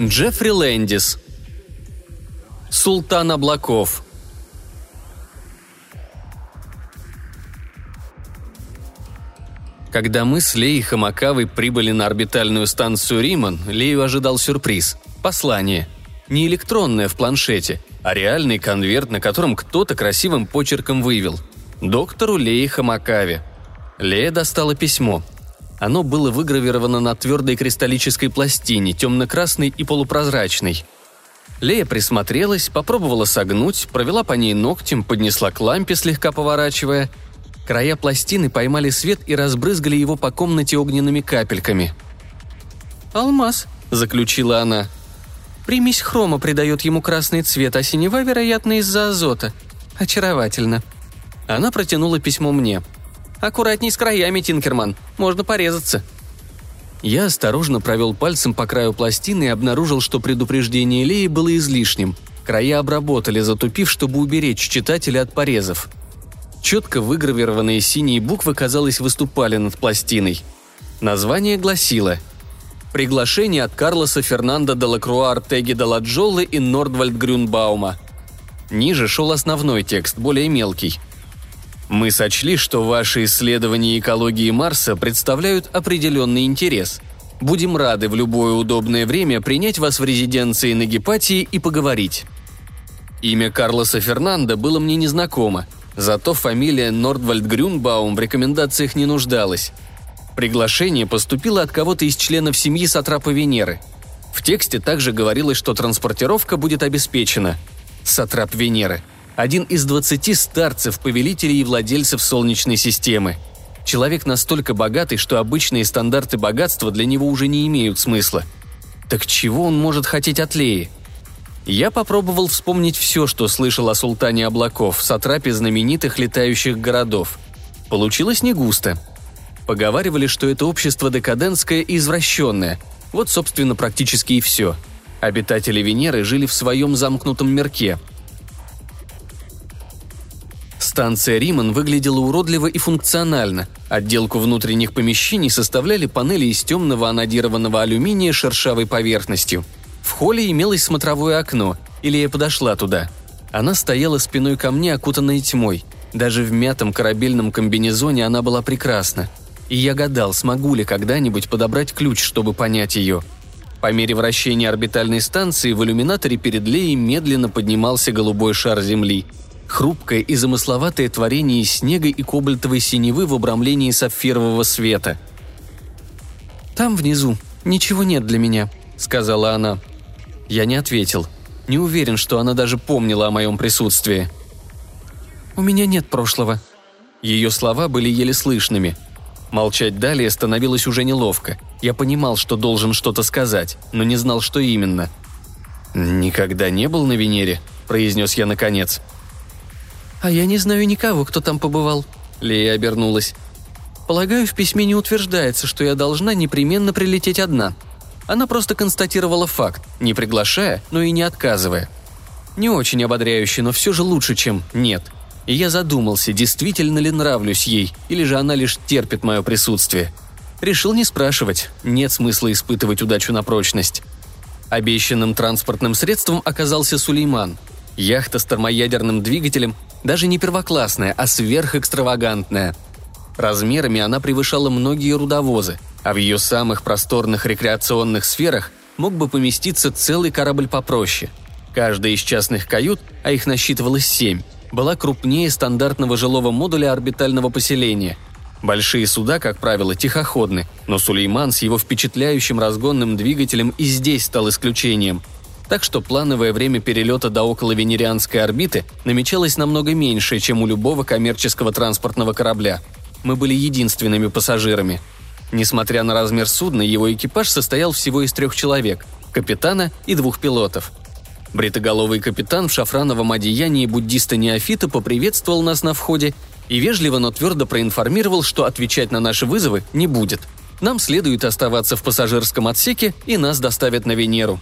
Джеффри Лэндис. Султан облаков. Когда мы с Леей Хамакавой прибыли на орбитальную станцию Риман, Лею ожидал сюрприз – послание. Не электронное в планшете, а реальный конверт, на котором кто-то красивым почерком вывел «Доктору Лее Хамакаве». Лея достала письмо. Оно было выгравировано на твердой кристаллической пластине, темно-красной и полупрозрачной. Лея присмотрелась, попробовала согнуть, провела по ней ногтем, поднесла к лампе, слегка поворачивая – Края пластины поймали свет и разбрызгали его по комнате огненными капельками. «Алмаз», — заключила она. «Примесь хрома придает ему красный цвет, а синева, вероятно, из-за азота. Очаровательно». Она протянула письмо мне. «Аккуратней с краями, Тинкерман. Можно порезаться». Я осторожно провел пальцем по краю пластины и обнаружил, что предупреждение Леи было излишним. Края обработали, затупив, чтобы уберечь читателя от порезов. Четко выгравированные синие буквы, казалось, выступали над пластиной. Название гласило «Приглашение от Карлоса Фернандо де Лакруа Артеги де Ладжоллы и Нордвальд Грюнбаума». Ниже шел основной текст, более мелкий. «Мы сочли, что ваши исследования экологии Марса представляют определенный интерес. Будем рады в любое удобное время принять вас в резиденции на Гепатии и поговорить». Имя Карлоса Фернандо было мне незнакомо – Зато фамилия Нордвальд Грюнбаум в рекомендациях не нуждалась. Приглашение поступило от кого-то из членов семьи Сатрапа Венеры. В тексте также говорилось, что транспортировка будет обеспечена. Сатрап Венеры – один из 20 старцев, повелителей и владельцев Солнечной системы. Человек настолько богатый, что обычные стандарты богатства для него уже не имеют смысла. Так чего он может хотеть от Леи – я попробовал вспомнить все, что слышал о султане облаков, сатрапе знаменитых летающих городов. Получилось не густо. Поговаривали, что это общество декадентское и извращенное. Вот, собственно, практически и все. Обитатели Венеры жили в своем замкнутом мирке. Станция Риман выглядела уродливо и функционально. Отделку внутренних помещений составляли панели из темного анодированного алюминия шершавой поверхностью – в холле имелось смотровое окно, или я подошла туда. Она стояла спиной ко мне, окутанной тьмой. Даже в мятом корабельном комбинезоне она была прекрасна. И я гадал, смогу ли когда-нибудь подобрать ключ, чтобы понять ее. По мере вращения орбитальной станции в иллюминаторе перед Леей медленно поднимался голубой шар Земли. Хрупкое и замысловатое творение из снега и кобальтовой синевы в обрамлении сапфирового света. «Там внизу ничего нет для меня», — сказала она. Я не ответил. Не уверен, что она даже помнила о моем присутствии. «У меня нет прошлого». Ее слова были еле слышными. Молчать далее становилось уже неловко. Я понимал, что должен что-то сказать, но не знал, что именно. «Никогда не был на Венере», — произнес я наконец. «А я не знаю никого, кто там побывал», — Лея обернулась. «Полагаю, в письме не утверждается, что я должна непременно прилететь одна», она просто констатировала факт, не приглашая, но и не отказывая. Не очень ободряюще, но все же лучше, чем «нет». И я задумался, действительно ли нравлюсь ей, или же она лишь терпит мое присутствие. Решил не спрашивать, нет смысла испытывать удачу на прочность. Обещанным транспортным средством оказался Сулейман. Яхта с термоядерным двигателем даже не первоклассная, а сверхэкстравагантная. Размерами она превышала многие рудовозы – а в ее самых просторных рекреационных сферах мог бы поместиться целый корабль попроще. Каждая из частных кают, а их насчитывалось семь, была крупнее стандартного жилого модуля орбитального поселения. Большие суда, как правило, тихоходны, но Сулейман с его впечатляющим разгонным двигателем и здесь стал исключением. Так что плановое время перелета до около венерианской орбиты намечалось намного меньше, чем у любого коммерческого транспортного корабля. Мы были единственными пассажирами – Несмотря на размер судна, его экипаж состоял всего из трех человек – капитана и двух пилотов. Бритоголовый капитан в шафрановом одеянии буддиста-неофита поприветствовал нас на входе и вежливо, но твердо проинформировал, что отвечать на наши вызовы не будет. Нам следует оставаться в пассажирском отсеке, и нас доставят на Венеру.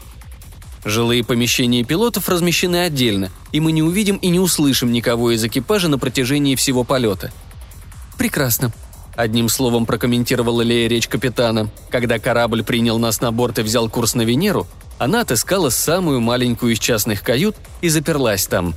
Жилые помещения пилотов размещены отдельно, и мы не увидим и не услышим никого из экипажа на протяжении всего полета – «Прекрасно», – одним словом прокомментировала Лея речь капитана. Когда корабль принял нас на борт и взял курс на Венеру, она отыскала самую маленькую из частных кают и заперлась там.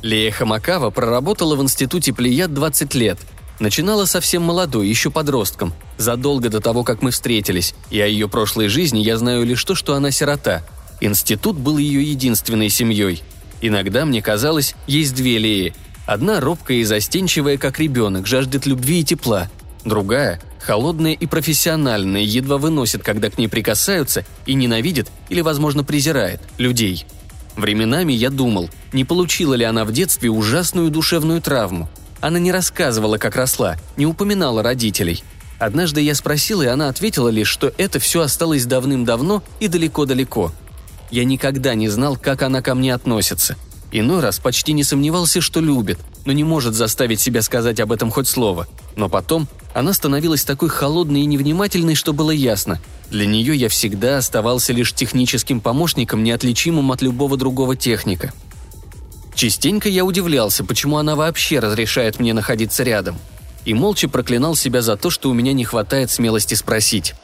Лея Хамакава проработала в институте Плеяд 20 лет. Начинала совсем молодой, еще подростком, задолго до того, как мы встретились, и о ее прошлой жизни я знаю лишь то, что она сирота. Институт был ее единственной семьей. Иногда мне казалось, есть две Леи. Одна робкая и застенчивая, как ребенок, жаждет любви и тепла. Другая холодная и профессиональная, едва выносит, когда к ней прикасаются, и ненавидит или, возможно, презирает людей. Временами я думал, не получила ли она в детстве ужасную душевную травму. Она не рассказывала, как росла, не упоминала родителей. Однажды я спросил, и она ответила лишь, что это все осталось давным-давно и далеко-далеко. Я никогда не знал, как она ко мне относится. Иной раз почти не сомневался, что любит, но не может заставить себя сказать об этом хоть слово. Но потом она становилась такой холодной и невнимательной, что было ясно. Для нее я всегда оставался лишь техническим помощником, неотличимым от любого другого техника. Частенько я удивлялся, почему она вообще разрешает мне находиться рядом. И молча проклинал себя за то, что у меня не хватает смелости спросить.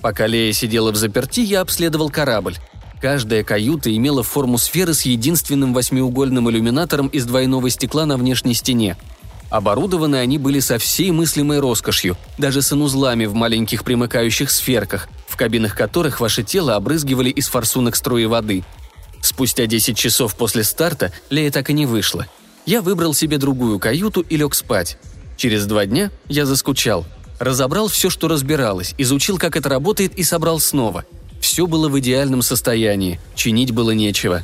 Пока Лея сидела в заперти, я обследовал корабль. Каждая каюта имела форму сферы с единственным восьмиугольным иллюминатором из двойного стекла на внешней стене – Оборудованы они были со всей мыслимой роскошью, даже санузлами в маленьких примыкающих сферках, в кабинах которых ваше тело обрызгивали из форсунок струи воды. Спустя 10 часов после старта Лея так и не вышла. Я выбрал себе другую каюту и лег спать. Через два дня я заскучал. Разобрал все, что разбиралось, изучил, как это работает и собрал снова. Все было в идеальном состоянии, чинить было нечего.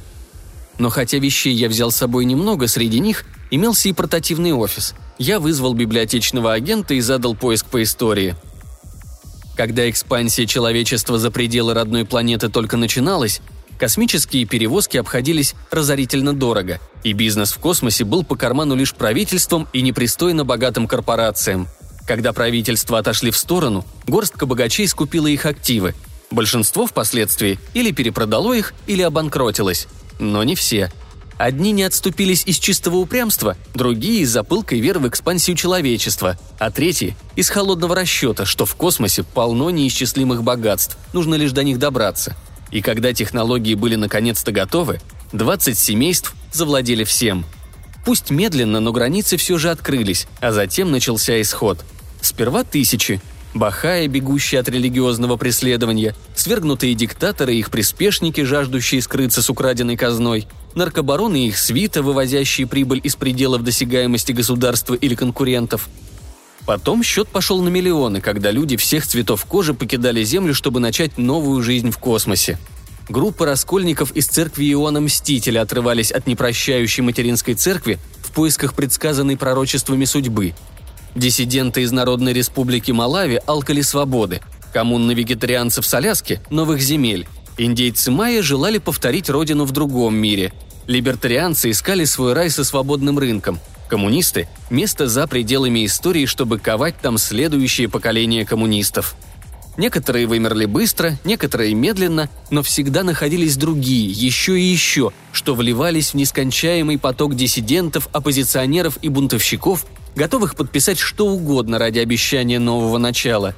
Но хотя вещей я взял с собой немного, среди них имелся и портативный офис. Я вызвал библиотечного агента и задал поиск по истории. Когда экспансия человечества за пределы родной планеты только начиналась, космические перевозки обходились разорительно дорого, и бизнес в космосе был по карману лишь правительством и непристойно богатым корпорациям. Когда правительства отошли в сторону, горстка богачей скупила их активы. Большинство впоследствии или перепродало их, или обанкротилось. Но не все – Одни не отступились из чистого упрямства, другие – из-за пылкой веры в экспансию человечества, а третьи – из холодного расчета, что в космосе полно неисчислимых богатств, нужно лишь до них добраться. И когда технологии были наконец-то готовы, 20 семейств завладели всем. Пусть медленно, но границы все же открылись, а затем начался исход. Сперва тысячи, Бахаи, бегущие от религиозного преследования, свергнутые диктаторы и их приспешники, жаждущие скрыться с украденной казной, наркобароны и их свита, вывозящие прибыль из пределов досягаемости государства или конкурентов. Потом счет пошел на миллионы, когда люди всех цветов кожи покидали Землю, чтобы начать новую жизнь в космосе. Группы раскольников из церкви Иоанна Мстителя отрывались от непрощающей материнской церкви в поисках предсказанной пророчествами судьбы – Диссиденты из Народной Республики Малави алкали свободы. Коммуны вегетарианцев с Аляски – новых земель. Индейцы майя желали повторить родину в другом мире. Либертарианцы искали свой рай со свободным рынком. Коммунисты – место за пределами истории, чтобы ковать там следующее поколение коммунистов. Некоторые вымерли быстро, некоторые медленно, но всегда находились другие, еще и еще, что вливались в нескончаемый поток диссидентов, оппозиционеров и бунтовщиков, готовых подписать что угодно ради обещания нового начала.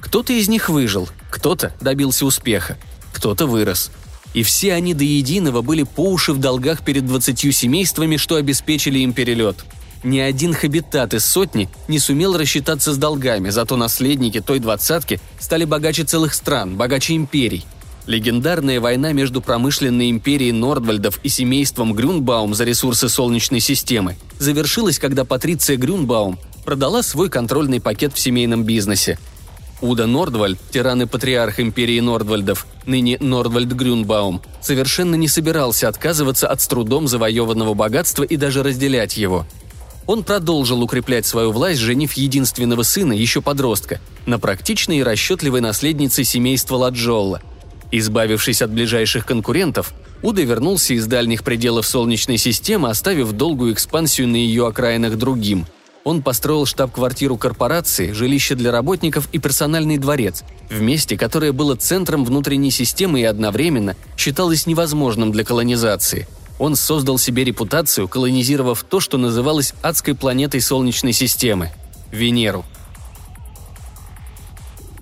Кто-то из них выжил, кто-то добился успеха, кто-то вырос. И все они до единого были по уши в долгах перед двадцатью семействами, что обеспечили им перелет. Ни один хабитат из сотни не сумел рассчитаться с долгами, зато наследники той двадцатки стали богаче целых стран, богаче империй – Легендарная война между промышленной империей Нордвальдов и семейством Грюнбаум за ресурсы Солнечной системы завершилась, когда Патриция Грюнбаум продала свой контрольный пакет в семейном бизнесе. Уда Нордвальд, тиран и патриарх империи Нордвальдов, ныне Нордвальд Грюнбаум, совершенно не собирался отказываться от с трудом завоеванного богатства и даже разделять его. Он продолжил укреплять свою власть, женив единственного сына, еще подростка, на практичной и расчетливой наследнице семейства Ладжолла – Избавившись от ближайших конкурентов, Уда вернулся из дальних пределов Солнечной системы, оставив долгую экспансию на ее окраинах другим. Он построил штаб-квартиру корпорации, жилище для работников и персональный дворец, в месте, которое было центром внутренней системы и одновременно считалось невозможным для колонизации. Он создал себе репутацию, колонизировав то, что называлось адской планетой Солнечной системы –– Венеру.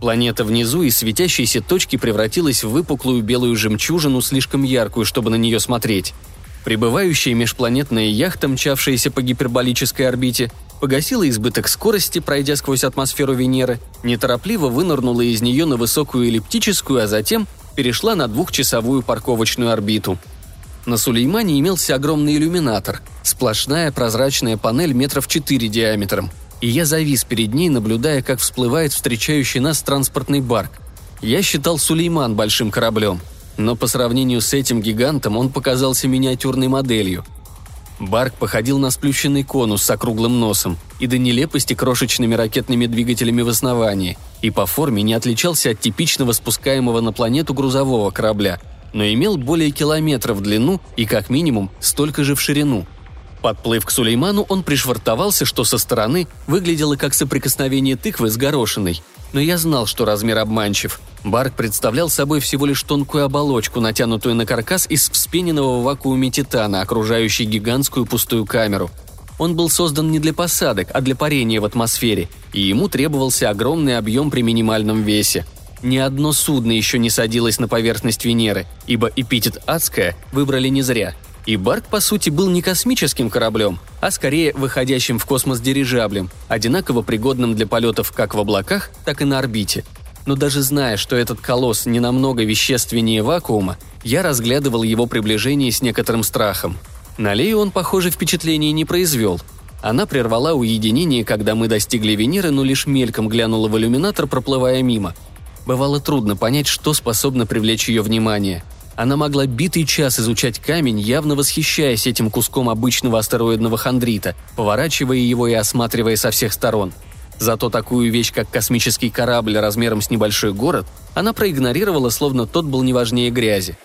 Планета внизу из светящейся точки превратилась в выпуклую белую жемчужину, слишком яркую, чтобы на нее смотреть. Прибывающая межпланетная яхта, мчавшаяся по гиперболической орбите, погасила избыток скорости, пройдя сквозь атмосферу Венеры, неторопливо вынырнула из нее на высокую эллиптическую, а затем перешла на двухчасовую парковочную орбиту. На Сулеймане имелся огромный иллюминатор, сплошная прозрачная панель метров 4 диаметром – и я завис перед ней, наблюдая, как всплывает встречающий нас транспортный барк. Я считал Сулейман большим кораблем, но по сравнению с этим гигантом он показался миниатюрной моделью. Барк походил на сплющенный конус с округлым носом и до нелепости крошечными ракетными двигателями в основании, и по форме не отличался от типичного спускаемого на планету грузового корабля, но имел более километра в длину и как минимум столько же в ширину – Подплыв к Сулейману, он пришвартовался, что со стороны выглядело как соприкосновение тыквы с горошиной. Но я знал, что размер обманчив. Барк представлял собой всего лишь тонкую оболочку, натянутую на каркас из вспененного в вакууме титана, окружающей гигантскую пустую камеру. Он был создан не для посадок, а для парения в атмосфере, и ему требовался огромный объем при минимальном весе. Ни одно судно еще не садилось на поверхность Венеры, ибо эпитет «адская» выбрали не зря – и Барк, по сути, был не космическим кораблем, а скорее выходящим в космос дирижаблем, одинаково пригодным для полетов как в облаках, так и на орбите. Но даже зная, что этот колосс не намного вещественнее вакуума, я разглядывал его приближение с некоторым страхом. На Лею он, похоже, впечатления не произвел. Она прервала уединение, когда мы достигли Венеры, но лишь мельком глянула в иллюминатор, проплывая мимо. Бывало трудно понять, что способно привлечь ее внимание – она могла битый час изучать камень, явно восхищаясь этим куском обычного астероидного хондрита, поворачивая его и осматривая со всех сторон. Зато такую вещь, как космический корабль размером с небольшой город, она проигнорировала, словно тот был не важнее грязи.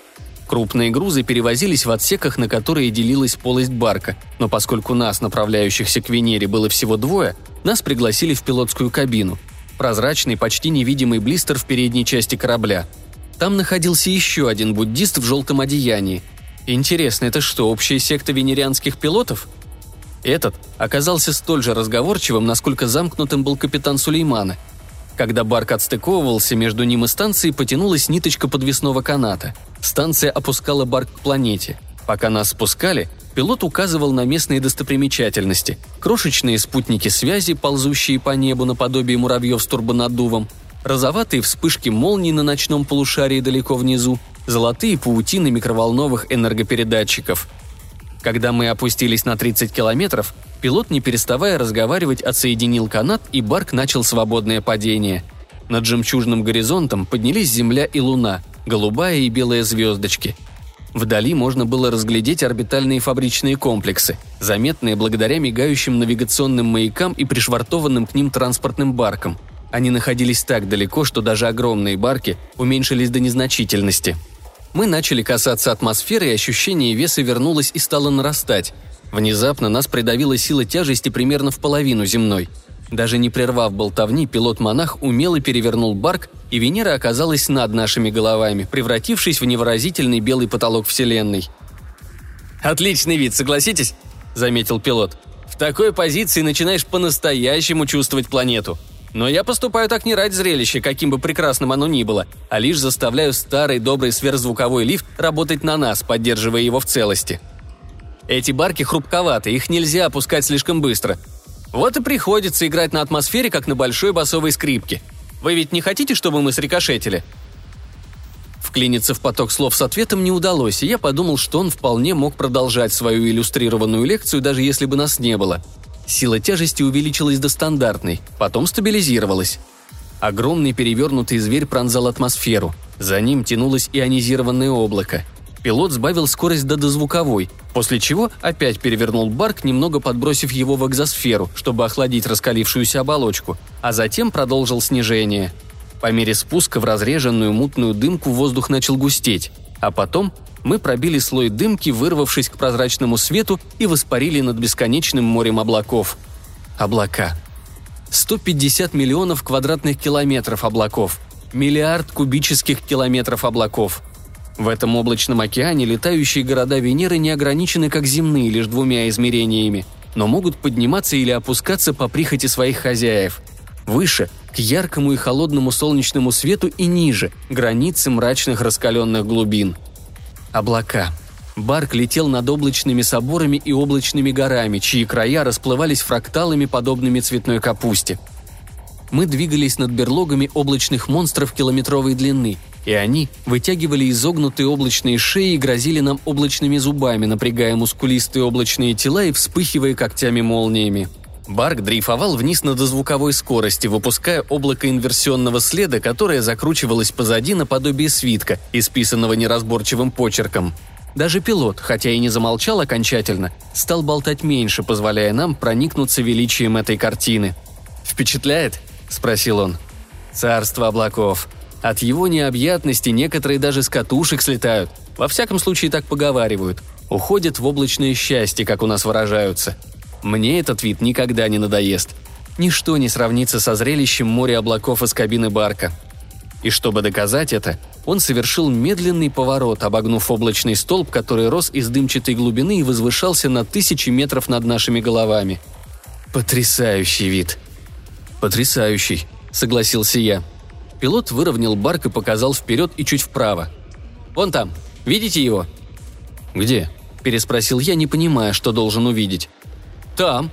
Крупные грузы перевозились в отсеках, на которые делилась полость барка, но поскольку нас, направляющихся к Венере, было всего двое, нас пригласили в пилотскую кабину. Прозрачный, почти невидимый блистер в передней части корабля – там находился еще один буддист в желтом одеянии. Интересно, это что, общая секта венерианских пилотов? Этот оказался столь же разговорчивым, насколько замкнутым был капитан Сулеймана. Когда барк отстыковывался, между ним и станцией потянулась ниточка подвесного каната. Станция опускала барк к планете. Пока нас спускали, пилот указывал на местные достопримечательности. Крошечные спутники связи, ползущие по небу наподобие муравьев с турбонаддувом – розоватые вспышки молний на ночном полушарии далеко внизу, золотые паутины микроволновых энергопередатчиков. Когда мы опустились на 30 километров, пилот, не переставая разговаривать, отсоединил канат, и Барк начал свободное падение. Над жемчужным горизонтом поднялись Земля и Луна, голубая и белая звездочки. Вдали можно было разглядеть орбитальные фабричные комплексы, заметные благодаря мигающим навигационным маякам и пришвартованным к ним транспортным баркам – они находились так далеко, что даже огромные барки уменьшились до незначительности. Мы начали касаться атмосферы, и ощущение веса вернулось и стало нарастать. Внезапно нас придавила сила тяжести примерно в половину земной. Даже не прервав болтовни, пилот-монах умело перевернул барк, и Венера оказалась над нашими головами, превратившись в невыразительный белый потолок Вселенной. «Отличный вид, согласитесь?» – заметил пилот. «В такой позиции начинаешь по-настоящему чувствовать планету», но я поступаю так не ради зрелища, каким бы прекрасным оно ни было, а лишь заставляю старый добрый сверхзвуковой лифт работать на нас, поддерживая его в целости. Эти барки хрупковаты, их нельзя опускать слишком быстро. Вот и приходится играть на атмосфере, как на большой басовой скрипке. Вы ведь не хотите, чтобы мы срикошетили?» Вклиниться в поток слов с ответом не удалось, и я подумал, что он вполне мог продолжать свою иллюстрированную лекцию, даже если бы нас не было – Сила тяжести увеличилась до стандартной, потом стабилизировалась. Огромный перевернутый зверь пронзал атмосферу. За ним тянулось ионизированное облако. Пилот сбавил скорость до дозвуковой, после чего опять перевернул барк, немного подбросив его в экзосферу, чтобы охладить раскалившуюся оболочку, а затем продолжил снижение. По мере спуска в разреженную мутную дымку воздух начал густеть, а потом мы пробили слой дымки, вырвавшись к прозрачному свету и воспарили над бесконечным морем облаков. Облака. 150 миллионов квадратных километров облаков. Миллиард кубических километров облаков. В этом облачном океане летающие города Венеры не ограничены как земные лишь двумя измерениями. но могут подниматься или опускаться по прихоти своих хозяев. Выше, к яркому и холодному солнечному свету и ниже, границы мрачных раскаленных глубин. Облака. Барк летел над облачными соборами и облачными горами, чьи края расплывались фракталами, подобными цветной капусте. Мы двигались над берлогами облачных монстров километровой длины, и они вытягивали изогнутые облачные шеи и грозили нам облачными зубами, напрягая мускулистые облачные тела и вспыхивая когтями-молниями. Барк дрейфовал вниз на дозвуковой скорости, выпуская облако инверсионного следа, которое закручивалось позади наподобие свитка, исписанного неразборчивым почерком. Даже пилот, хотя и не замолчал окончательно, стал болтать меньше, позволяя нам проникнуться величием этой картины. «Впечатляет?» – спросил он. «Царство облаков. От его необъятности некоторые даже с катушек слетают. Во всяком случае так поговаривают. Уходят в облачное счастье, как у нас выражаются. Мне этот вид никогда не надоест. Ничто не сравнится со зрелищем моря облаков из кабины барка. И чтобы доказать это, он совершил медленный поворот, обогнув облачный столб, который рос из дымчатой глубины и возвышался на тысячи метров над нашими головами. Потрясающий вид. Потрясающий, согласился я. Пилот выровнял барк и показал вперед и чуть вправо. «Вон там. Видите его?» «Где?» – переспросил я, не понимая, что должен увидеть. «Там».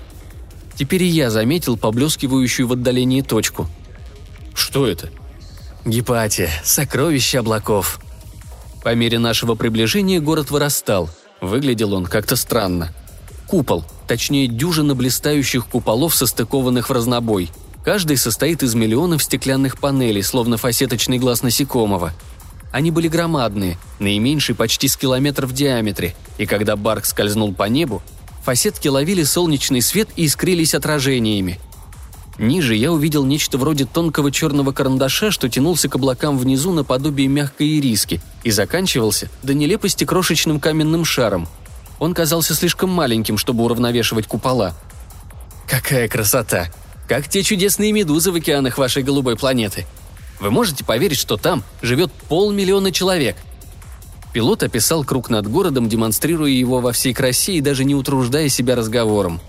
Теперь и я заметил поблескивающую в отдалении точку. «Что это?» «Гепатия. Сокровище облаков». По мере нашего приближения город вырастал. Выглядел он как-то странно. Купол, точнее дюжина блистающих куполов, состыкованных в разнобой. Каждый состоит из миллионов стеклянных панелей, словно фасеточный глаз насекомого. Они были громадные, наименьший почти с километр в диаметре, и когда Барк скользнул по небу, Фасетки ловили солнечный свет и искрились отражениями. Ниже я увидел нечто вроде тонкого черного карандаша, что тянулся к облакам внизу наподобие мягкой ириски и заканчивался до нелепости крошечным каменным шаром. Он казался слишком маленьким, чтобы уравновешивать купола. «Какая красота! Как те чудесные медузы в океанах вашей голубой планеты! Вы можете поверить, что там живет полмиллиона человек – Пилот описал круг над городом, демонстрируя его во всей красе и даже не утруждая себя разговором.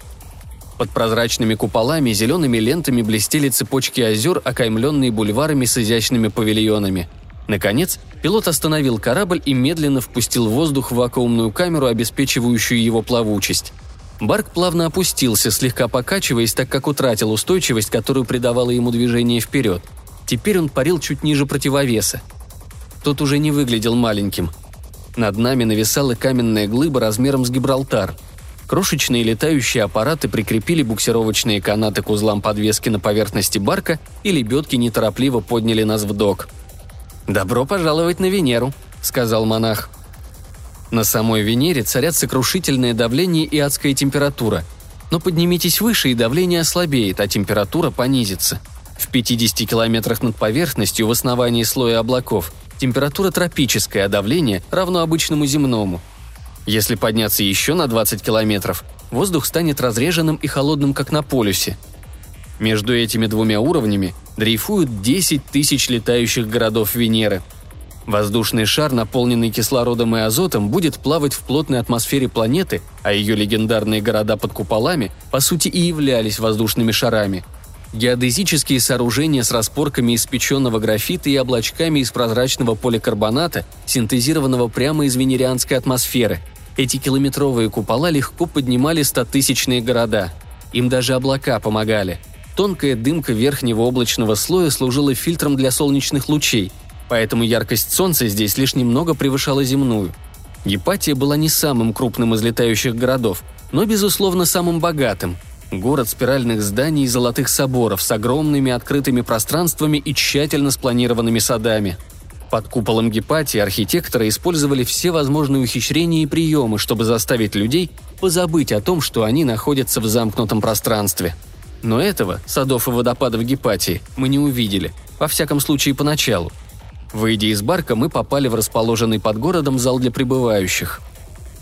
Под прозрачными куполами зелеными лентами блестели цепочки озер, окаймленные бульварами с изящными павильонами. Наконец, пилот остановил корабль и медленно впустил воздух в вакуумную камеру, обеспечивающую его плавучесть. Барк плавно опустился, слегка покачиваясь, так как утратил устойчивость, которую придавало ему движение вперед. Теперь он парил чуть ниже противовеса. Тот уже не выглядел маленьким. Над нами нависала каменная глыба размером с Гибралтар. Крошечные летающие аппараты прикрепили буксировочные канаты к узлам подвески на поверхности барка, и лебедки неторопливо подняли нас в док. «Добро пожаловать на Венеру», — сказал монах. На самой Венере царят сокрушительное давление и адская температура. Но поднимитесь выше, и давление ослабеет, а температура понизится. В 50 километрах над поверхностью в основании слоя облаков Температура тропическая, а давление равно обычному земному. Если подняться еще на 20 километров, воздух станет разреженным и холодным, как на полюсе. Между этими двумя уровнями дрейфуют 10 тысяч летающих городов Венеры. Воздушный шар, наполненный кислородом и азотом, будет плавать в плотной атмосфере планеты, а ее легендарные города под куполами, по сути, и являлись воздушными шарами – Геодезические сооружения с распорками из печеного графита и облачками из прозрачного поликарбоната, синтезированного прямо из венерианской атмосферы. Эти километровые купола легко поднимали стотысячные города. Им даже облака помогали. Тонкая дымка верхнего облачного слоя служила фильтром для солнечных лучей, поэтому яркость солнца здесь лишь немного превышала земную. Гепатия была не самым крупным из летающих городов, но, безусловно, самым богатым – Город спиральных зданий и золотых соборов с огромными открытыми пространствами и тщательно спланированными садами. Под куполом Гепатии архитекторы использовали все возможные ухищрения и приемы, чтобы заставить людей позабыть о том, что они находятся в замкнутом пространстве. Но этого, садов и водопадов Гепатии, мы не увидели, во всяком случае поначалу. Выйдя из барка, мы попали в расположенный под городом зал для прибывающих –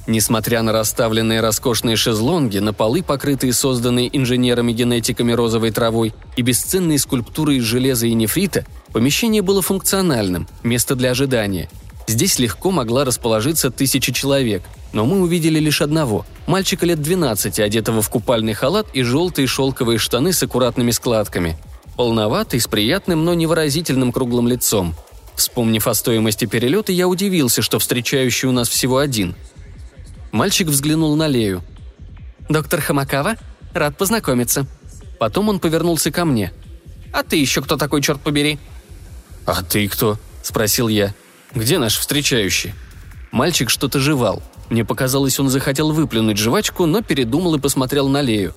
Несмотря на расставленные роскошные шезлонги, на полы, покрытые созданной инженерами-генетиками розовой травой, и бесценные скульптуры из железа и нефрита, помещение было функциональным, место для ожидания. Здесь легко могла расположиться тысяча человек, Но мы увидели лишь одного – мальчика лет 12, одетого в купальный халат и желтые шелковые штаны с аккуратными складками. Полноватый, с приятным, но невыразительным круглым лицом. Вспомнив о стоимости перелета, я удивился, что встречающий у нас всего один. Мальчик взглянул на Лею. «Доктор Хамакава? Рад познакомиться». Потом он повернулся ко мне. «А ты еще кто такой, черт побери?» «А ты кто?» – спросил я. «Где наш встречающий?» Мальчик что-то жевал. Мне показалось, он захотел выплюнуть жвачку, но передумал и посмотрел на Лею.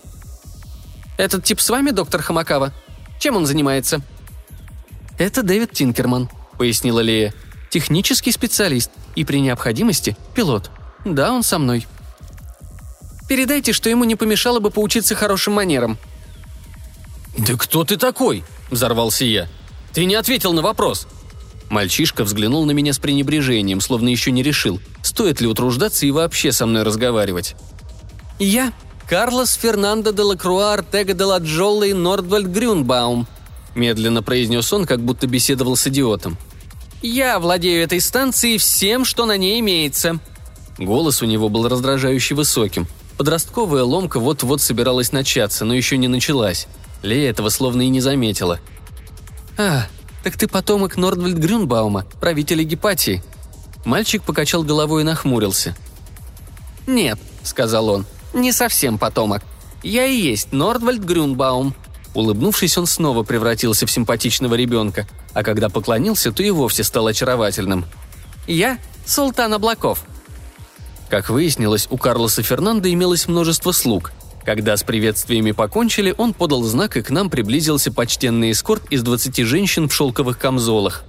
«Этот тип с вами, доктор Хамакава? Чем он занимается?» «Это Дэвид Тинкерман», — пояснила Лея. «Технический специалист и при необходимости пилот. Да, он со мной». «Передайте, что ему не помешало бы поучиться хорошим манерам». «Да кто ты такой?» – взорвался я. «Ты не ответил на вопрос». Мальчишка взглянул на меня с пренебрежением, словно еще не решил, стоит ли утруждаться и вообще со мной разговаривать. «Я Карлос Фернандо де Лакруа Артега де Ладжолла и Нордвальд Грюнбаум», медленно произнес он, как будто беседовал с идиотом. «Я владею этой станцией всем, что на ней имеется». Голос у него был раздражающе высоким. Подростковая ломка вот-вот собиралась начаться, но еще не началась. Лея этого словно и не заметила. «А, «Так ты потомок Нордвальд Грюнбаума, правителя Гепатии». Мальчик покачал головой и нахмурился. «Нет», — сказал он, — «не совсем потомок. Я и есть Нордвальд Грюнбаум». Улыбнувшись, он снова превратился в симпатичного ребенка, а когда поклонился, то и вовсе стал очаровательным. «Я — Султан Облаков». Как выяснилось, у Карлоса Фернандо имелось множество слуг, когда с приветствиями покончили, он подал знак, и к нам приблизился почтенный эскорт из 20 женщин в шелковых камзолах.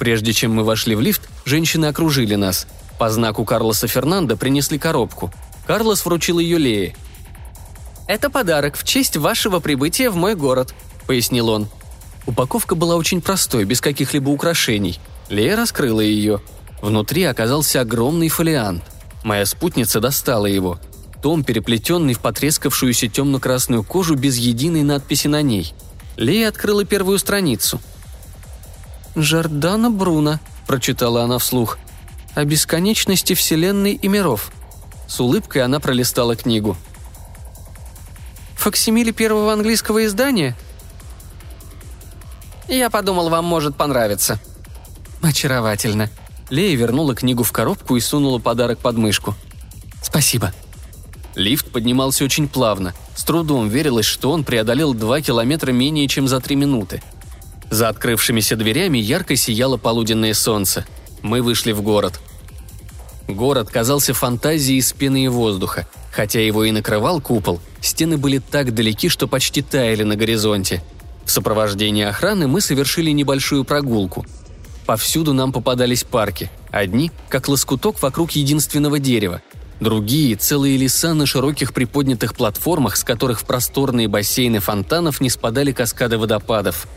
Прежде чем мы вошли в лифт, женщины окружили нас. По знаку Карлоса Фернандо принесли коробку. Карлос вручил ее Лее. «Это подарок в честь вашего прибытия в мой город», — пояснил он. Упаковка была очень простой, без каких-либо украшений. Лея раскрыла ее. Внутри оказался огромный фолиант. Моя спутница достала его — том, переплетенный в потрескавшуюся темно-красную кожу без единой надписи на ней. Лея открыла первую страницу. «Жордана Бруно», — прочитала она вслух, — «о бесконечности Вселенной и миров». С улыбкой она пролистала книгу. «Факсимили первого английского издания?» «Я подумал, вам может понравиться». «Очаровательно». Лея вернула книгу в коробку и сунула подарок под мышку. «Спасибо», Лифт поднимался очень плавно. С трудом верилось, что он преодолел два километра менее чем за три минуты. За открывшимися дверями ярко сияло полуденное солнце. Мы вышли в город. Город казался фантазией из пены и воздуха. Хотя его и накрывал купол, стены были так далеки, что почти таяли на горизонте. В сопровождении охраны мы совершили небольшую прогулку. Повсюду нам попадались парки. Одни, как лоскуток вокруг единственного дерева – Другие – целые леса на широких приподнятых платформах, с которых в просторные бассейны фонтанов не спадали каскады водопадов.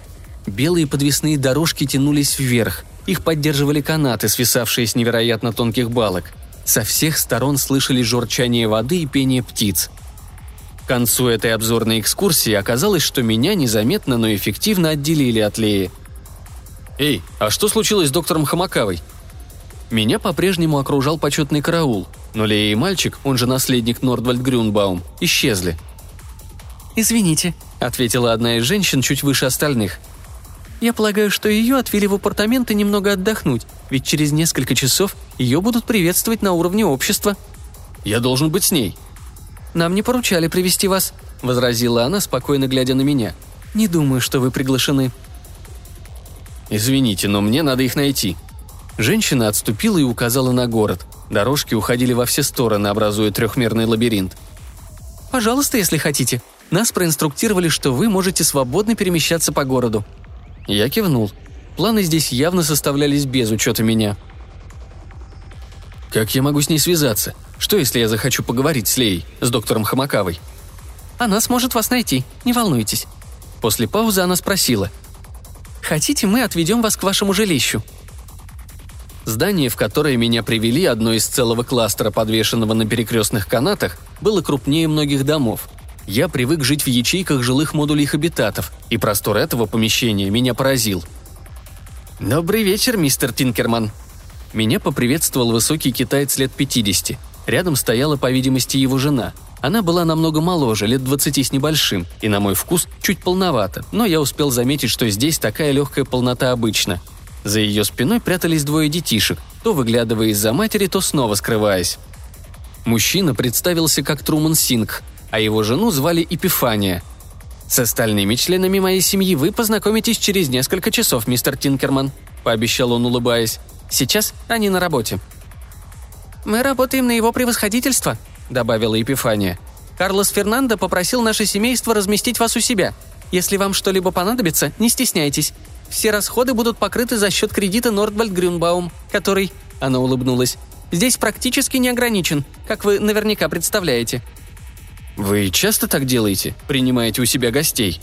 Белые подвесные дорожки тянулись вверх, их поддерживали канаты, свисавшие с невероятно тонких балок. Со всех сторон слышали журчание воды и пение птиц. К концу этой обзорной экскурсии оказалось, что меня незаметно, но эффективно отделили от Леи. «Эй, а что случилось с доктором Хамакавой?» Меня по-прежнему окружал почетный караул, но Лея и мальчик, он же наследник Нордвальд Грюнбаум, исчезли. «Извините», — ответила одна из женщин чуть выше остальных. «Я полагаю, что ее отвели в апартаменты немного отдохнуть, ведь через несколько часов ее будут приветствовать на уровне общества». «Я должен быть с ней». «Нам не поручали привести вас», — возразила она, спокойно глядя на меня. «Не думаю, что вы приглашены». «Извините, но мне надо их найти», Женщина отступила и указала на город. Дорожки уходили во все стороны, образуя трехмерный лабиринт. «Пожалуйста, если хотите. Нас проинструктировали, что вы можете свободно перемещаться по городу». Я кивнул. Планы здесь явно составлялись без учета меня. «Как я могу с ней связаться? Что, если я захочу поговорить с Леей, с доктором Хамакавой?» «Она сможет вас найти, не волнуйтесь». После паузы она спросила. «Хотите, мы отведем вас к вашему жилищу?» Здание, в которое меня привели, одно из целого кластера, подвешенного на перекрестных канатах, было крупнее многих домов. Я привык жить в ячейках жилых модулей хабитатов, и простор этого помещения меня поразил. «Добрый вечер, мистер Тинкерман». Меня поприветствовал высокий китаец лет 50. Рядом стояла, по видимости, его жена. Она была намного моложе, лет 20 с небольшим, и, на мой вкус, чуть полновато, но я успел заметить, что здесь такая легкая полнота обычно. За ее спиной прятались двое детишек, то выглядывая из-за матери, то снова скрываясь. Мужчина представился как Труман Синг, а его жену звали Эпифания. «С остальными членами моей семьи вы познакомитесь через несколько часов, мистер Тинкерман», – пообещал он, улыбаясь. «Сейчас они на работе». «Мы работаем на его превосходительство», – добавила Епифания. «Карлос Фернандо попросил наше семейство разместить вас у себя. Если вам что-либо понадобится, не стесняйтесь. Все расходы будут покрыты за счет кредита Нордвальд Грюнбаум, который...» – она улыбнулась. «Здесь практически не ограничен, как вы наверняка представляете». «Вы часто так делаете? Принимаете у себя гостей?»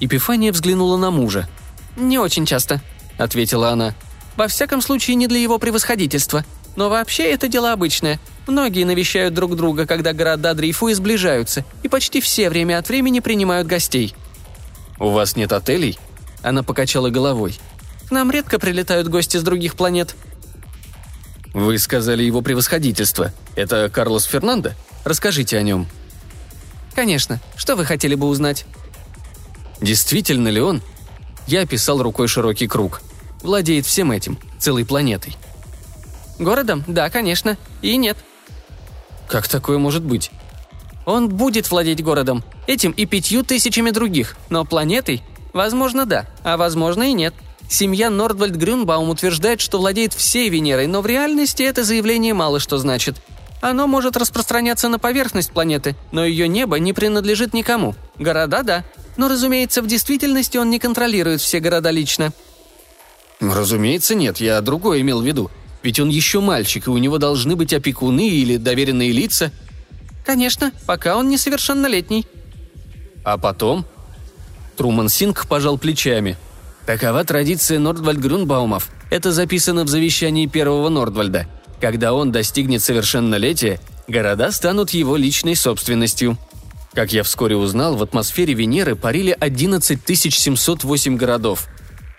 Епифания взглянула на мужа. «Не очень часто», — ответила она. «Во всяком случае, не для его превосходительства. Но вообще это дело обычное. Многие навещают друг друга, когда города Дрейфу сближаются, и почти все время от времени принимают гостей». «У вас нет отелей?» Она покачала головой. «К нам редко прилетают гости с других планет». «Вы сказали его превосходительство. Это Карлос Фернандо? Расскажите о нем». «Конечно. Что вы хотели бы узнать?» «Действительно ли он?» Я описал рукой широкий круг. Владеет всем этим, целой планетой. «Городом? Да, конечно. И нет». «Как такое может быть?» Он будет владеть городом, этим и пятью тысячами других, но планетой? Возможно, да, а возможно и нет. Семья Нордвальд Грюнбаум утверждает, что владеет всей Венерой, но в реальности это заявление мало что значит. Оно может распространяться на поверхность планеты, но ее небо не принадлежит никому. Города – да. Но, разумеется, в действительности он не контролирует все города лично. Разумеется, нет, я другое имел в виду. Ведь он еще мальчик, и у него должны быть опекуны или доверенные лица – «Конечно, пока он несовершеннолетний». «А потом?» Труман Синг пожал плечами. «Такова традиция Нордвальд Грунбаумов. Это записано в завещании первого Нордвальда. Когда он достигнет совершеннолетия, города станут его личной собственностью». Как я вскоре узнал, в атмосфере Венеры парили 11 708 городов.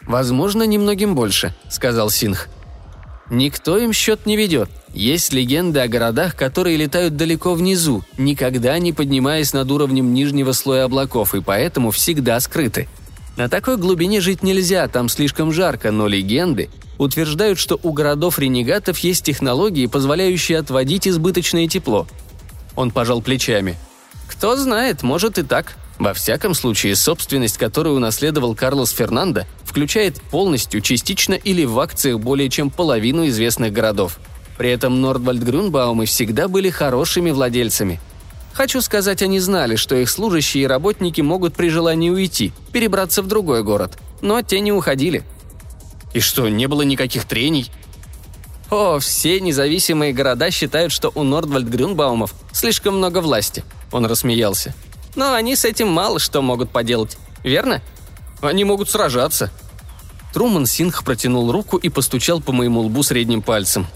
«Возможно, немногим больше», — сказал Синх. «Никто им счет не ведет. Есть легенды о городах, которые летают далеко внизу, никогда не поднимаясь над уровнем нижнего слоя облаков и поэтому всегда скрыты. На такой глубине жить нельзя, там слишком жарко, но легенды утверждают, что у городов-ренегатов есть технологии, позволяющие отводить избыточное тепло. Он пожал плечами. Кто знает, может и так. Во всяком случае, собственность, которую унаследовал Карлос Фернандо, включает полностью, частично или в акциях более чем половину известных городов – при этом Нордвальд Грюнбаумы всегда были хорошими владельцами. Хочу сказать, они знали, что их служащие и работники могут при желании уйти, перебраться в другой город. Но те не уходили. И что, не было никаких трений? О, все независимые города считают, что у Нордвальд Грюнбаумов слишком много власти. Он рассмеялся. Но они с этим мало что могут поделать, верно? Они могут сражаться. Труман Синх протянул руку и постучал по моему лбу средним пальцем.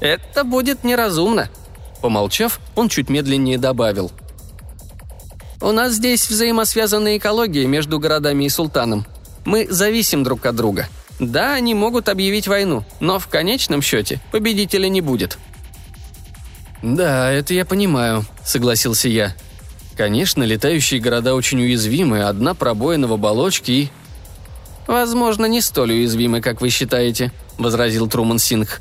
«Это будет неразумно». Помолчав, он чуть медленнее добавил. «У нас здесь взаимосвязанная экология между городами и султаном. Мы зависим друг от друга. Да, они могут объявить войну, но в конечном счете победителя не будет». «Да, это я понимаю», — согласился я. «Конечно, летающие города очень уязвимы, одна пробоина в оболочке и...» «Возможно, не столь уязвимы, как вы считаете», — возразил Труман Сингх.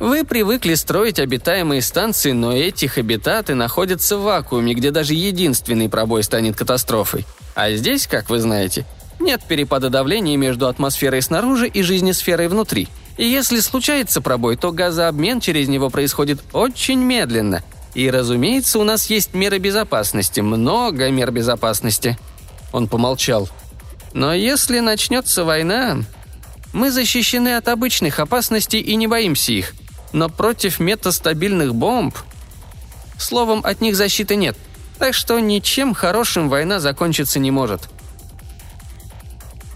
Вы привыкли строить обитаемые станции, но эти хабитаты находятся в вакууме, где даже единственный пробой станет катастрофой. А здесь, как вы знаете, нет перепада давления между атмосферой снаружи и жизнесферой внутри. И если случается пробой, то газообмен через него происходит очень медленно. И, разумеется, у нас есть меры безопасности, много мер безопасности. Он помолчал. Но если начнется война, мы защищены от обычных опасностей и не боимся их – но против метастабильных бомб... Словом, от них защиты нет, так что ничем хорошим война закончиться не может.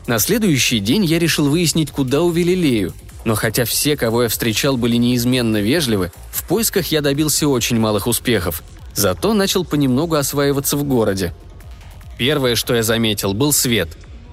На следующий день я решил выяснить, куда увели Лею, но хотя все, кого я встречал, были неизменно вежливы, в поисках я добился очень малых успехов. Зато начал понемногу осваиваться в городе. Первое, что я заметил, был свет.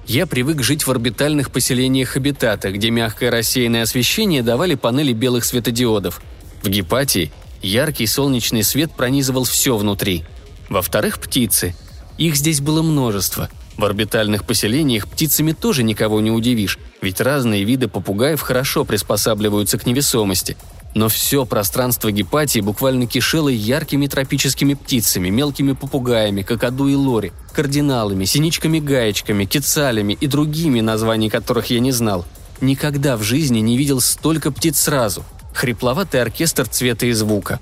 Я привык жить в орбитальных поселениях Хабитата, где мягкое рассеянное освещение давали панели белых светодиодов. В Гепатии яркий солнечный свет пронизывал все внутри. Во-вторых, птицы. Их здесь было множество. В орбитальных поселениях птицами тоже никого не удивишь, ведь разные виды попугаев хорошо приспосабливаются к невесомости – но все пространство Гепатии буквально кишело яркими тропическими птицами, мелкими попугаями, какаду и лори, кардиналами, синичками-гаечками, кецалями и другими, названий которых я не знал. Никогда в жизни не видел столько птиц сразу. Хрипловатый оркестр цвета и звука.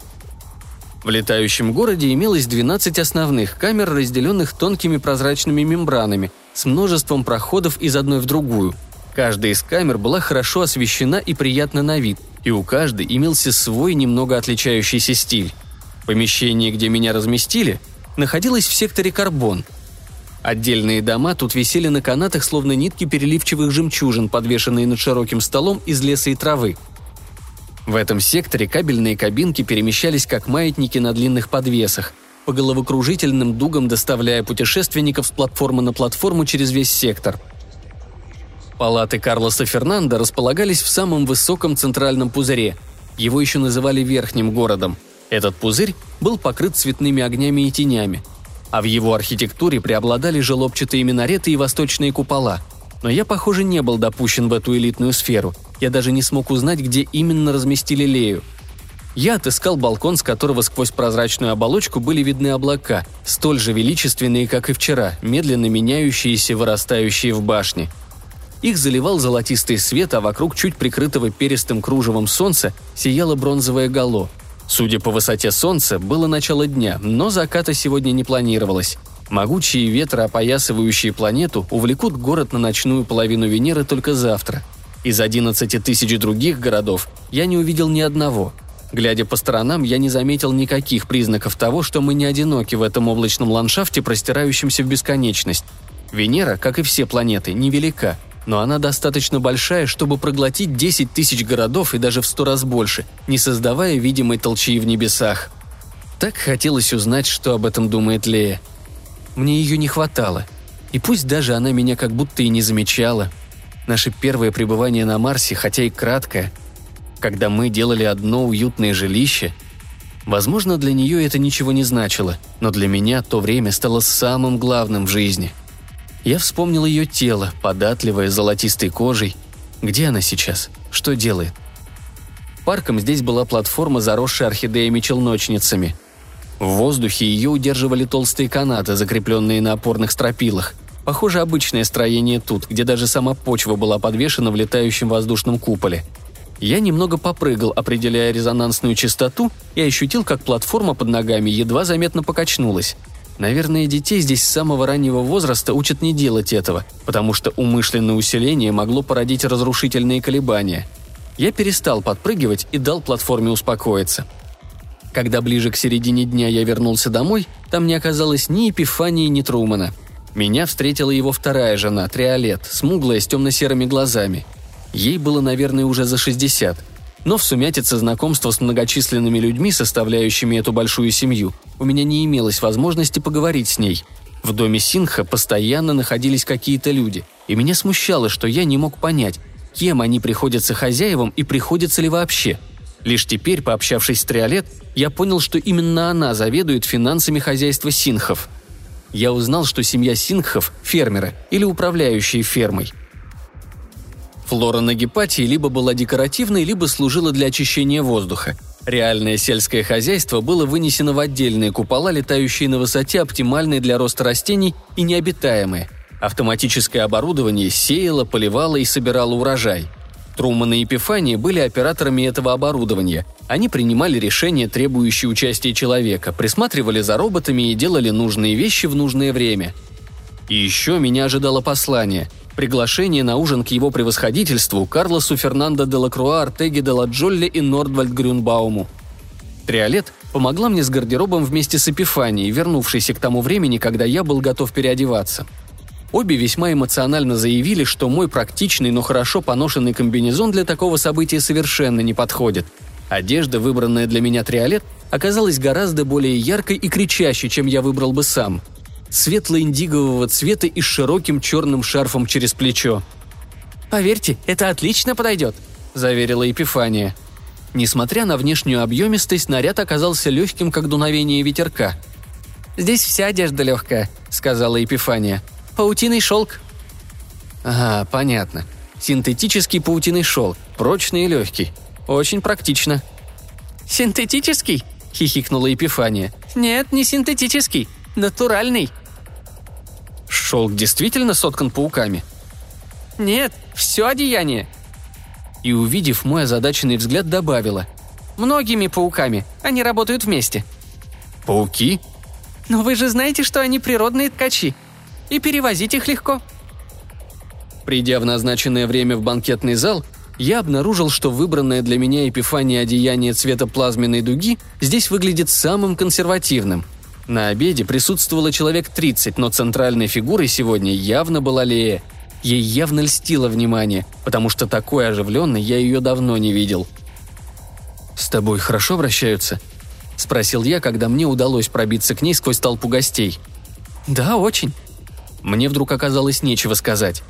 В летающем городе имелось 12 основных камер, разделенных тонкими прозрачными мембранами, с множеством проходов из одной в другую. Каждая из камер была хорошо освещена и приятна на вид – и у каждой имелся свой немного отличающийся стиль. Помещение, где меня разместили, находилось в секторе «Карбон». Отдельные дома тут висели на канатах, словно нитки переливчивых жемчужин, подвешенные над широким столом из леса и травы. В этом секторе кабельные кабинки перемещались как маятники на длинных подвесах, по головокружительным дугам доставляя путешественников с платформы на платформу через весь сектор – Палаты Карлоса Фернандо располагались в самом высоком центральном пузыре. Его еще называли Верхним городом. Этот пузырь был покрыт цветными огнями и тенями. А в его архитектуре преобладали желобчатые минареты и восточные купола. Но я, похоже, не был допущен в эту элитную сферу. Я даже не смог узнать, где именно разместили Лею. Я отыскал балкон, с которого сквозь прозрачную оболочку были видны облака, столь же величественные, как и вчера, медленно меняющиеся, вырастающие в башне – их заливал золотистый свет, а вокруг чуть прикрытого перистым кружевом солнца сияло бронзовое гало. Судя по высоте солнца, было начало дня, но заката сегодня не планировалось. Могучие ветры, опоясывающие планету, увлекут город на ночную половину Венеры только завтра. Из 11 тысяч других городов я не увидел ни одного. Глядя по сторонам, я не заметил никаких признаков того, что мы не одиноки в этом облачном ландшафте, простирающемся в бесконечность. Венера, как и все планеты, невелика, но она достаточно большая, чтобы проглотить 10 тысяч городов и даже в сто раз больше, не создавая видимой толчии в небесах. Так хотелось узнать, что об этом думает Лея. Мне ее не хватало. И пусть даже она меня как будто и не замечала. Наше первое пребывание на Марсе, хотя и краткое, когда мы делали одно уютное жилище, возможно, для нее это ничего не значило, но для меня то время стало самым главным в жизни – я вспомнил ее тело, податливое, золотистой кожей. Где она сейчас? Что делает? Парком здесь была платформа, заросшая орхидеями-челночницами. В воздухе ее удерживали толстые канаты, закрепленные на опорных стропилах. Похоже, обычное строение тут, где даже сама почва была подвешена в летающем воздушном куполе. Я немного попрыгал, определяя резонансную частоту, и ощутил, как платформа под ногами едва заметно покачнулась. Наверное, детей здесь с самого раннего возраста учат не делать этого, потому что умышленное усиление могло породить разрушительные колебания. Я перестал подпрыгивать и дал платформе успокоиться. Когда ближе к середине дня я вернулся домой, там не оказалось ни Эпифании, ни Трумана. Меня встретила его вторая жена, Триолет, смуглая с темно-серыми глазами. Ей было, наверное, уже за 60 – но в сумятице знакомства с многочисленными людьми, составляющими эту большую семью, у меня не имелось возможности поговорить с ней. В доме Синха постоянно находились какие-то люди, и меня смущало, что я не мог понять, кем они приходятся хозяевам и приходятся ли вообще. Лишь теперь, пообщавшись с Триолет, я понял, что именно она заведует финансами хозяйства Синхов. Я узнал, что семья Синхов – фермеры или управляющие фермой – Флора на Гепатии либо была декоративной, либо служила для очищения воздуха. Реальное сельское хозяйство было вынесено в отдельные купола, летающие на высоте, оптимальные для роста растений и необитаемые. Автоматическое оборудование сеяло, поливало и собирало урожай. Труман и Епифания были операторами этого оборудования. Они принимали решения, требующие участия человека, присматривали за роботами и делали нужные вещи в нужное время. И еще меня ожидало послание – приглашение на ужин к его превосходительству Карлосу Фернандо де Лакруа, Артеге де ла Джолли и Нордвальд Грюнбауму. Триолет помогла мне с гардеробом вместе с Эпифанией, вернувшейся к тому времени, когда я был готов переодеваться. Обе весьма эмоционально заявили, что мой практичный, но хорошо поношенный комбинезон для такого события совершенно не подходит. Одежда, выбранная для меня триолет, оказалась гораздо более яркой и кричащей, чем я выбрал бы сам – светло-индигового цвета и с широким черным шарфом через плечо. «Поверьте, это отлично подойдет», – заверила Епифания. Несмотря на внешнюю объемистость, наряд оказался легким, как дуновение ветерка. «Здесь вся одежда легкая», – сказала Епифания. «Паутиный шелк». «Ага, понятно. Синтетический паутиный шелк, прочный и легкий. Очень практично». «Синтетический?» – хихикнула Епифания. «Нет, не синтетический. Натуральный». «Шелк действительно соткан пауками?» «Нет, все одеяние». И, увидев мой озадаченный взгляд, добавила. «Многими пауками. Они работают вместе». «Пауки?» «Но вы же знаете, что они природные ткачи. И перевозить их легко». Придя в назначенное время в банкетный зал, я обнаружил, что выбранное для меня эпифания одеяние цвета плазменной дуги здесь выглядит самым консервативным. На обеде присутствовало человек 30, но центральной фигурой сегодня явно была Лея. Ей явно льстило внимание, потому что такой оживленной я ее давно не видел. «С тобой хорошо обращаются?» – спросил я, когда мне удалось пробиться к ней сквозь толпу гостей. «Да, очень». Мне вдруг оказалось нечего сказать.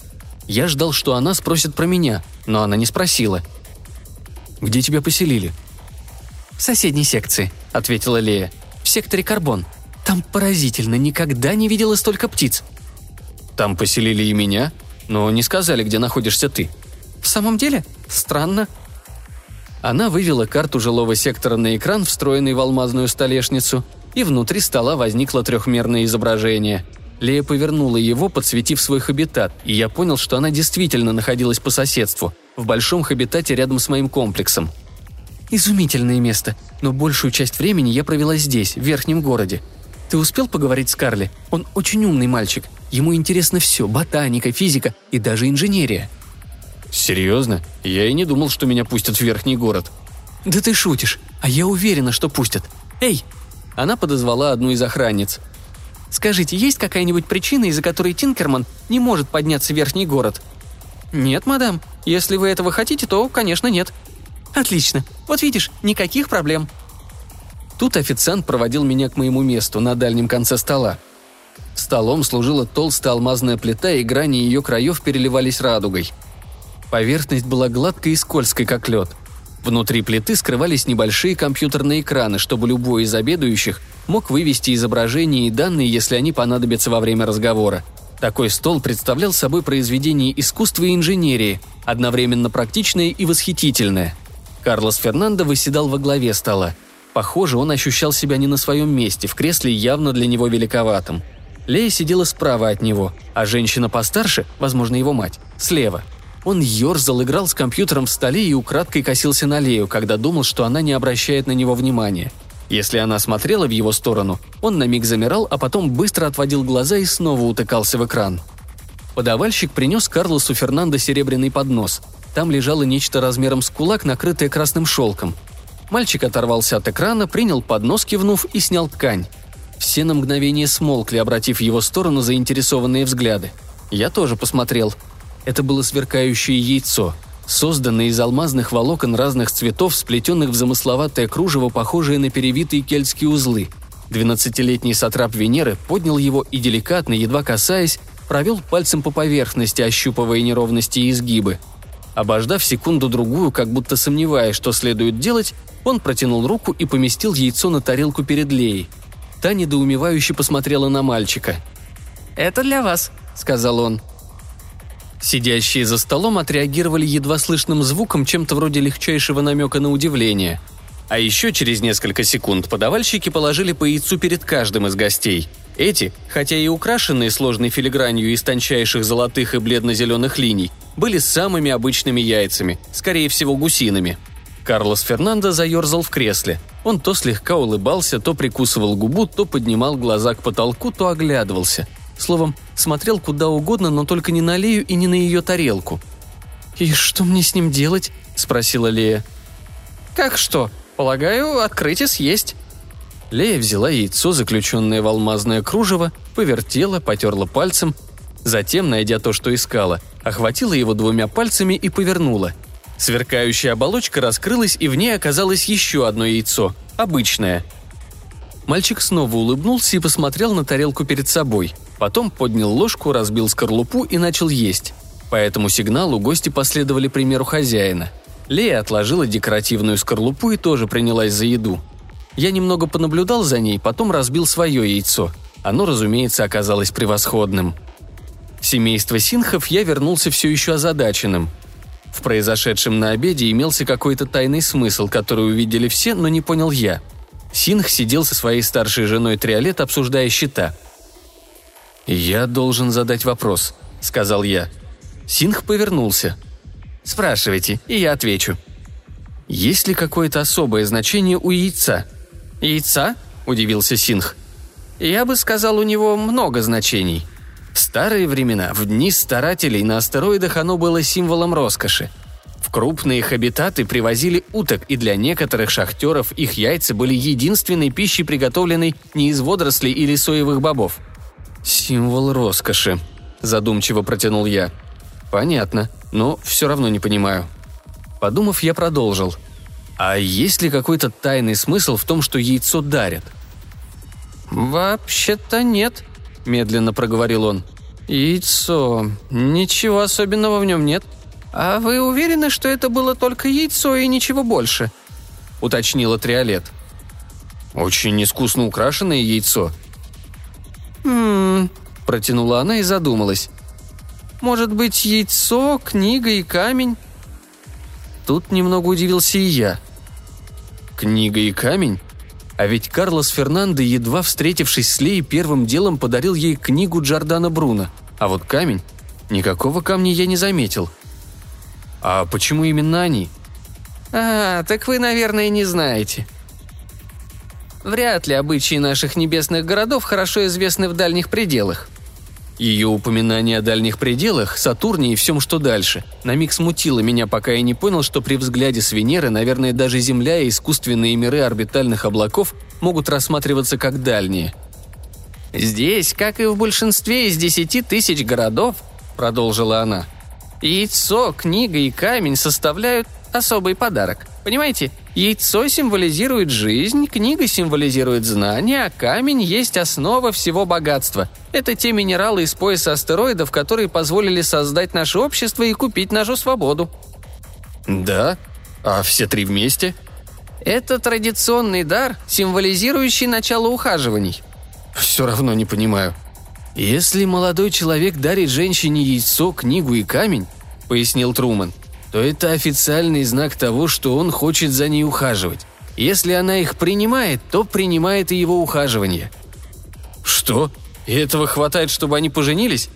Я ждал, что она спросит про меня, но она не спросила. «Где тебя поселили?» «В соседней секции», — ответила Лея. «В секторе Карбон. Там поразительно, никогда не видела столько птиц». «Там поселили и меня, но не сказали, где находишься ты». «В самом деле? Странно». Она вывела карту жилого сектора на экран, встроенный в алмазную столешницу, и внутри стола возникло трехмерное изображение — Лея повернула его, подсветив свой хабитат, и я понял, что она действительно находилась по соседству, в большом хабитате рядом с моим комплексом. «Изумительное место, но большую часть времени я провела здесь, в верхнем городе. Ты успел поговорить с Карли? Он очень умный мальчик. Ему интересно все – ботаника, физика и даже инженерия». «Серьезно? Я и не думал, что меня пустят в верхний город». «Да ты шутишь, а я уверена, что пустят. Эй!» Она подозвала одну из охранниц – Скажите, есть какая-нибудь причина, из-за которой Тинкерман не может подняться в верхний город?» «Нет, мадам. Если вы этого хотите, то, конечно, нет». «Отлично. Вот видишь, никаких проблем». Тут официант проводил меня к моему месту на дальнем конце стола. Столом служила толстая алмазная плита, и грани ее краев переливались радугой. Поверхность была гладкой и скользкой, как лед – Внутри плиты скрывались небольшие компьютерные экраны, чтобы любой из обедающих мог вывести изображения и данные, если они понадобятся во время разговора. Такой стол представлял собой произведение искусства и инженерии, одновременно практичное и восхитительное. Карлос Фернандо выседал во главе стола. Похоже, он ощущал себя не на своем месте, в кресле явно для него великоватым. Лея сидела справа от него, а женщина постарше, возможно, его мать, слева – он ерзал, играл с компьютером в столе и украдкой косился на Лею, когда думал, что она не обращает на него внимания. Если она смотрела в его сторону, он на миг замирал, а потом быстро отводил глаза и снова утыкался в экран. Подавальщик принес Карлосу Фернандо серебряный поднос. Там лежало нечто размером с кулак, накрытое красным шелком. Мальчик оторвался от экрана, принял поднос, кивнув, и снял ткань. Все на мгновение смолкли, обратив в его сторону заинтересованные взгляды. Я тоже посмотрел – это было сверкающее яйцо, созданное из алмазных волокон разных цветов, сплетенных в замысловатое кружево, похожее на перевитые кельтские узлы. Двенадцатилетний сатрап Венеры поднял его и деликатно, едва касаясь, провел пальцем по поверхности, ощупывая неровности и изгибы. Обождав секунду-другую, как будто сомневаясь, что следует делать, он протянул руку и поместил яйцо на тарелку перед Леей. Та недоумевающе посмотрела на мальчика. «Это для вас», — сказал он. Сидящие за столом отреагировали едва слышным звуком, чем-то вроде легчайшего намека на удивление. А еще через несколько секунд подавальщики положили по яйцу перед каждым из гостей. Эти, хотя и украшенные сложной филигранью из тончайших золотых и бледно-зеленых линий, были самыми обычными яйцами, скорее всего гусиными. Карлос Фернандо заерзал в кресле. Он то слегка улыбался, то прикусывал губу, то поднимал глаза к потолку, то оглядывался – Словом, смотрел куда угодно, но только не на Лею и не на ее тарелку. «И что мне с ним делать?» – спросила Лея. «Как что? Полагаю, открыть и съесть». Лея взяла яйцо, заключенное в алмазное кружево, повертела, потерла пальцем, затем, найдя то, что искала, охватила его двумя пальцами и повернула. Сверкающая оболочка раскрылась, и в ней оказалось еще одно яйцо, обычное – Мальчик снова улыбнулся и посмотрел на тарелку перед собой. Потом поднял ложку, разбил скорлупу и начал есть. По этому сигналу гости последовали примеру хозяина. Лея отложила декоративную скорлупу и тоже принялась за еду. Я немного понаблюдал за ней, потом разбил свое яйцо. Оно, разумеется, оказалось превосходным. Семейство Синхов я вернулся все еще озадаченным. В произошедшем на обеде имелся какой-то тайный смысл, который увидели все, но не понял я. Синх сидел со своей старшей женой Триолет, обсуждая счета. «Я должен задать вопрос», — сказал я. Синх повернулся. «Спрашивайте, и я отвечу». «Есть ли какое-то особое значение у яйца?» «Яйца?» – удивился Синх. «Я бы сказал, у него много значений. В старые времена, в дни старателей на астероидах оно было символом роскоши. В крупные хабитаты привозили уток, и для некоторых шахтеров их яйца были единственной пищей, приготовленной не из водорослей или соевых бобов. «Символ роскоши», – задумчиво протянул я. «Понятно, но все равно не понимаю». Подумав, я продолжил – а есть ли какой-то тайный смысл в том, что яйцо дарят? «Вообще-то нет», – медленно проговорил он. «Яйцо. Ничего особенного в нем нет. А вы уверены, что это было только яйцо и ничего больше?» – уточнила Триолет. «Очень искусно украшенное яйцо». «Хм...» – протянула она и задумалась. «Может быть, яйцо, книга и камень?» Тут немного удивился и я. Книга и камень? А ведь Карлос Фернандо, едва встретившись с Леей, первым делом подарил ей книгу Джордана Бруно. А вот камень? Никакого камня я не заметил. А почему именно они? А, так вы, наверное, не знаете. Вряд ли обычаи наших небесных городов хорошо известны в дальних пределах. Ее упоминание о дальних пределах, Сатурне и всем, что дальше, на миг смутило меня, пока я не понял, что при взгляде с Венеры, наверное, даже Земля и искусственные миры орбитальных облаков могут рассматриваться как дальние. «Здесь, как и в большинстве из десяти тысяч городов», — продолжила она, — «яйцо, книга и камень составляют особый подарок. Понимаете, яйцо символизирует жизнь, книга символизирует знания, а камень есть основа всего богатства. Это те минералы из пояса астероидов, которые позволили создать наше общество и купить нашу свободу. Да? А все три вместе? Это традиционный дар, символизирующий начало ухаживаний. Все равно не понимаю. Если молодой человек дарит женщине яйцо, книгу и камень, пояснил Труман – то это официальный знак того, что он хочет за ней ухаживать. Если она их принимает, то принимает и его ухаживание. Что? И этого хватает, чтобы они поженились?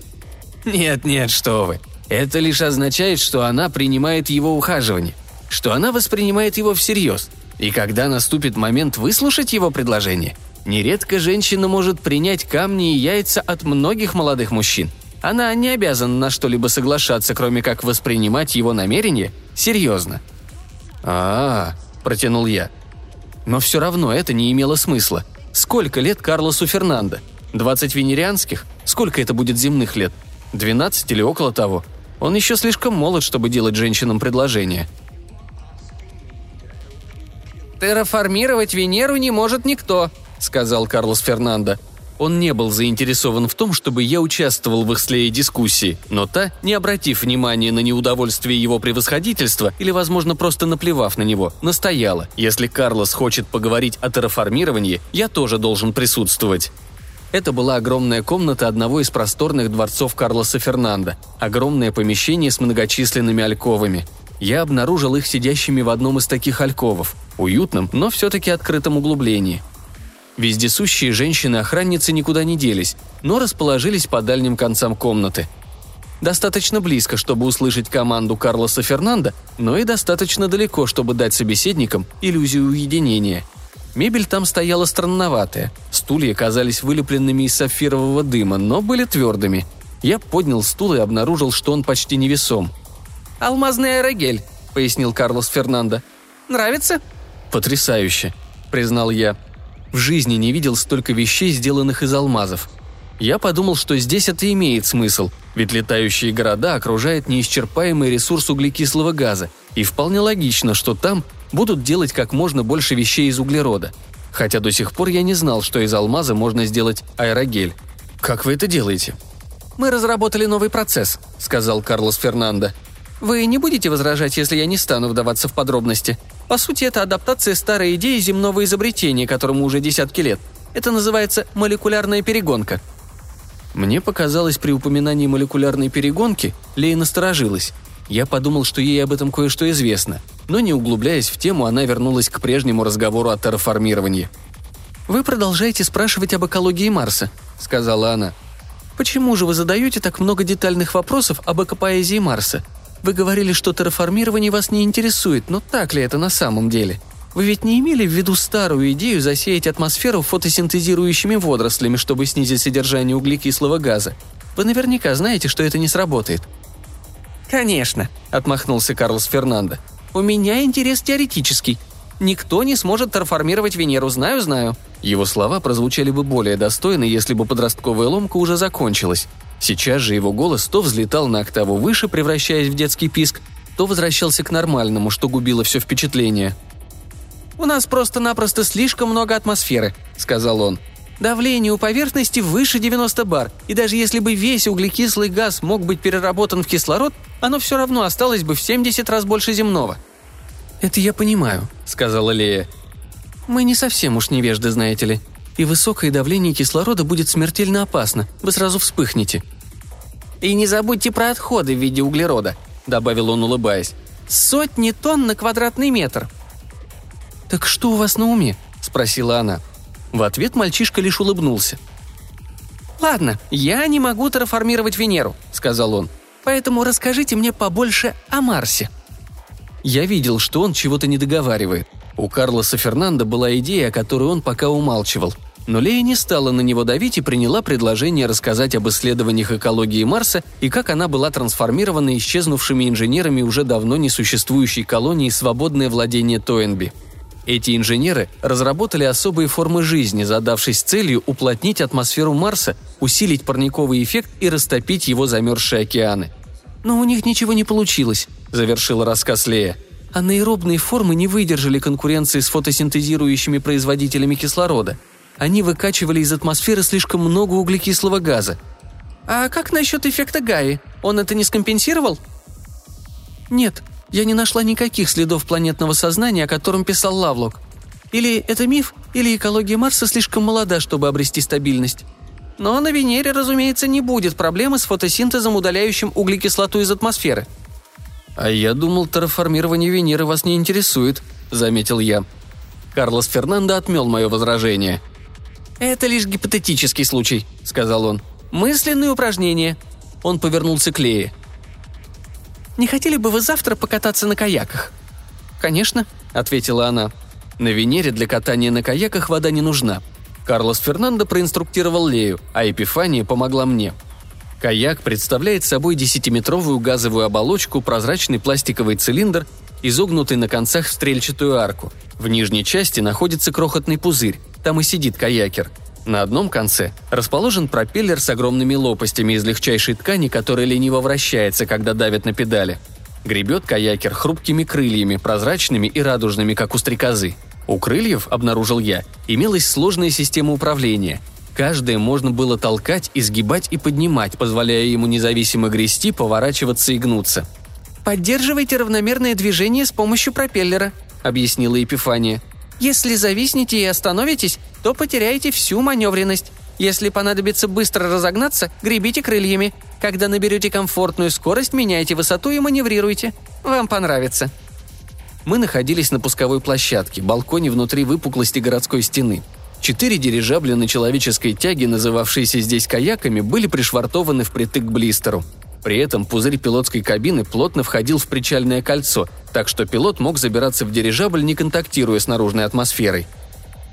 Нет, нет, что вы. Это лишь означает, что она принимает его ухаживание, что она воспринимает его всерьез. И когда наступит момент выслушать его предложение, нередко женщина может принять камни и яйца от многих молодых мужчин – она не обязана на что-либо соглашаться, кроме как воспринимать его намерение серьезно. а, -а, -а протянул я. Но все равно это не имело смысла. Сколько лет Карлосу Фернандо? 20 венерианских? Сколько это будет земных лет? 12 или около того? Он еще слишком молод, чтобы делать женщинам предложение. «Терраформировать Венеру не может никто», — сказал Карлос Фернандо. Он не был заинтересован в том, чтобы я участвовал в их слее дискуссии, но та, не обратив внимания на неудовольствие его превосходительства или, возможно, просто наплевав на него, настояла. Если Карлос хочет поговорить о терраформировании, я тоже должен присутствовать. Это была огромная комната одного из просторных дворцов Карлоса Фернанда. Огромное помещение с многочисленными альковами. Я обнаружил их сидящими в одном из таких альковов. Уютном, но все-таки открытом углублении. Вездесущие женщины-охранницы никуда не делись, но расположились по дальним концам комнаты. Достаточно близко, чтобы услышать команду Карлоса Фернанда, но и достаточно далеко, чтобы дать собеседникам иллюзию уединения. Мебель там стояла странноватая. Стулья казались вылепленными из сапфирового дыма, но были твердыми. Я поднял стул и обнаружил, что он почти невесом. «Алмазный аэрогель», — пояснил Карлос Фернандо. «Нравится?» «Потрясающе», — признал я. В жизни не видел столько вещей, сделанных из алмазов. Я подумал, что здесь это имеет смысл, ведь летающие города окружает неисчерпаемый ресурс углекислого газа, и вполне логично, что там будут делать как можно больше вещей из углерода. Хотя до сих пор я не знал, что из алмаза можно сделать аэрогель. Как вы это делаете? «Мы разработали новый процесс», — сказал Карлос Фернандо. «Вы не будете возражать, если я не стану вдаваться в подробности? По сути, это адаптация старой идеи земного изобретения, которому уже десятки лет. Это называется молекулярная перегонка». Мне показалось, при упоминании молекулярной перегонки Лея насторожилась. Я подумал, что ей об этом кое-что известно, но не углубляясь в тему, она вернулась к прежнему разговору о терраформировании. «Вы продолжаете спрашивать об экологии Марса», — сказала она. «Почему же вы задаете так много детальных вопросов об экопоэзии Марса? Вы говорили, что терраформирование вас не интересует, но так ли это на самом деле? Вы ведь не имели в виду старую идею засеять атмосферу фотосинтезирующими водорослями, чтобы снизить содержание углекислого газа? Вы наверняка знаете, что это не сработает». «Конечно», — отмахнулся Карлос Фернандо. «У меня интерес теоретический. Никто не сможет терраформировать Венеру, знаю-знаю». Его слова прозвучали бы более достойно, если бы подростковая ломка уже закончилась. Сейчас же его голос то взлетал на октаву выше, превращаясь в детский писк, то возвращался к нормальному, что губило все впечатление. «У нас просто-напросто слишком много атмосферы», — сказал он. «Давление у поверхности выше 90 бар, и даже если бы весь углекислый газ мог быть переработан в кислород, оно все равно осталось бы в 70 раз больше земного». «Это я понимаю», — сказала Лея. «Мы не совсем уж невежды, знаете ли. И высокое давление кислорода будет смертельно опасно. Вы сразу вспыхнете». «И не забудьте про отходы в виде углерода», — добавил он, улыбаясь. «Сотни тонн на квадратный метр». «Так что у вас на уме?» — спросила она. В ответ мальчишка лишь улыбнулся. «Ладно, я не могу терраформировать Венеру», — сказал он. «Поэтому расскажите мне побольше о Марсе». Я видел, что он чего-то не договаривает. У Карлоса Фернандо была идея, о которой он пока умалчивал. Но Лея не стала на него давить и приняла предложение рассказать об исследованиях экологии Марса и как она была трансформирована исчезнувшими инженерами уже давно несуществующей колонии «Свободное владение Тоенби». Эти инженеры разработали особые формы жизни, задавшись целью уплотнить атмосферу Марса, усилить парниковый эффект и растопить его замерзшие океаны. «Но у них ничего не получилось», — завершила рассказ Лея. «Анаэробные формы не выдержали конкуренции с фотосинтезирующими производителями кислорода. Они выкачивали из атмосферы слишком много углекислого газа. А как насчет эффекта Гаи? Он это не скомпенсировал? Нет, я не нашла никаких следов планетного сознания, о котором писал Лавлок. Или это миф, или экология Марса слишком молода, чтобы обрести стабильность. Но на Венере, разумеется, не будет проблемы с фотосинтезом, удаляющим углекислоту из атмосферы. «А я думал, терраформирование Венеры вас не интересует», — заметил я. Карлос Фернандо отмел мое возражение. «Это лишь гипотетический случай», — сказал он. «Мысленные упражнения». Он повернулся к Лее. «Не хотели бы вы завтра покататься на каяках?» «Конечно», — ответила она. «На Венере для катания на каяках вода не нужна. Карлос Фернандо проинструктировал Лею, а Эпифания помогла мне. Каяк представляет собой десятиметровую газовую оболочку, прозрачный пластиковый цилиндр, изогнутый на концах в стрельчатую арку. В нижней части находится крохотный пузырь, там и сидит каякер. На одном конце расположен пропеллер с огромными лопастями из легчайшей ткани, которая лениво вращается, когда давят на педали. Гребет каякер хрупкими крыльями, прозрачными и радужными, как у стрекозы. У крыльев, обнаружил я, имелась сложная система управления. Каждое можно было толкать, изгибать и поднимать, позволяя ему независимо грести, поворачиваться и гнуться. «Поддерживайте равномерное движение с помощью пропеллера», — объяснила Епифания. «Если зависнете и остановитесь, то потеряете всю маневренность. Если понадобится быстро разогнаться, гребите крыльями. Когда наберете комфортную скорость, меняйте высоту и маневрируйте. Вам понравится». Мы находились на пусковой площадке, балконе внутри выпуклости городской стены. Четыре дирижабля на человеческой тяге, называвшиеся здесь каяками, были пришвартованы впритык к блистеру. При этом пузырь пилотской кабины плотно входил в причальное кольцо, так что пилот мог забираться в дирижабль, не контактируя с наружной атмосферой.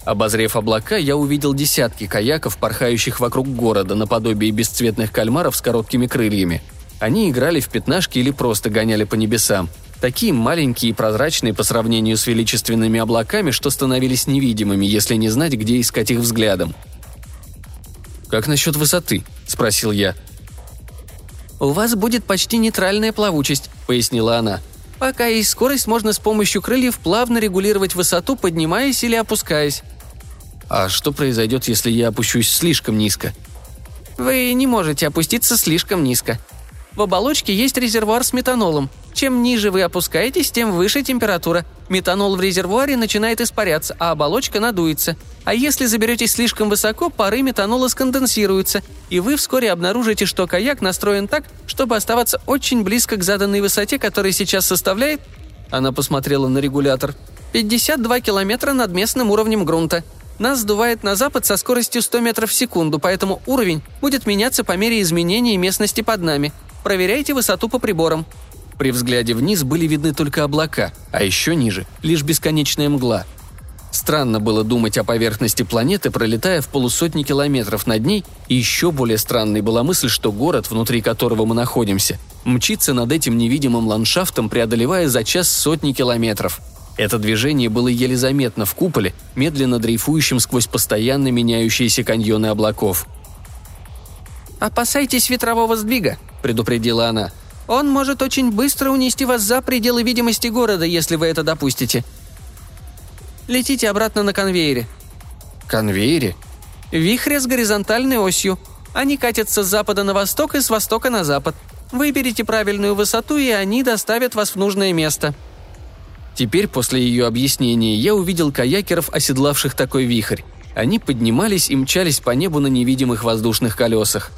Обозрев облака, я увидел десятки каяков, порхающих вокруг города, наподобие бесцветных кальмаров с короткими крыльями. Они играли в пятнашки или просто гоняли по небесам. Такие маленькие и прозрачные по сравнению с величественными облаками, что становились невидимыми, если не знать, где искать их взглядом. «Как насчет высоты?» – спросил я. «У вас будет почти нейтральная плавучесть», – пояснила она. «Пока есть скорость, можно с помощью крыльев плавно регулировать высоту, поднимаясь или опускаясь». А что произойдет, если я опущусь слишком низко? Вы не можете опуститься слишком низко. В оболочке есть резервуар с метанолом. Чем ниже вы опускаетесь, тем выше температура. Метанол в резервуаре начинает испаряться, а оболочка надуется. А если заберетесь слишком высоко, пары метанола сконденсируются, и вы вскоре обнаружите, что каяк настроен так, чтобы оставаться очень близко к заданной высоте, которая сейчас составляет... Она посмотрела на регулятор. 52 километра над местным уровнем грунта. Нас сдувает на запад со скоростью 100 метров в секунду, поэтому уровень будет меняться по мере изменения местности под нами. Проверяйте высоту по приборам. При взгляде вниз были видны только облака, а еще ниже – лишь бесконечная мгла. Странно было думать о поверхности планеты, пролетая в полусотни километров над ней, и еще более странной была мысль, что город, внутри которого мы находимся, мчится над этим невидимым ландшафтом, преодолевая за час сотни километров – это движение было еле заметно в куполе, медленно дрейфующем сквозь постоянно меняющиеся каньоны облаков. «Опасайтесь ветрового сдвига», — предупредила она. «Он может очень быстро унести вас за пределы видимости города, если вы это допустите. Летите обратно на конвейере». «Конвейере?» «Вихря с горизонтальной осью. Они катятся с запада на восток и с востока на запад. Выберите правильную высоту, и они доставят вас в нужное место», Теперь, после ее объяснения, я увидел каякеров, оседлавших такой вихрь. Они поднимались и мчались по небу на невидимых воздушных колесах.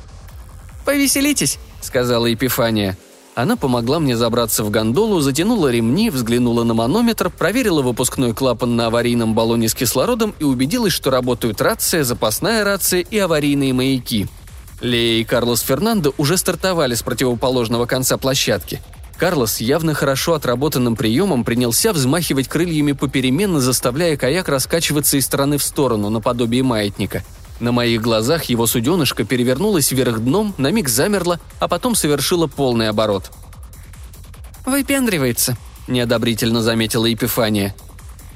«Повеселитесь», — сказала Епифания. Она помогла мне забраться в гондолу, затянула ремни, взглянула на манометр, проверила выпускной клапан на аварийном баллоне с кислородом и убедилась, что работают рация, запасная рация и аварийные маяки. Лея и Карлос Фернандо уже стартовали с противоположного конца площадки — Карлос явно хорошо отработанным приемом принялся взмахивать крыльями попеременно, заставляя каяк раскачиваться из стороны в сторону, наподобие маятника. На моих глазах его суденышко перевернулось вверх дном, на миг замерло, а потом совершило полный оборот. «Выпендривается», — неодобрительно заметила Епифания.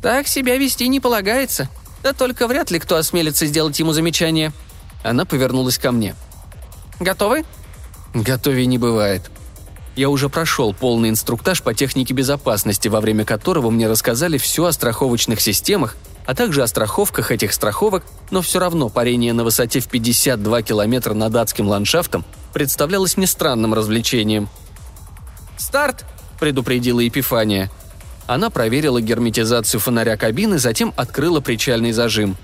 «Так себя вести не полагается. Да только вряд ли кто осмелится сделать ему замечание». Она повернулась ко мне. «Готовы?» «Готовее не бывает», я уже прошел полный инструктаж по технике безопасности, во время которого мне рассказали все о страховочных системах, а также о страховках этих страховок, но все равно парение на высоте в 52 километра над адским ландшафтом представлялось мне странным развлечением. «Старт!» – предупредила Епифания. Она проверила герметизацию фонаря кабины, затем открыла причальный зажим.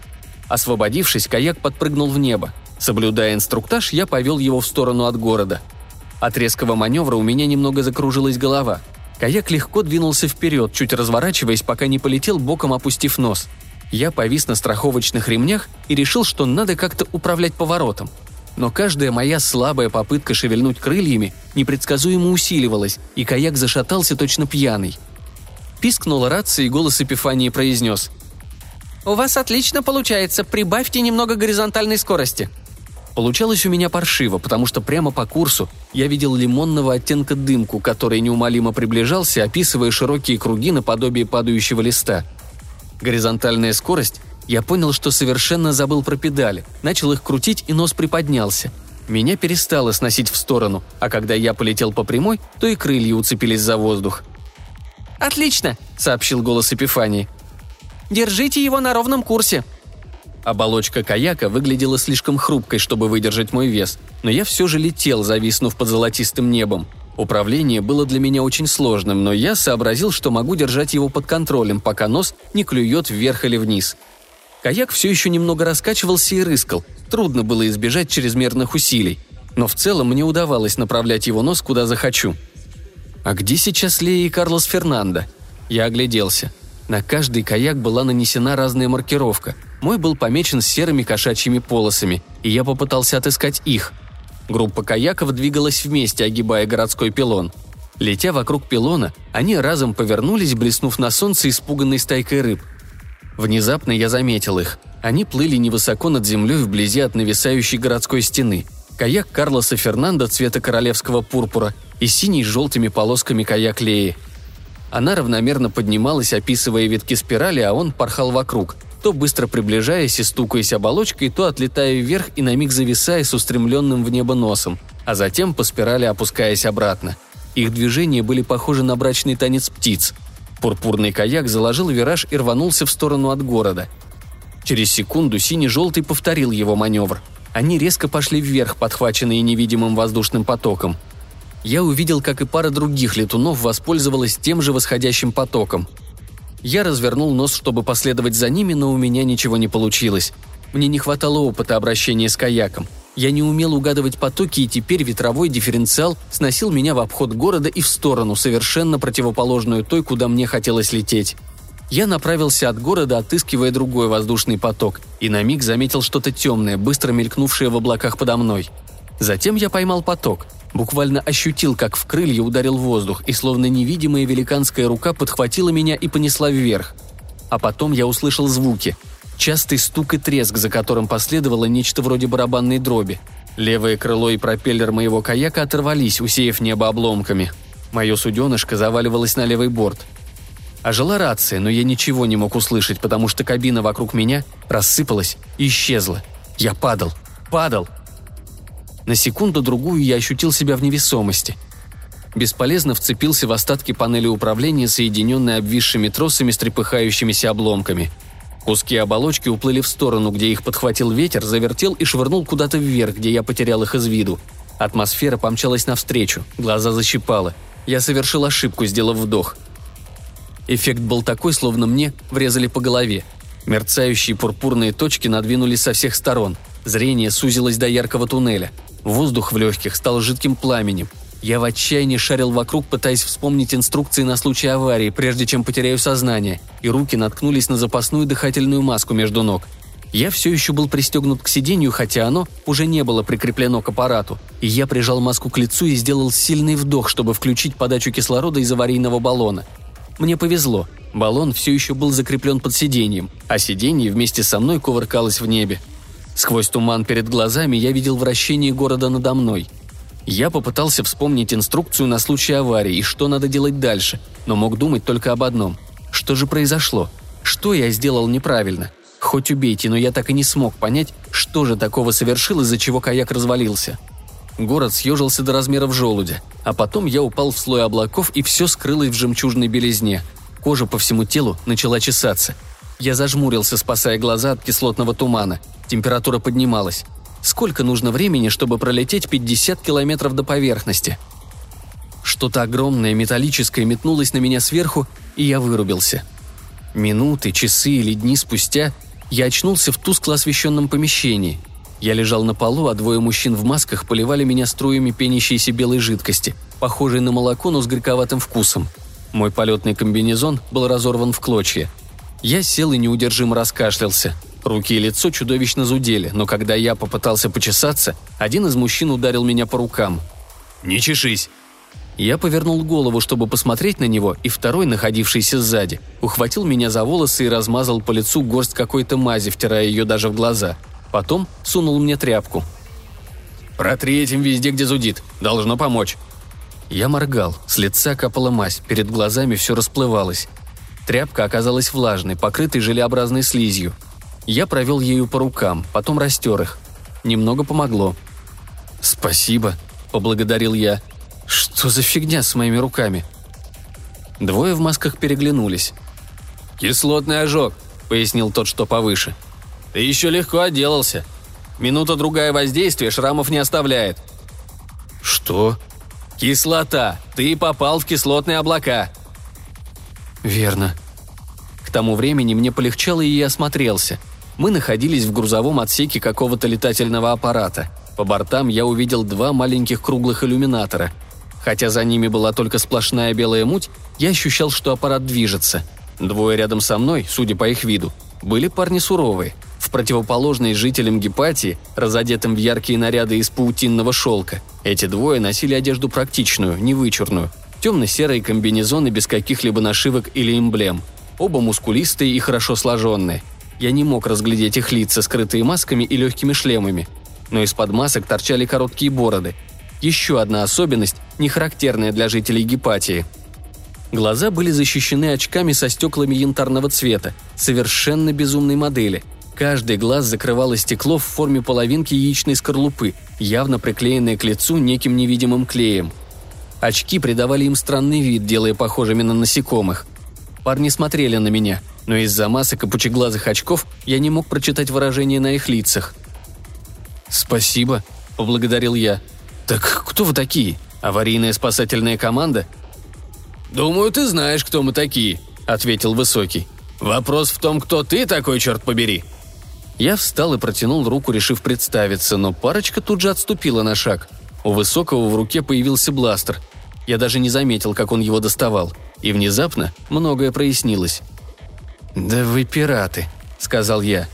Освободившись, каяк подпрыгнул в небо. Соблюдая инструктаж, я повел его в сторону от города – от резкого маневра у меня немного закружилась голова. Каяк легко двинулся вперед, чуть разворачиваясь, пока не полетел боком, опустив нос. Я повис на страховочных ремнях и решил, что надо как-то управлять поворотом. Но каждая моя слабая попытка шевельнуть крыльями непредсказуемо усиливалась, и каяк зашатался точно пьяный. Пискнула рация, и голос Эпифании произнес. «У вас отлично получается, прибавьте немного горизонтальной скорости», Получалось у меня паршиво, потому что прямо по курсу я видел лимонного оттенка дымку, который неумолимо приближался, описывая широкие круги наподобие падающего листа. Горизонтальная скорость я понял, что совершенно забыл про педали, начал их крутить и нос приподнялся. Меня перестало сносить в сторону, а когда я полетел по прямой, то и крылья уцепились за воздух. «Отлично!» — сообщил голос Эпифании. «Держите его на ровном курсе!» Оболочка каяка выглядела слишком хрупкой, чтобы выдержать мой вес, но я все же летел, зависнув под золотистым небом. Управление было для меня очень сложным, но я сообразил, что могу держать его под контролем, пока нос не клюет вверх или вниз. Каяк все еще немного раскачивался и рыскал, трудно было избежать чрезмерных усилий, но в целом мне удавалось направлять его нос куда захочу. А где сейчас Лея и Карлос Фернандо? Я огляделся. На каждый каяк была нанесена разная маркировка – мой был помечен серыми кошачьими полосами, и я попытался отыскать их. Группа каяков двигалась вместе, огибая городской пилон. Летя вокруг пилона, они разом повернулись, блеснув на солнце испуганной стайкой рыб. Внезапно я заметил их. Они плыли невысоко над землей вблизи от нависающей городской стены. Каяк Карлоса Фернандо цвета королевского пурпура и синий с желтыми полосками каяк Леи. Она равномерно поднималась, описывая витки спирали, а он порхал вокруг – то быстро приближаясь и стукаясь оболочкой, то отлетая вверх и на миг зависая с устремленным в небо носом, а затем по спирали опускаясь обратно. Их движения были похожи на брачный танец птиц. Пурпурный каяк заложил вираж и рванулся в сторону от города. Через секунду синий-желтый повторил его маневр. Они резко пошли вверх, подхваченные невидимым воздушным потоком. Я увидел, как и пара других летунов воспользовалась тем же восходящим потоком. Я развернул нос, чтобы последовать за ними, но у меня ничего не получилось. Мне не хватало опыта обращения с каяком. Я не умел угадывать потоки, и теперь ветровой дифференциал сносил меня в обход города и в сторону, совершенно противоположную той, куда мне хотелось лететь. Я направился от города, отыскивая другой воздушный поток, и на миг заметил что-то темное, быстро мелькнувшее в облаках подо мной. Затем я поймал поток, буквально ощутил, как в крылья ударил воздух, и словно невидимая великанская рука подхватила меня и понесла вверх. А потом я услышал звуки – Частый стук и треск, за которым последовало нечто вроде барабанной дроби. Левое крыло и пропеллер моего каяка оторвались, усеяв небо обломками. Мое суденышко заваливалось на левый борт. Ожила рация, но я ничего не мог услышать, потому что кабина вокруг меня рассыпалась и исчезла. Я падал. Падал. На секунду-другую я ощутил себя в невесомости. Бесполезно вцепился в остатки панели управления, соединенные обвисшими тросами с трепыхающимися обломками – Куски оболочки уплыли в сторону, где их подхватил ветер, завертел и швырнул куда-то вверх, где я потерял их из виду. Атмосфера помчалась навстречу, глаза защипало. Я совершил ошибку, сделав вдох. Эффект был такой, словно мне врезали по голове. Мерцающие пурпурные точки надвинулись со всех сторон. Зрение сузилось до яркого туннеля. Воздух в легких стал жидким пламенем. Я в отчаянии шарил вокруг, пытаясь вспомнить инструкции на случай аварии, прежде чем потеряю сознание, и руки наткнулись на запасную дыхательную маску между ног. Я все еще был пристегнут к сиденью, хотя оно уже не было прикреплено к аппарату, и я прижал маску к лицу и сделал сильный вдох, чтобы включить подачу кислорода из аварийного баллона. Мне повезло. Баллон все еще был закреплен под сиденьем, а сиденье вместе со мной кувыркалось в небе. Сквозь туман перед глазами я видел вращение города надо мной – я попытался вспомнить инструкцию на случай аварии и что надо делать дальше, но мог думать только об одном. Что же произошло? Что я сделал неправильно? Хоть убейте, но я так и не смог понять, что же такого совершил, из-за чего каяк развалился. Город съежился до размеров желудя, а потом я упал в слой облаков и все скрылось в жемчужной белизне. Кожа по всему телу начала чесаться. Я зажмурился, спасая глаза от кислотного тумана. Температура поднималась. Сколько нужно времени, чтобы пролететь 50 километров до поверхности? Что-то огромное, металлическое метнулось на меня сверху, и я вырубился. Минуты, часы или дни спустя я очнулся в тускло освещенном помещении. Я лежал на полу, а двое мужчин в масках поливали меня струями пенящейся белой жидкости, похожей на молоко, но с горьковатым вкусом. Мой полетный комбинезон был разорван в клочья. Я сел и неудержимо раскашлялся – Руки и лицо чудовищно зудели, но когда я попытался почесаться, один из мужчин ударил меня по рукам. «Не чешись!» Я повернул голову, чтобы посмотреть на него, и второй, находившийся сзади, ухватил меня за волосы и размазал по лицу горсть какой-то мази, втирая ее даже в глаза. Потом сунул мне тряпку. «Протри этим везде, где зудит. Должно помочь». Я моргал, с лица капала мазь, перед глазами все расплывалось. Тряпка оказалась влажной, покрытой желеобразной слизью – я провел ею по рукам, потом растер их. Немного помогло. «Спасибо», — поблагодарил я. «Что за фигня с моими руками?» Двое в масках переглянулись. «Кислотный ожог», — пояснил тот, что повыше. «Ты еще легко отделался. Минута-другая воздействия шрамов не оставляет». «Что?» «Кислота. Ты попал в кислотные облака». «Верно». К тому времени мне полегчало, и я осмотрелся. Мы находились в грузовом отсеке какого-то летательного аппарата. По бортам я увидел два маленьких круглых иллюминатора. Хотя за ними была только сплошная белая муть, я ощущал, что аппарат движется. Двое рядом со мной, судя по их виду, были парни суровые. В противоположной жителям Гепатии, разодетым в яркие наряды из паутинного шелка, эти двое носили одежду практичную, невычурную. Темно-серые комбинезоны без каких-либо нашивок или эмблем. Оба мускулистые и хорошо сложенные – я не мог разглядеть их лица, скрытые масками и легкими шлемами. Но из-под масок торчали короткие бороды. Еще одна особенность, не характерная для жителей Гепатии. Глаза были защищены очками со стеклами янтарного цвета, совершенно безумной модели. Каждый глаз закрывало стекло в форме половинки яичной скорлупы, явно приклеенное к лицу неким невидимым клеем. Очки придавали им странный вид, делая похожими на насекомых. Парни смотрели на меня – но из-за масок и пучеглазых очков я не мог прочитать выражение на их лицах. «Спасибо», — поблагодарил я. «Так кто вы такие? Аварийная спасательная команда?» «Думаю, ты знаешь, кто мы такие», — ответил Высокий. «Вопрос в том, кто ты такой, черт побери». Я встал и протянул руку, решив представиться, но парочка тут же отступила на шаг. У Высокого в руке появился бластер. Я даже не заметил, как он его доставал. И внезапно многое прояснилось. «Да вы пираты», — сказал я.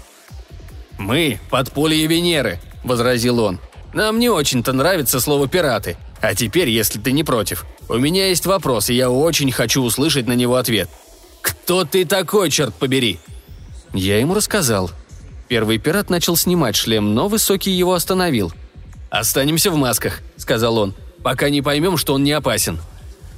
«Мы — подполье Венеры», — возразил он. «Нам не очень-то нравится слово «пираты». А теперь, если ты не против, у меня есть вопрос, и я очень хочу услышать на него ответ. Кто ты такой, черт побери?» Я ему рассказал. Первый пират начал снимать шлем, но Высокий его остановил. «Останемся в масках», — сказал он, — «пока не поймем, что он не опасен».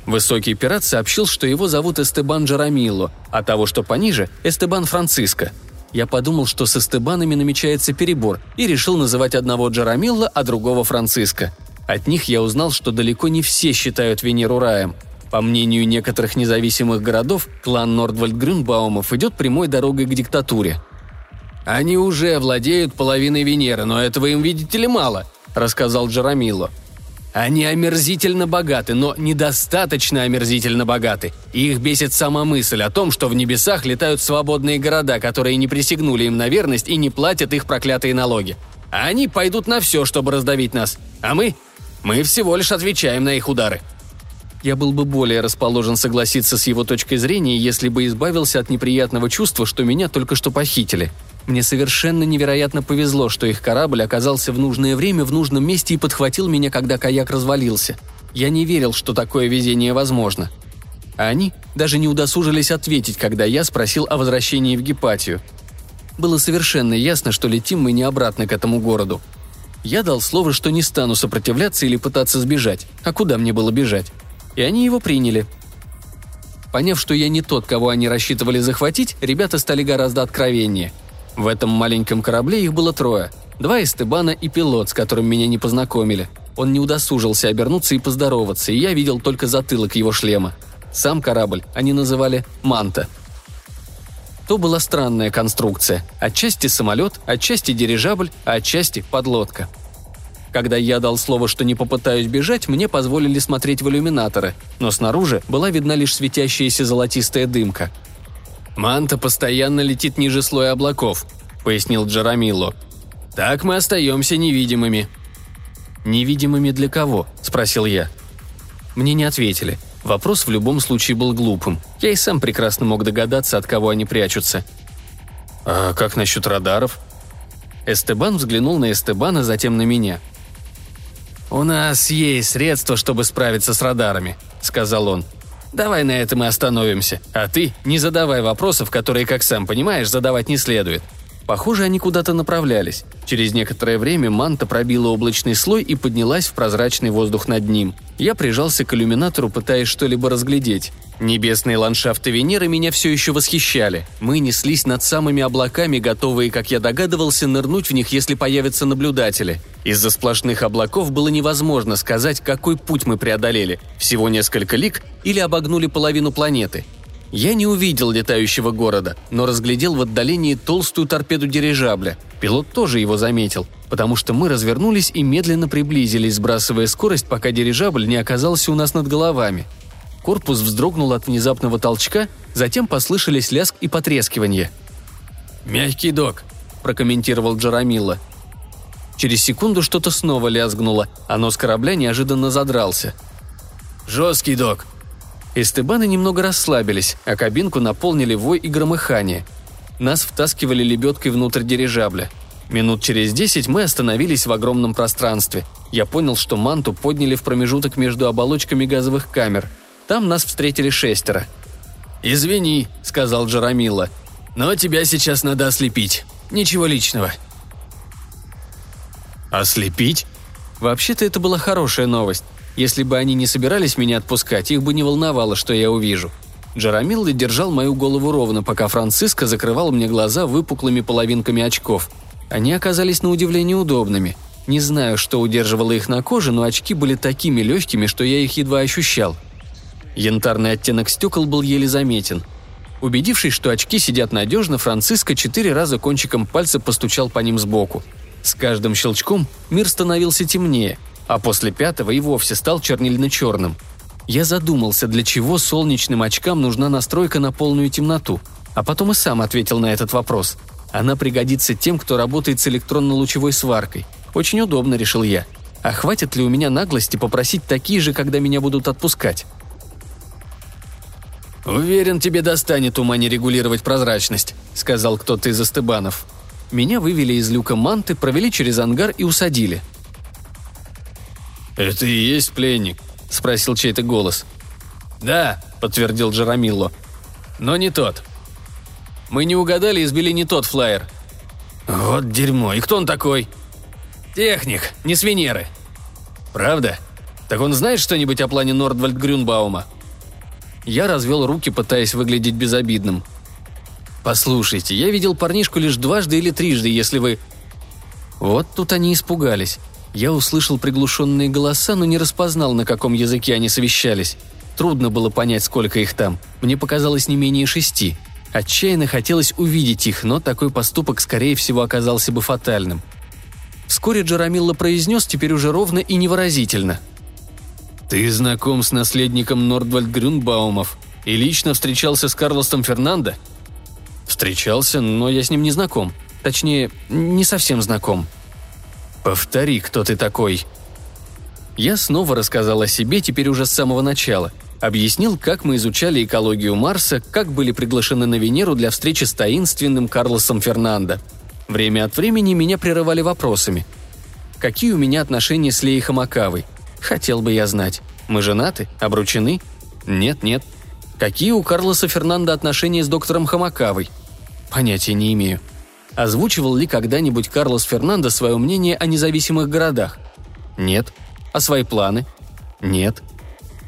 Высокий пират сообщил, что его зовут Эстебан Джарамилло, а того, что пониже – Эстебан Франциско. Я подумал, что с Эстебанами намечается перебор, и решил называть одного Джарамилло, а другого Франциско. От них я узнал, что далеко не все считают Венеру раем. По мнению некоторых независимых городов, клан Нордвальд Грюнбаумов идет прямой дорогой к диктатуре. «Они уже владеют половиной Венеры, но этого им, видите ли, мало», – рассказал Джарамилло. Они омерзительно богаты, но недостаточно омерзительно богаты. И их бесит сама мысль о том, что в небесах летают свободные города, которые не присягнули им на верность и не платят их проклятые налоги. А они пойдут на все, чтобы раздавить нас. А мы? Мы всего лишь отвечаем на их удары. Я был бы более расположен согласиться с его точкой зрения, если бы избавился от неприятного чувства, что меня только что похитили – мне совершенно невероятно повезло, что их корабль оказался в нужное время в нужном месте и подхватил меня, когда каяк развалился. Я не верил, что такое везение возможно. А они даже не удосужились ответить, когда я спросил о возвращении в Гепатию. Было совершенно ясно, что летим мы не обратно к этому городу. Я дал слово, что не стану сопротивляться или пытаться сбежать. А куда мне было бежать? И они его приняли. Поняв, что я не тот, кого они рассчитывали захватить, ребята стали гораздо откровеннее – в этом маленьком корабле их было трое. Два Эстебана и пилот, с которым меня не познакомили. Он не удосужился обернуться и поздороваться, и я видел только затылок его шлема. Сам корабль они называли «Манта». То была странная конструкция. Отчасти самолет, отчасти дирижабль, а отчасти подлодка. Когда я дал слово, что не попытаюсь бежать, мне позволили смотреть в иллюминаторы, но снаружи была видна лишь светящаяся золотистая дымка – «Манта постоянно летит ниже слоя облаков», — пояснил Джарамило. «Так мы остаемся невидимыми». «Невидимыми для кого?» – спросил я. Мне не ответили. Вопрос в любом случае был глупым. Я и сам прекрасно мог догадаться, от кого они прячутся. «А как насчет радаров?» Эстебан взглянул на Эстебана, затем на меня. «У нас есть средства, чтобы справиться с радарами», — сказал он. Давай на этом и остановимся. А ты не задавай вопросов, которые, как сам понимаешь, задавать не следует. Похоже, они куда-то направлялись. Через некоторое время манта пробила облачный слой и поднялась в прозрачный воздух над ним. Я прижался к иллюминатору, пытаясь что-либо разглядеть. Небесные ландшафты Венеры меня все еще восхищали. Мы неслись над самыми облаками, готовые, как я догадывался, нырнуть в них, если появятся наблюдатели. Из-за сплошных облаков было невозможно сказать, какой путь мы преодолели. Всего несколько лик или обогнули половину планеты – я не увидел летающего города, но разглядел в отдалении толстую торпеду дирижабля. Пилот тоже его заметил, потому что мы развернулись и медленно приблизились, сбрасывая скорость, пока дирижабль не оказался у нас над головами. Корпус вздрогнул от внезапного толчка, затем послышались лязг и потрескивание. «Мягкий док», – прокомментировал Джарамилла. Через секунду что-то снова лязгнуло, а нос корабля неожиданно задрался. «Жесткий док», Эстебаны немного расслабились, а кабинку наполнили вой и громыхание. Нас втаскивали лебедкой внутрь дирижабля. Минут через десять мы остановились в огромном пространстве. Я понял, что манту подняли в промежуток между оболочками газовых камер. Там нас встретили шестеро. «Извини», — сказал Джарамила, — «но тебя сейчас надо ослепить. Ничего личного». «Ослепить?» Вообще-то это была хорошая новость. Если бы они не собирались меня отпускать, их бы не волновало, что я увижу. Джарамилла держал мою голову ровно, пока Франциско закрывал мне глаза выпуклыми половинками очков. Они оказались на удивление удобными. Не знаю, что удерживало их на коже, но очки были такими легкими, что я их едва ощущал. Янтарный оттенок стекол был еле заметен. Убедившись, что очки сидят надежно, Франциско четыре раза кончиком пальца постучал по ним сбоку. С каждым щелчком мир становился темнее, а после пятого и вовсе стал чернильно-черным. Я задумался, для чего солнечным очкам нужна настройка на полную темноту, а потом и сам ответил на этот вопрос. Она пригодится тем, кто работает с электронно-лучевой сваркой. Очень удобно, решил я. А хватит ли у меня наглости попросить такие же, когда меня будут отпускать? «Уверен, тебе достанет ума не регулировать прозрачность», — сказал кто-то из Остебанов. Меня вывели из люка манты, провели через ангар и усадили. «Это и есть пленник?» – спросил чей-то голос. «Да», – подтвердил Джарамилло. «Но не тот. Мы не угадали и сбили не тот флайер». «Вот дерьмо. И кто он такой?» «Техник, не с Венеры». «Правда? Так он знает что-нибудь о плане Нордвальд Грюнбаума?» Я развел руки, пытаясь выглядеть безобидным. «Послушайте, я видел парнишку лишь дважды или трижды, если вы...» Вот тут они испугались. Я услышал приглушенные голоса, но не распознал, на каком языке они совещались. Трудно было понять, сколько их там. Мне показалось не менее шести. Отчаянно хотелось увидеть их, но такой поступок, скорее всего, оказался бы фатальным. Вскоре Джарамилла произнес теперь уже ровно и невыразительно – «Ты знаком с наследником Нордвальд Грюнбаумов и лично встречался с Карлосом Фернандо?» «Встречался, но я с ним не знаком. Точнее, не совсем знаком». «Повтори, кто ты такой». Я снова рассказал о себе теперь уже с самого начала. Объяснил, как мы изучали экологию Марса, как были приглашены на Венеру для встречи с таинственным Карлосом Фернандо. Время от времени меня прерывали вопросами. Какие у меня отношения с Леей Хамакавой – Хотел бы я знать. Мы женаты? Обручены? Нет, нет. Какие у Карлоса Фернандо отношения с доктором Хамакавой? Понятия не имею. Озвучивал ли когда-нибудь Карлос Фернандо свое мнение о независимых городах? Нет. А свои планы? Нет.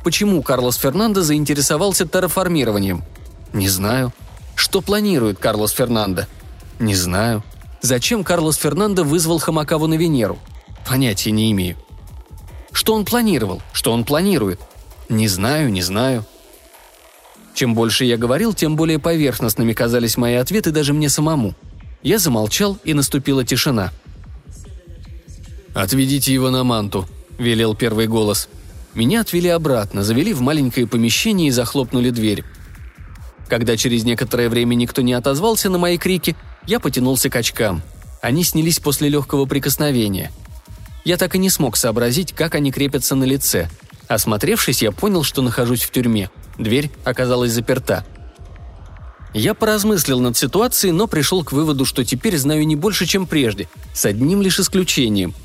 Почему Карлос Фернандо заинтересовался терраформированием? Не знаю. Что планирует Карлос Фернандо? Не знаю. Зачем Карлос Фернандо вызвал Хамакаву на Венеру? Понятия не имею. Что он планировал? Что он планирует? Не знаю, не знаю. Чем больше я говорил, тем более поверхностными казались мои ответы даже мне самому. Я замолчал, и наступила тишина. «Отведите его на манту», — велел первый голос. Меня отвели обратно, завели в маленькое помещение и захлопнули дверь. Когда через некоторое время никто не отозвался на мои крики, я потянулся к очкам. Они снялись после легкого прикосновения — я так и не смог сообразить, как они крепятся на лице. Осмотревшись, я понял, что нахожусь в тюрьме. Дверь оказалась заперта. Я поразмыслил над ситуацией, но пришел к выводу, что теперь знаю не больше, чем прежде, с одним лишь исключением.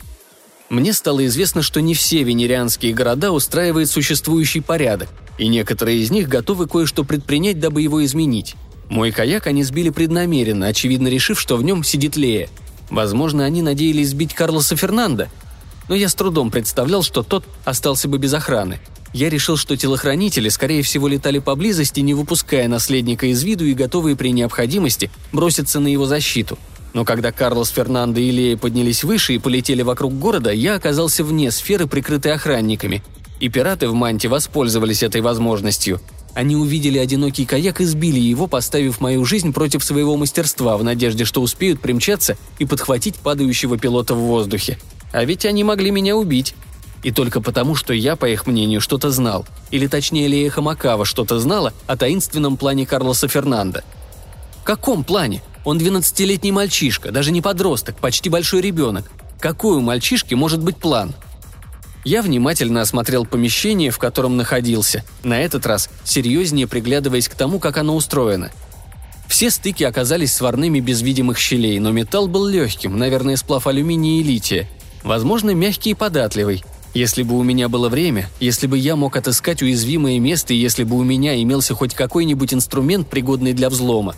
Мне стало известно, что не все венерианские города устраивают существующий порядок, и некоторые из них готовы кое-что предпринять, дабы его изменить. Мой каяк они сбили преднамеренно, очевидно решив, что в нем сидит Лея. Возможно, они надеялись сбить Карлоса Фернанда, но я с трудом представлял, что тот остался бы без охраны. Я решил, что телохранители, скорее всего, летали поблизости, не выпуская наследника из виду и готовые при необходимости броситься на его защиту. Но когда Карлос, Фернандо и Лея поднялись выше и полетели вокруг города, я оказался вне сферы, прикрытой охранниками. И пираты в манте воспользовались этой возможностью. Они увидели одинокий каяк и сбили его, поставив мою жизнь против своего мастерства, в надежде, что успеют примчаться и подхватить падающего пилота в воздухе. А ведь они могли меня убить. И только потому, что я, по их мнению, что-то знал. Или точнее, Лея Хамакава что-то знала о таинственном плане Карлоса Фернанда. В каком плане? Он 12-летний мальчишка, даже не подросток, почти большой ребенок. Какой у мальчишки может быть план? Я внимательно осмотрел помещение, в котором находился, на этот раз серьезнее приглядываясь к тому, как оно устроено. Все стыки оказались сварными без видимых щелей, но металл был легким, наверное, сплав алюминия и лития – Возможно, мягкий и податливый. Если бы у меня было время, если бы я мог отыскать уязвимое место и если бы у меня имелся хоть какой-нибудь инструмент, пригодный для взлома.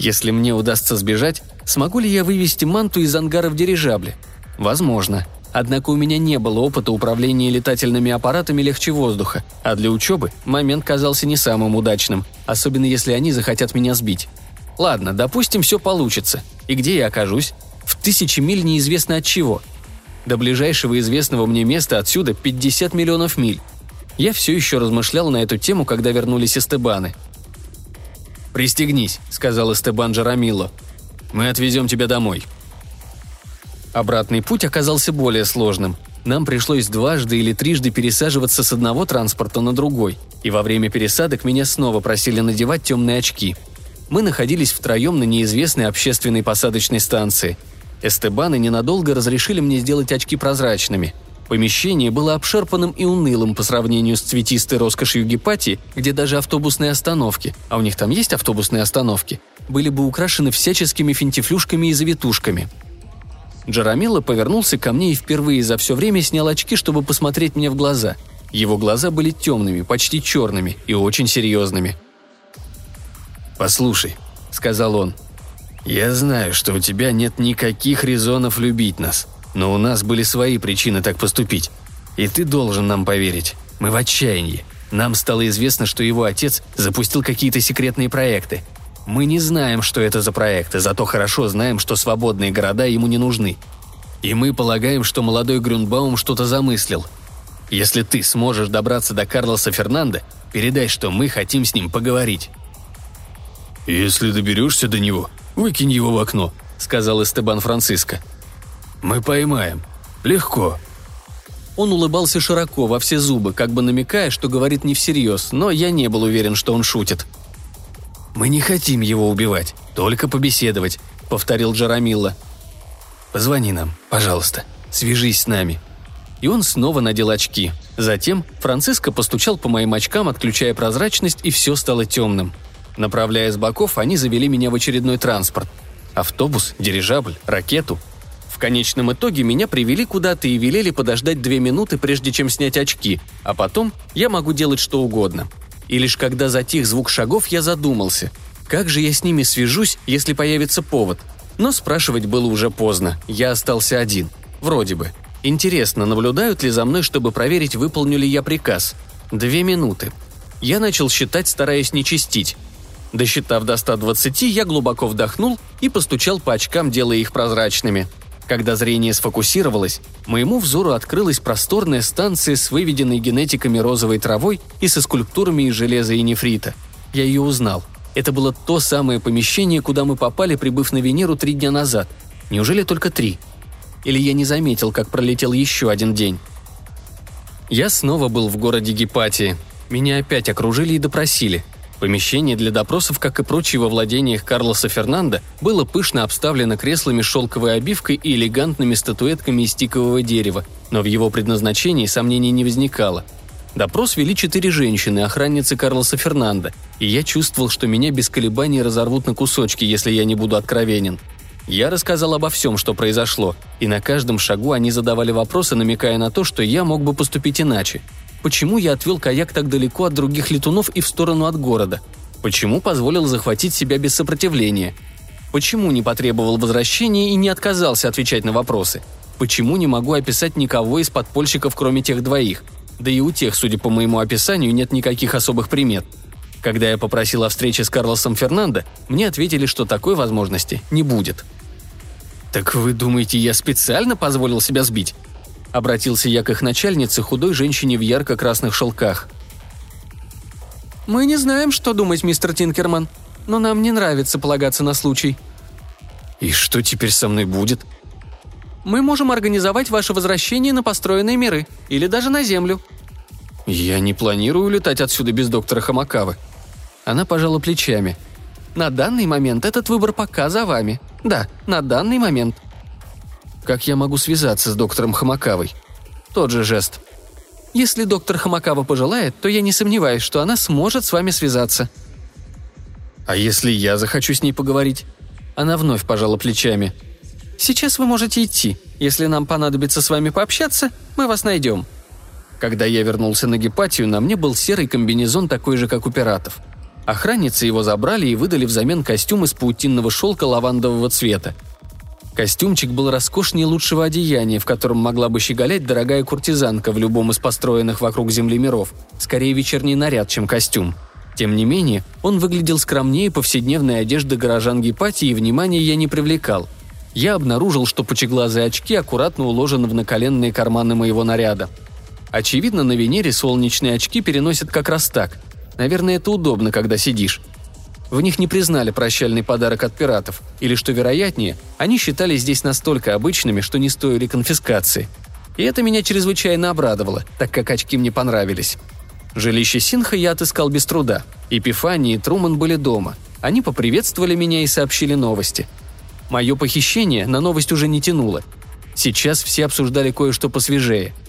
Если мне удастся сбежать, смогу ли я вывести манту из ангара в дирижабле? Возможно. Однако у меня не было опыта управления летательными аппаратами легче воздуха, а для учебы момент казался не самым удачным, особенно если они захотят меня сбить. Ладно, допустим, все получится. И где я окажусь? В тысячи миль неизвестно от чего – до ближайшего известного мне места отсюда 50 миллионов миль. Я все еще размышлял на эту тему, когда вернулись Эстебаны. «Пристегнись», — сказал Эстебан Джарамило. «Мы отвезем тебя домой». Обратный путь оказался более сложным. Нам пришлось дважды или трижды пересаживаться с одного транспорта на другой, и во время пересадок меня снова просили надевать темные очки. Мы находились втроем на неизвестной общественной посадочной станции. Эстебаны ненадолго разрешили мне сделать очки прозрачными. Помещение было обшарпанным и унылым по сравнению с цветистой роскошью Гепатии, где даже автобусные остановки, а у них там есть автобусные остановки, были бы украшены всяческими финтифлюшками и завитушками – Джарамила повернулся ко мне и впервые за все время снял очки, чтобы посмотреть мне в глаза. Его глаза были темными, почти черными и очень серьезными. «Послушай», — сказал он, — «я знаю, что у тебя нет никаких резонов любить нас, но у нас были свои причины так поступить. И ты должен нам поверить. Мы в отчаянии. Нам стало известно, что его отец запустил какие-то секретные проекты, мы не знаем, что это за проекты, зато хорошо знаем, что свободные города ему не нужны. И мы полагаем, что молодой Грюнбаум что-то замыслил. Если ты сможешь добраться до Карлоса Фернанда, передай, что мы хотим с ним поговорить». «Если доберешься до него, выкинь его в окно», — сказал Эстебан Франциско. «Мы поймаем. Легко». Он улыбался широко, во все зубы, как бы намекая, что говорит не всерьез, но я не был уверен, что он шутит. «Мы не хотим его убивать, только побеседовать», — повторил Джарамилла. «Позвони нам, пожалуйста. Свяжись с нами». И он снова надел очки. Затем Франциско постучал по моим очкам, отключая прозрачность, и все стало темным. Направляя с боков, они завели меня в очередной транспорт. Автобус, дирижабль, ракету. В конечном итоге меня привели куда-то и велели подождать две минуты, прежде чем снять очки, а потом я могу делать что угодно – и лишь когда затих звук шагов, я задумался, как же я с ними свяжусь, если появится повод. Но спрашивать было уже поздно, я остался один. Вроде бы. Интересно, наблюдают ли за мной, чтобы проверить, выполню ли я приказ? Две минуты. Я начал считать, стараясь не чистить. Досчитав до 120, я глубоко вдохнул и постучал по очкам, делая их прозрачными – когда зрение сфокусировалось, моему взору открылась просторная станция с выведенной генетиками розовой травой и со скульптурами из железа и нефрита. Я ее узнал. Это было то самое помещение, куда мы попали, прибыв на Венеру три дня назад. Неужели только три? Или я не заметил, как пролетел еще один день? Я снова был в городе Гепатии. Меня опять окружили и допросили – Помещение для допросов, как и прочие во владениях Карлоса Фернанда, было пышно обставлено креслами с шелковой обивкой и элегантными статуэтками из тикового дерева, но в его предназначении сомнений не возникало. Допрос вели четыре женщины, охранницы Карлоса Фернанда, и я чувствовал, что меня без колебаний разорвут на кусочки, если я не буду откровенен. Я рассказал обо всем, что произошло, и на каждом шагу они задавали вопросы, намекая на то, что я мог бы поступить иначе – Почему я отвел каяк так далеко от других летунов и в сторону от города? Почему позволил захватить себя без сопротивления? Почему не потребовал возвращения и не отказался отвечать на вопросы? Почему не могу описать никого из подпольщиков, кроме тех двоих? Да и у тех, судя по моему описанию, нет никаких особых примет. Когда я попросил о встрече с Карлосом Фернандо, мне ответили, что такой возможности не будет. «Так вы думаете, я специально позволил себя сбить?» Обратился я к их начальнице, худой женщине в ярко-красных шелках. «Мы не знаем, что думать, мистер Тинкерман, но нам не нравится полагаться на случай». «И что теперь со мной будет?» «Мы можем организовать ваше возвращение на построенные миры, или даже на Землю». «Я не планирую улетать отсюда без доктора Хамакавы». Она пожала плечами. «На данный момент этот выбор пока за вами. Да, на данный момент», как я могу связаться с доктором Хамакавой? Тот же жест. Если доктор Хамакава пожелает, то я не сомневаюсь, что она сможет с вами связаться. А если я захочу с ней поговорить? Она вновь пожала плечами. Сейчас вы можете идти. Если нам понадобится с вами пообщаться, мы вас найдем. Когда я вернулся на Гепатию, на мне был серый комбинезон такой же, как у пиратов. Охранницы его забрали и выдали взамен костюм из паутинного шелка лавандового цвета – Костюмчик был роскошнее лучшего одеяния, в котором могла бы щеголять дорогая куртизанка в любом из построенных вокруг Земли миров. Скорее вечерний наряд, чем костюм. Тем не менее, он выглядел скромнее повседневной одежды горожан Гепатии и внимания я не привлекал. Я обнаружил, что пучеглазые очки аккуратно уложены в наколенные карманы моего наряда. Очевидно, на Венере солнечные очки переносят как раз так. Наверное, это удобно, когда сидишь. В них не признали прощальный подарок от пиратов, или, что вероятнее, они считались здесь настолько обычными, что не стоили конфискации. И это меня чрезвычайно обрадовало, так как очки мне понравились. Жилище Синха я отыскал без труда. Эпифания и Труман были дома. Они поприветствовали меня и сообщили новости. Мое похищение на новость уже не тянуло. Сейчас все обсуждали кое-что посвежее –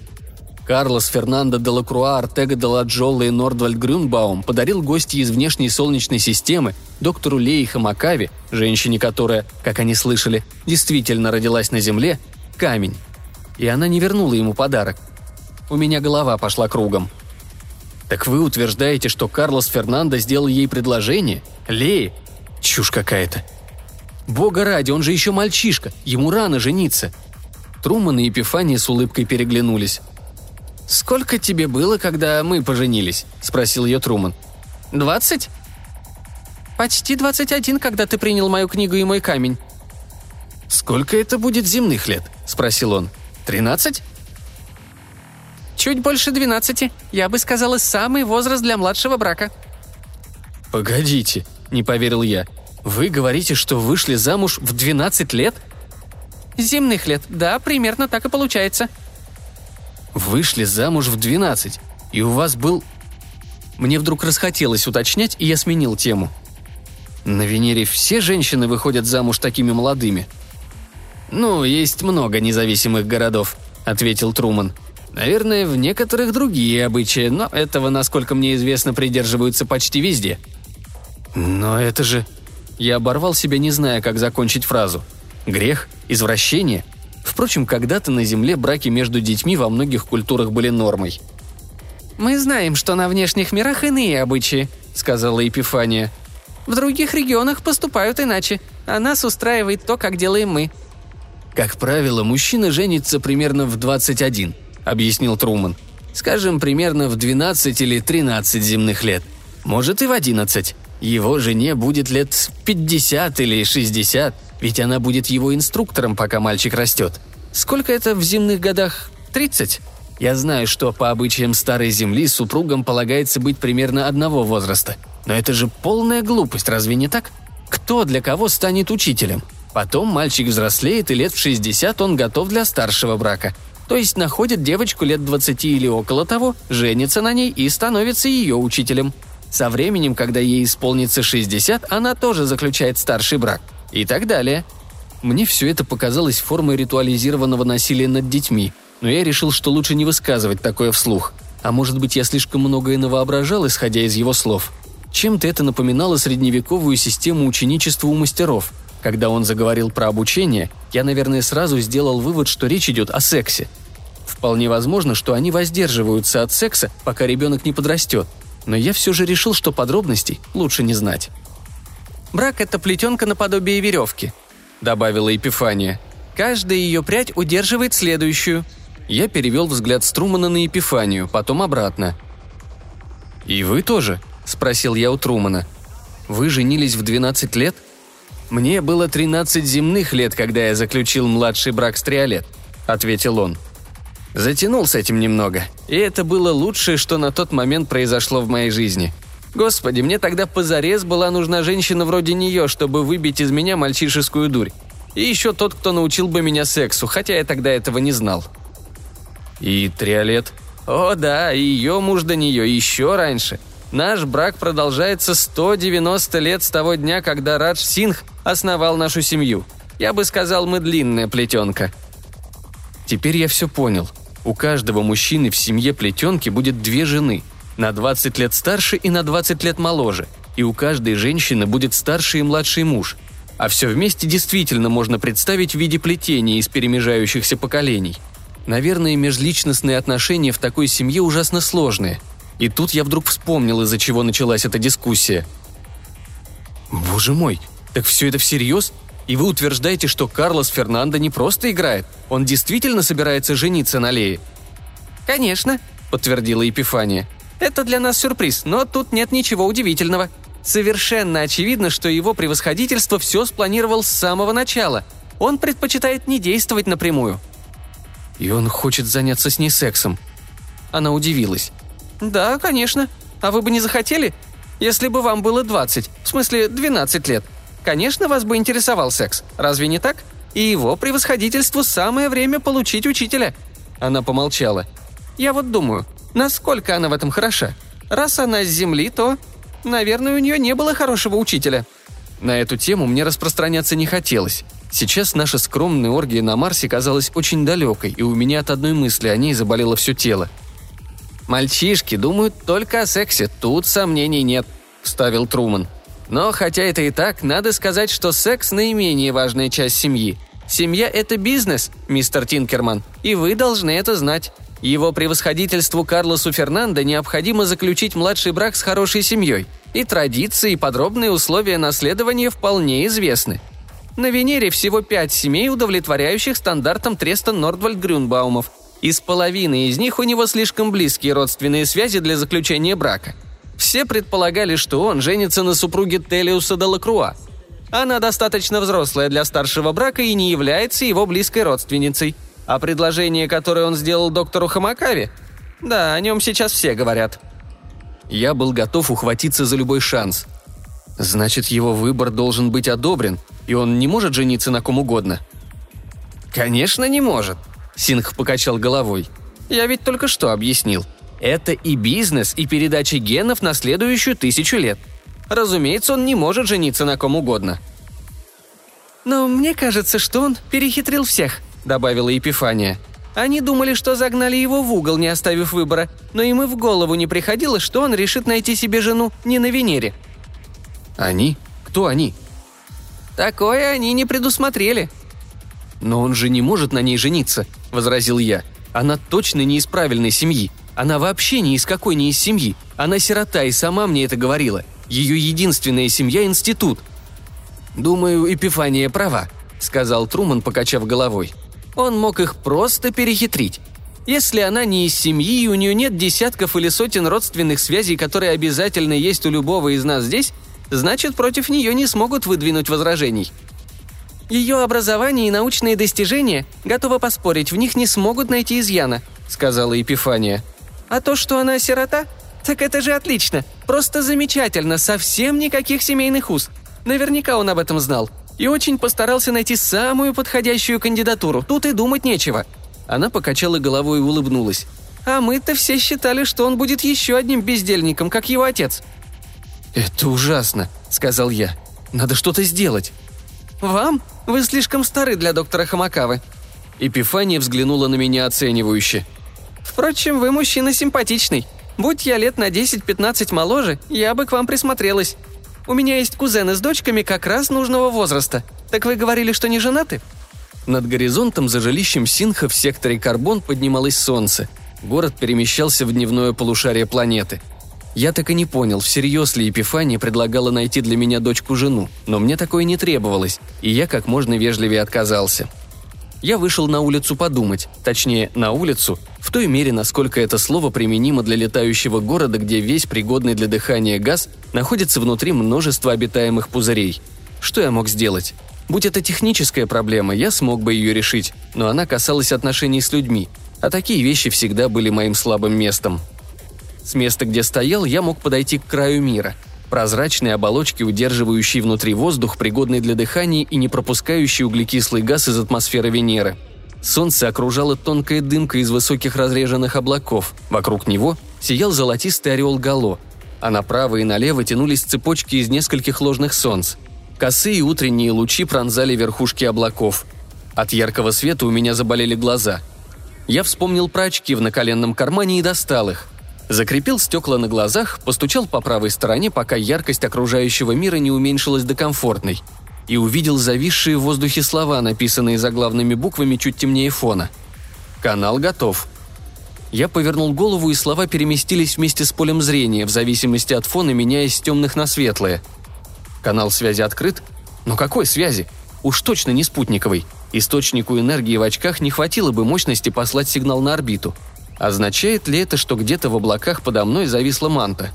Карлос Фернандо де Лакруа, Артега де Ладжолла и Нордвальд Грюнбаум подарил гостье из внешней Солнечной системы, доктору Леи Хамакави, женщине, которая, как они слышали, действительно родилась на Земле, камень. И она не вернула ему подарок. У меня голова пошла кругом. «Так вы утверждаете, что Карлос Фернандо сделал ей предложение? Леи? Чушь какая-то. Бога ради, он же еще мальчишка, ему рано жениться». Труман и Епифания с улыбкой переглянулись. «Сколько тебе было, когда мы поженились?» – спросил ее Труман. «Двадцать?» «Почти двадцать один, когда ты принял мою книгу и мой камень». «Сколько это будет земных лет?» – спросил он. «Тринадцать?» «Чуть больше двенадцати. Я бы сказала, самый возраст для младшего брака». «Погодите», – не поверил я. «Вы говорите, что вышли замуж в двенадцать лет?» «Земных лет, да, примерно так и получается», Вышли замуж в 12, и у вас был... Мне вдруг расхотелось уточнять, и я сменил тему. На Венере все женщины выходят замуж такими молодыми. «Ну, есть много независимых городов», — ответил Труман. «Наверное, в некоторых другие обычаи, но этого, насколько мне известно, придерживаются почти везде». «Но это же...» Я оборвал себя, не зная, как закончить фразу. «Грех? Извращение? Впрочем, когда-то на Земле браки между детьми во многих культурах были нормой. «Мы знаем, что на внешних мирах иные обычаи», — сказала Епифания. «В других регионах поступают иначе, а нас устраивает то, как делаем мы». «Как правило, мужчина женится примерно в 21», — объяснил Труман. «Скажем, примерно в 12 или 13 земных лет. Может и в 11. Его жене будет лет 50 или 60, ведь она будет его инструктором, пока мальчик растет. Сколько это в земных годах? 30? Я знаю, что по обычаям старой земли супругам полагается быть примерно одного возраста. Но это же полная глупость, разве не так? Кто для кого станет учителем? Потом мальчик взрослеет, и лет в 60 он готов для старшего брака. То есть находит девочку лет 20 или около того, женится на ней и становится ее учителем. Со временем, когда ей исполнится 60, она тоже заключает старший брак – и так далее. Мне все это показалось формой ритуализированного насилия над детьми, но я решил, что лучше не высказывать такое вслух. А может быть, я слишком многое навоображал, исходя из его слов. Чем-то это напоминало средневековую систему ученичества у мастеров. Когда он заговорил про обучение, я, наверное, сразу сделал вывод, что речь идет о сексе. Вполне возможно, что они воздерживаются от секса, пока ребенок не подрастет. Но я все же решил, что подробностей лучше не знать. Брак – это плетенка наподобие веревки», – добавила Епифания. «Каждая ее прядь удерживает следующую». Я перевел взгляд Струмана на Епифанию, потом обратно. «И вы тоже?» – спросил я у Трумана. «Вы женились в 12 лет?» «Мне было 13 земных лет, когда я заключил младший брак с Триолет», – ответил он. Затянул с этим немного, и это было лучшее, что на тот момент произошло в моей жизни – Господи, мне тогда позарез была нужна женщина вроде нее, чтобы выбить из меня мальчишескую дурь. И еще тот, кто научил бы меня сексу, хотя я тогда этого не знал. И Триолет? О да, и ее муж до нее еще раньше. Наш брак продолжается 190 лет с того дня, когда Радж Сингх основал нашу семью. Я бы сказал, мы длинная плетенка. Теперь я все понял. У каждого мужчины в семье плетенки будет две жены – на 20 лет старше и на 20 лет моложе, и у каждой женщины будет старший и младший муж. А все вместе действительно можно представить в виде плетения из перемежающихся поколений. Наверное, межличностные отношения в такой семье ужасно сложные. И тут я вдруг вспомнил, из-за чего началась эта дискуссия. «Боже мой, так все это всерьез? И вы утверждаете, что Карлос Фернандо не просто играет? Он действительно собирается жениться на Лее?» «Конечно», — подтвердила Епифания. Это для нас сюрприз, но тут нет ничего удивительного. Совершенно очевидно, что его превосходительство все спланировал с самого начала. Он предпочитает не действовать напрямую. И он хочет заняться с ней сексом. Она удивилась. «Да, конечно. А вы бы не захотели?» Если бы вам было 20, в смысле 12 лет, конечно, вас бы интересовал секс, разве не так? И его превосходительству самое время получить учителя». Она помолчала. «Я вот думаю, насколько она в этом хороша? Раз она с земли, то, наверное, у нее не было хорошего учителя». На эту тему мне распространяться не хотелось. Сейчас наша скромная оргия на Марсе казалась очень далекой, и у меня от одной мысли о ней заболело все тело. «Мальчишки думают только о сексе, тут сомнений нет», – вставил Труман. «Но хотя это и так, надо сказать, что секс – наименее важная часть семьи. Семья – это бизнес, мистер Тинкерман, и вы должны это знать. Его превосходительству Карлосу Фернандо необходимо заключить младший брак с хорошей семьей. И традиции и подробные условия наследования вполне известны. На Венере всего пять семей, удовлетворяющих стандартам треста Нордвальд Грюнбаумов. Из половины из них у него слишком близкие родственные связи для заключения брака. Все предполагали, что он женится на супруге Телиуса де Лакруа. Она достаточно взрослая для старшего брака и не является его близкой родственницей. А предложение, которое он сделал доктору Хамакаве, да, о нем сейчас все говорят. Я был готов ухватиться за любой шанс. Значит, его выбор должен быть одобрен, и он не может жениться на ком угодно. Конечно, не может. Сингх покачал головой. «Я ведь только что объяснил. Это и бизнес, и передача генов на следующую тысячу лет. Разумеется, он не может жениться на ком угодно». «Но мне кажется, что он перехитрил всех», — добавила Епифания. «Они думали, что загнали его в угол, не оставив выбора, но им и в голову не приходило, что он решит найти себе жену не на Венере». «Они? Кто они?» «Такое они не предусмотрели», «Но он же не может на ней жениться», – возразил я. «Она точно не из правильной семьи. Она вообще ни из какой не из семьи. Она сирота и сама мне это говорила. Ее единственная семья – институт». «Думаю, Эпифания права», – сказал Труман, покачав головой. «Он мог их просто перехитрить. Если она не из семьи и у нее нет десятков или сотен родственных связей, которые обязательно есть у любого из нас здесь, значит, против нее не смогут выдвинуть возражений. Ее образование и научные достижения, готова поспорить, в них не смогут найти изъяна», — сказала Епифания. «А то, что она сирота? Так это же отлично! Просто замечательно, совсем никаких семейных уз. Наверняка он об этом знал. И очень постарался найти самую подходящую кандидатуру. Тут и думать нечего». Она покачала головой и улыбнулась. «А мы-то все считали, что он будет еще одним бездельником, как его отец». «Это ужасно», — сказал я. «Надо что-то сделать». «Вам? Вы слишком стары для доктора Хамакавы». Эпифания взглянула на меня оценивающе. «Впрочем, вы мужчина симпатичный. Будь я лет на 10-15 моложе, я бы к вам присмотрелась. У меня есть кузены с дочками как раз нужного возраста. Так вы говорили, что не женаты?» Над горизонтом за жилищем Синха в секторе Карбон поднималось солнце. Город перемещался в дневное полушарие планеты – я так и не понял, всерьез ли Епифания предлагала найти для меня дочку-жену, но мне такое не требовалось, и я как можно вежливее отказался. Я вышел на улицу подумать, точнее, на улицу, в той мере, насколько это слово применимо для летающего города, где весь пригодный для дыхания газ находится внутри множества обитаемых пузырей. Что я мог сделать? Будь это техническая проблема, я смог бы ее решить, но она касалась отношений с людьми, а такие вещи всегда были моим слабым местом. С места, где стоял, я мог подойти к краю мира. Прозрачные оболочки, удерживающие внутри воздух, пригодный для дыхания и не пропускающий углекислый газ из атмосферы Венеры. Солнце окружало тонкая дымка из высоких разреженных облаков. Вокруг него сиял золотистый ореол Гало, а направо и налево тянулись цепочки из нескольких ложных солнц. Косые утренние лучи пронзали верхушки облаков. От яркого света у меня заболели глаза. Я вспомнил про очки в наколенном кармане и достал их – Закрепил стекла на глазах, постучал по правой стороне, пока яркость окружающего мира не уменьшилась до комфортной. И увидел зависшие в воздухе слова, написанные заглавными буквами чуть темнее фона. «Канал готов». Я повернул голову, и слова переместились вместе с полем зрения, в зависимости от фона, меняясь с темных на светлые. Канал связи открыт? Но какой связи? Уж точно не спутниковый. Источнику энергии в очках не хватило бы мощности послать сигнал на орбиту – Означает ли это, что где-то в облаках подо мной зависла манта?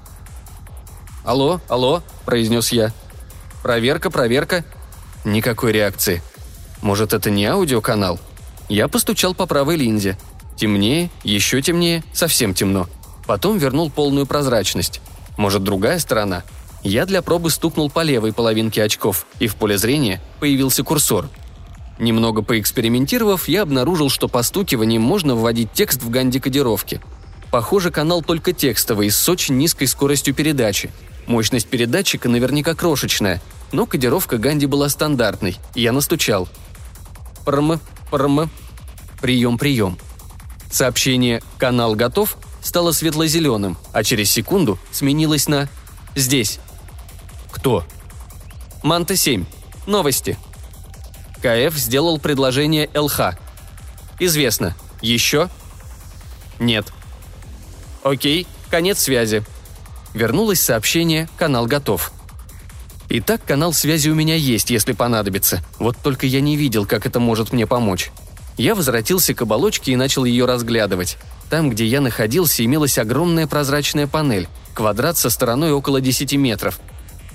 «Алло, алло», – произнес я. «Проверка, проверка». Никакой реакции. Может, это не аудиоканал? Я постучал по правой линзе. Темнее, еще темнее, совсем темно. Потом вернул полную прозрачность. Может, другая сторона? Я для пробы стукнул по левой половинке очков, и в поле зрения появился курсор. Немного поэкспериментировав, я обнаружил, что постукиванием можно вводить текст в ганди-кодировке. Похоже, канал только текстовый, с очень низкой скоростью передачи. Мощность передатчика наверняка крошечная, но кодировка Ганди была стандартной, и я настучал. Прм, прм. Прием, прием. Сообщение «Канал готов» стало светло-зеленым, а через секунду сменилось на «Здесь». Кто? Манта-7. Новости. КФ сделал предложение ЛХ. Известно. Еще? Нет. Окей, конец связи. Вернулось сообщение «Канал готов». Итак, канал связи у меня есть, если понадобится. Вот только я не видел, как это может мне помочь. Я возвратился к оболочке и начал ее разглядывать. Там, где я находился, имелась огромная прозрачная панель, квадрат со стороной около 10 метров.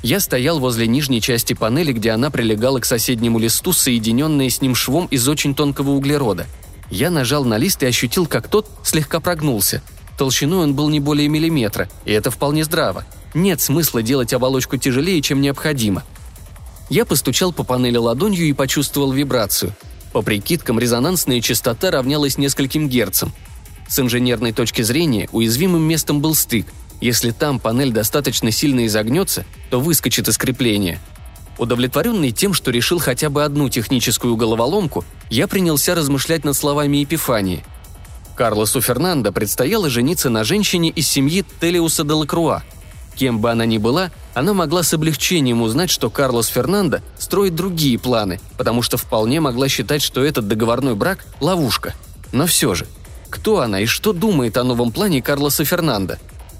Я стоял возле нижней части панели, где она прилегала к соседнему листу, соединенная с ним швом из очень тонкого углерода. Я нажал на лист и ощутил, как тот слегка прогнулся. Толщиной он был не более миллиметра, и это вполне здраво. Нет смысла делать оболочку тяжелее, чем необходимо. Я постучал по панели ладонью и почувствовал вибрацию. По прикидкам, резонансная частота равнялась нескольким герцам. С инженерной точки зрения уязвимым местом был стык. Если там панель достаточно сильно изогнется, то выскочит из крепления. Удовлетворенный тем, что решил хотя бы одну техническую головоломку, я принялся размышлять над словами Епифании. Карлосу Фернандо предстояло жениться на женщине из семьи Телиуса де Лакруа – Кем бы она ни была, она могла с облегчением узнать, что Карлос Фернандо строит другие планы, потому что вполне могла считать, что этот договорной брак – ловушка. Но все же, кто она и что думает о новом плане Карлоса Фернандо?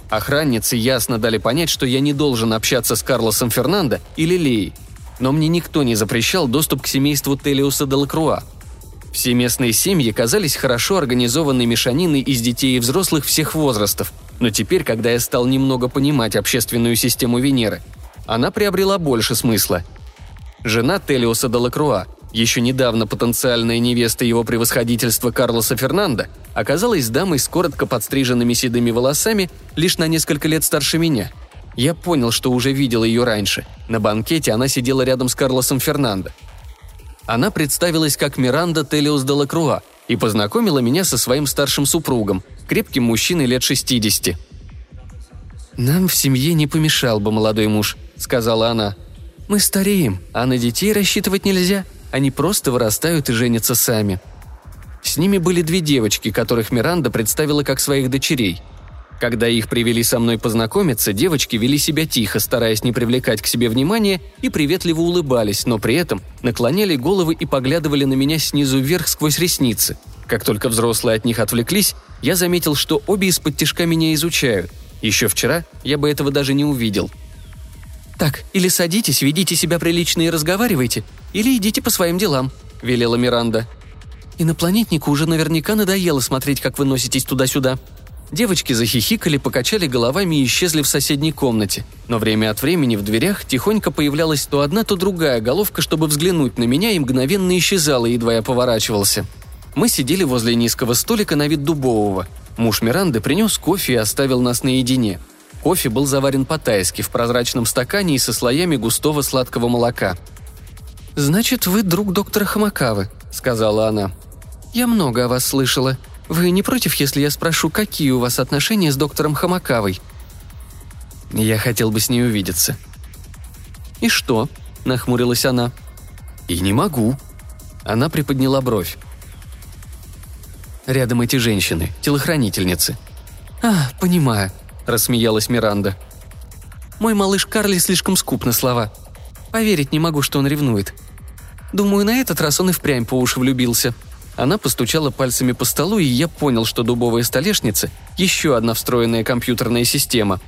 Охранницы ясно дали понять, что я не должен общаться с Карлосом Фернандо или Леей. Но мне никто не запрещал доступ к семейству Телиуса де Лакруа. Все местные семьи казались хорошо организованной мешаниной из детей и взрослых всех возрастов – но теперь, когда я стал немного понимать общественную систему Венеры, она приобрела больше смысла. Жена Телиоса де Лакруа, еще недавно потенциальная невеста его превосходительства Карлоса Фернанда, оказалась дамой с коротко подстриженными седыми волосами лишь на несколько лет старше меня. Я понял, что уже видел ее раньше. На банкете она сидела рядом с Карлосом Фернандо. Она представилась как Миранда Телиос де Лакруа и познакомила меня со своим старшим супругом, крепким мужчиной лет 60. «Нам в семье не помешал бы молодой муж», — сказала она. «Мы стареем, а на детей рассчитывать нельзя. Они просто вырастают и женятся сами». С ними были две девочки, которых Миранда представила как своих дочерей. Когда их привели со мной познакомиться, девочки вели себя тихо, стараясь не привлекать к себе внимания, и приветливо улыбались, но при этом наклоняли головы и поглядывали на меня снизу вверх сквозь ресницы. Как только взрослые от них отвлеклись, я заметил, что обе из-под тяжка меня изучают. Еще вчера я бы этого даже не увидел. «Так, или садитесь, ведите себя прилично и разговаривайте, или идите по своим делам», — велела Миранда. «Инопланетнику уже наверняка надоело смотреть, как вы носитесь туда-сюда», Девочки захихикали, покачали головами и исчезли в соседней комнате. Но время от времени в дверях тихонько появлялась то одна, то другая головка, чтобы взглянуть на меня, и мгновенно исчезала, едва я поворачивался. Мы сидели возле низкого столика на вид дубового. Муж Миранды принес кофе и оставил нас наедине. Кофе был заварен по-тайски в прозрачном стакане и со слоями густого сладкого молока. «Значит, вы друг доктора Хамакавы», — сказала она. «Я много о вас слышала. Вы не против, если я спрошу, какие у вас отношения с доктором Хамакавой?» Я хотел бы с ней увидеться. «И что?» – нахмурилась она. «И не могу». Она приподняла бровь. Рядом эти женщины, телохранительницы. «А, понимаю», – рассмеялась Миранда. «Мой малыш Карли слишком скуп на слова. Поверить не могу, что он ревнует. Думаю, на этот раз он и впрямь по уши влюбился», она постучала пальцами по столу, и я понял, что дубовая столешница – еще одна встроенная компьютерная система.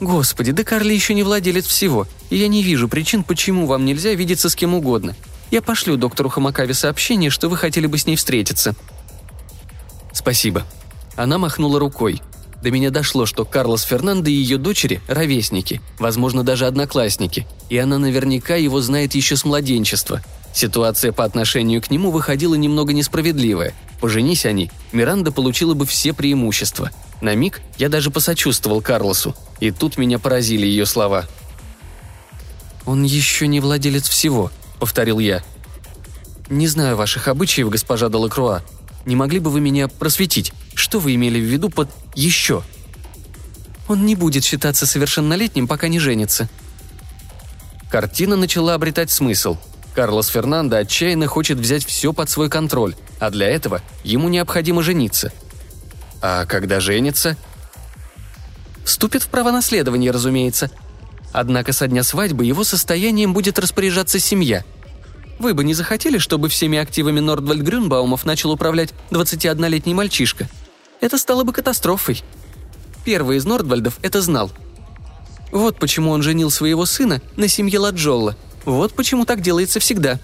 «Господи, да Карли еще не владелец всего, и я не вижу причин, почему вам нельзя видеться с кем угодно. Я пошлю доктору Хамакаве сообщение, что вы хотели бы с ней встретиться». «Спасибо». Она махнула рукой. До меня дошло, что Карлос Фернандо и ее дочери – ровесники, возможно, даже одноклассники, и она наверняка его знает еще с младенчества – Ситуация по отношению к нему выходила немного несправедливая. Поженись они, Миранда получила бы все преимущества. На миг я даже посочувствовал Карлосу, и тут меня поразили ее слова. «Он еще не владелец всего», — повторил я. «Не знаю ваших обычаев, госпожа Делакруа. Не могли бы вы меня просветить? Что вы имели в виду под «еще»?» «Он не будет считаться совершеннолетним, пока не женится». Картина начала обретать смысл. Карлос Фернандо отчаянно хочет взять все под свой контроль, а для этого ему необходимо жениться. А когда женится? Вступит в право наследования, разумеется. Однако со дня свадьбы его состоянием будет распоряжаться семья. Вы бы не захотели, чтобы всеми активами Нордвальд Грюнбаумов начал управлять 21-летний мальчишка? Это стало бы катастрофой. Первый из Нордвальдов это знал. Вот почему он женил своего сына на семье Ладжолла – вот почему так делается всегда.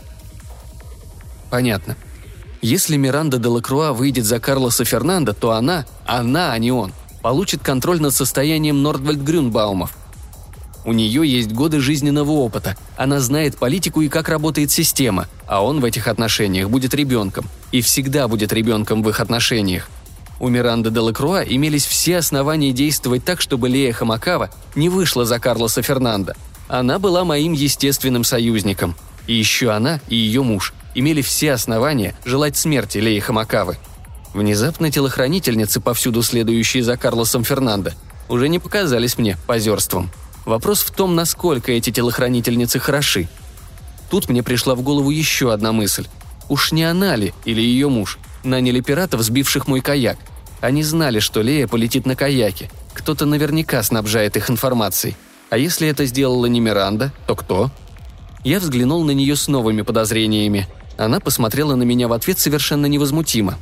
Понятно. Если Миранда де Лакруа выйдет за Карлоса Фернандо, то она, она, а не он, получит контроль над состоянием Нордвальд Грюнбаумов. У нее есть годы жизненного опыта, она знает политику и как работает система, а он в этих отношениях будет ребенком. И всегда будет ребенком в их отношениях. У Миранды де Лакруа имелись все основания действовать так, чтобы Лея Хамакава не вышла за Карлоса Фернандо – она была моим естественным союзником. И еще она и ее муж имели все основания желать смерти Леи Хамакавы. Внезапно телохранительницы, повсюду следующие за Карлосом Фернандо, уже не показались мне позерством. Вопрос в том, насколько эти телохранительницы хороши. Тут мне пришла в голову еще одна мысль. Уж не она ли, или ее муж, наняли пиратов, сбивших мой каяк. Они знали, что Лея полетит на каяке. Кто-то наверняка снабжает их информацией. А если это сделала не Миранда, то кто? Я взглянул на нее с новыми подозрениями. Она посмотрела на меня в ответ совершенно невозмутимо.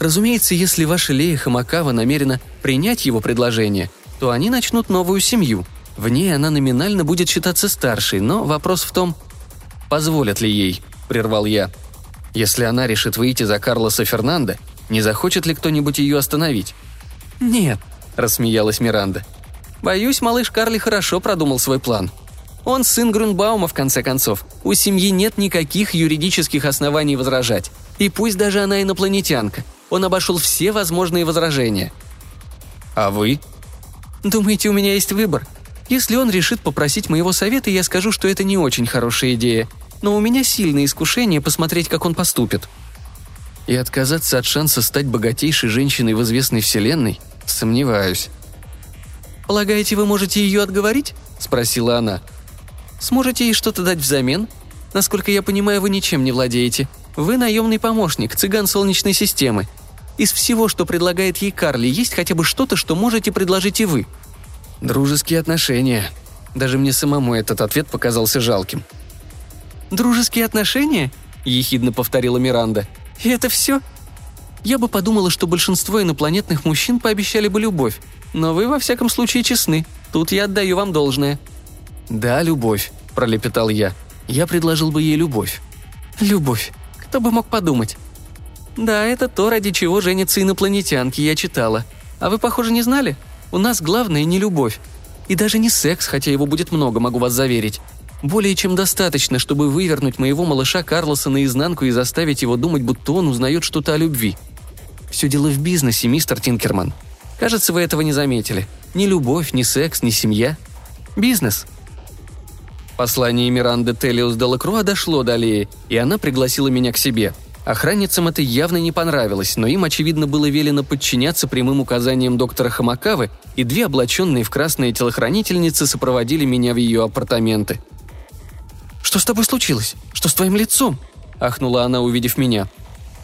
Разумеется, если ваша Лея Хамакава намерена принять его предложение, то они начнут новую семью. В ней она номинально будет считаться старшей, но вопрос в том, позволят ли ей, прервал я. Если она решит выйти за Карлоса Фернандо, не захочет ли кто-нибудь ее остановить? «Нет», – рассмеялась Миранда. Боюсь, малыш Карли хорошо продумал свой план. Он сын Грунбаума, в конце концов. У семьи нет никаких юридических оснований возражать. И пусть даже она инопланетянка, он обошел все возможные возражения. А вы? Думаете, у меня есть выбор? Если он решит попросить моего совета, я скажу, что это не очень хорошая идея. Но у меня сильное искушение посмотреть, как он поступит. И отказаться от шанса стать богатейшей женщиной в известной вселенной? Сомневаюсь. «Полагаете, вы можете ее отговорить?» – спросила она. «Сможете ей что-то дать взамен? Насколько я понимаю, вы ничем не владеете. Вы наемный помощник, цыган Солнечной системы. Из всего, что предлагает ей Карли, есть хотя бы что-то, что можете предложить и вы?» «Дружеские отношения». Даже мне самому этот ответ показался жалким. «Дружеские отношения?» – ехидно повторила Миранда. «И это все?» Я бы подумала, что большинство инопланетных мужчин пообещали бы любовь, но вы во всяком случае честны. Тут я отдаю вам должное». «Да, любовь», – пролепетал я. «Я предложил бы ей любовь». «Любовь. Кто бы мог подумать?» «Да, это то, ради чего женятся инопланетянки, я читала. А вы, похоже, не знали? У нас главное не любовь. И даже не секс, хотя его будет много, могу вас заверить. Более чем достаточно, чтобы вывернуть моего малыша Карлоса наизнанку и заставить его думать, будто он узнает что-то о любви. Все дело в бизнесе, мистер Тинкерман. Кажется, вы этого не заметили. Ни любовь, ни секс, ни семья. Бизнес. Послание Миранды Телиус де Лакруа дошло до Леи, и она пригласила меня к себе. Охранницам это явно не понравилось, но им, очевидно, было велено подчиняться прямым указаниям доктора Хамакавы, и две облаченные в красные телохранительницы сопроводили меня в ее апартаменты. «Что с тобой случилось? Что с твоим лицом?» – ахнула она, увидев меня.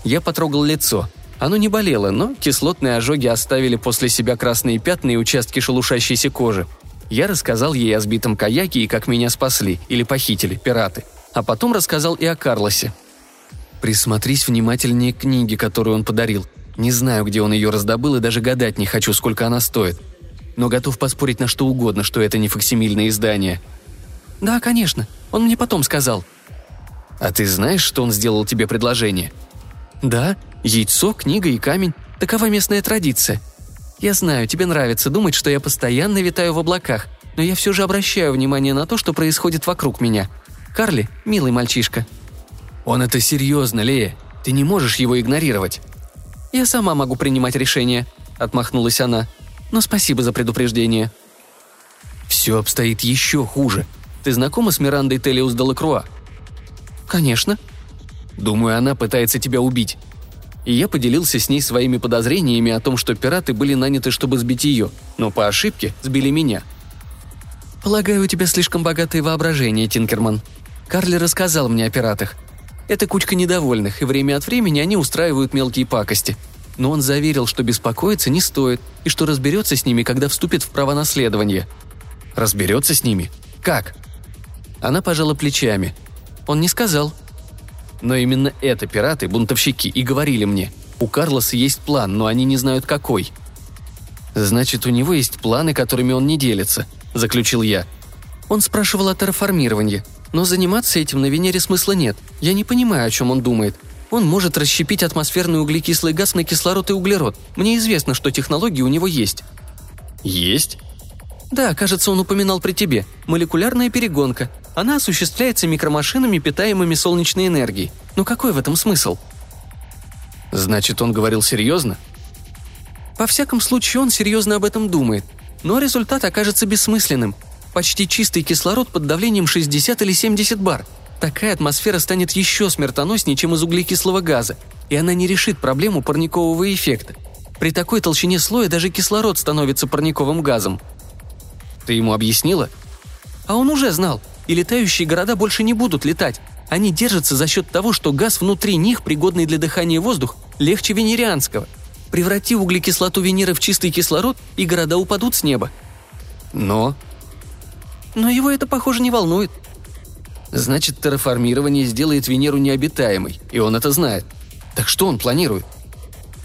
Я потрогал лицо. Оно не болело, но кислотные ожоги оставили после себя красные пятна и участки шелушащейся кожи. Я рассказал ей о сбитом каяке и как меня спасли, или похитили, пираты. А потом рассказал и о Карлосе. Присмотрись внимательнее к книге, которую он подарил. Не знаю, где он ее раздобыл, и даже гадать не хочу, сколько она стоит. Но готов поспорить на что угодно, что это не факсимильное издание. «Да, конечно. Он мне потом сказал». «А ты знаешь, что он сделал тебе предложение?» «Да, яйцо, книга и камень – такова местная традиция. Я знаю, тебе нравится думать, что я постоянно витаю в облаках, но я все же обращаю внимание на то, что происходит вокруг меня. Карли – милый мальчишка». «Он это серьезно, Лея. Ты не можешь его игнорировать». «Я сама могу принимать решение», — отмахнулась она. «Но спасибо за предупреждение». «Все обстоит еще хуже. Ты знакома с Мирандой Телиус Делакруа?» «Конечно». «Думаю, она пытается тебя убить». И я поделился с ней своими подозрениями о том, что пираты были наняты, чтобы сбить ее, но по ошибке сбили меня. «Полагаю, у тебя слишком богатое воображение, Тинкерман. Карли рассказал мне о пиратах. Это кучка недовольных, и время от времени они устраивают мелкие пакости. Но он заверил, что беспокоиться не стоит, и что разберется с ними, когда вступит в право наследования. Разберется с ними? Как? Она пожала плечами. Он не сказал. Но именно это пираты, бунтовщики, и говорили мне. У Карлоса есть план, но они не знают какой. Значит, у него есть планы, которыми он не делится, заключил я. Он спрашивал о терраформировании, но заниматься этим на Венере смысла нет. Я не понимаю, о чем он думает. Он может расщепить атмосферный углекислый газ на кислород и углерод. Мне известно, что технологии у него есть». «Есть?» «Да, кажется, он упоминал при тебе. Молекулярная перегонка. Она осуществляется микромашинами, питаемыми солнечной энергией. Но какой в этом смысл?» «Значит, он говорил серьезно?» «Во всяком случае, он серьезно об этом думает. Но результат окажется бессмысленным. Почти чистый кислород под давлением 60 или 70 бар. Такая атмосфера станет еще смертоноснее, чем из углекислого газа, и она не решит проблему парникового эффекта. При такой толщине слоя даже кислород становится парниковым газом. Ты ему объяснила? А он уже знал. И летающие города больше не будут летать. Они держатся за счет того, что газ внутри них, пригодный для дыхания воздух, легче венерианского. Преврати углекислоту Венеры в чистый кислород, и города упадут с неба. Но но его это, похоже, не волнует. Значит, терраформирование сделает Венеру необитаемой, и он это знает. Так что он планирует?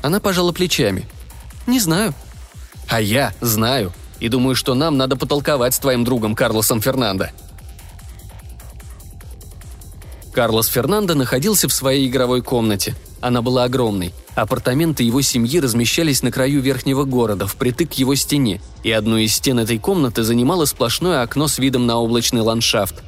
Она пожала плечами. Не знаю. А я знаю. И думаю, что нам надо потолковать с твоим другом Карлосом Фернандо. Карлос Фернандо находился в своей игровой комнате. Она была огромной. Апартаменты его семьи размещались на краю верхнего города, впритык к его стене, и одну из стен этой комнаты занимало сплошное окно с видом на облачный ландшафт.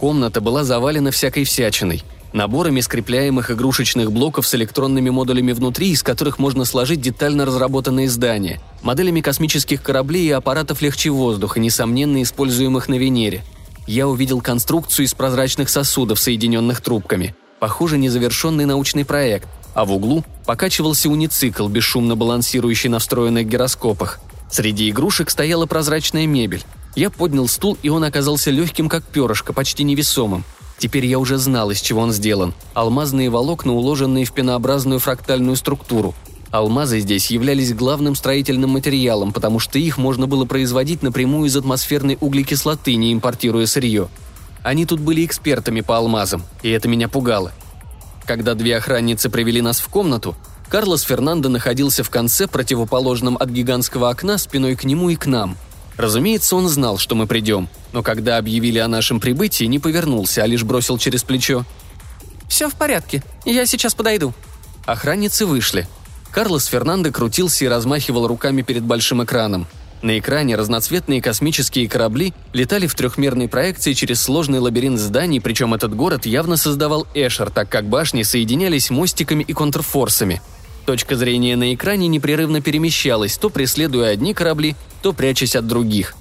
Комната была завалена всякой всячиной, наборами скрепляемых игрушечных блоков с электронными модулями внутри, из которых можно сложить детально разработанные здания, моделями космических кораблей и аппаратов легче воздуха, несомненно используемых на Венере. Я увидел конструкцию из прозрачных сосудов, соединенных трубками. Похоже, незавершенный научный проект – а в углу покачивался уницикл, бесшумно балансирующий на встроенных гироскопах. Среди игрушек стояла прозрачная мебель. Я поднял стул, и он оказался легким, как перышко, почти невесомым. Теперь я уже знал, из чего он сделан. Алмазные волокна, уложенные в пенообразную фрактальную структуру. Алмазы здесь являлись главным строительным материалом, потому что их можно было производить напрямую из атмосферной углекислоты, не импортируя сырье. Они тут были экспертами по алмазам, и это меня пугало. Когда две охранницы привели нас в комнату, Карлос Фернандо находился в конце, противоположном от гигантского окна, спиной к нему и к нам. Разумеется, он знал, что мы придем, но когда объявили о нашем прибытии, не повернулся, а лишь бросил через плечо. «Все в порядке, я сейчас подойду». Охранницы вышли. Карлос Фернандо крутился и размахивал руками перед большим экраном – на экране разноцветные космические корабли летали в трехмерной проекции через сложный лабиринт зданий, причем этот город явно создавал Эшер, так как башни соединялись мостиками и контрфорсами. Точка зрения на экране непрерывно перемещалась, то преследуя одни корабли, то прячась от других.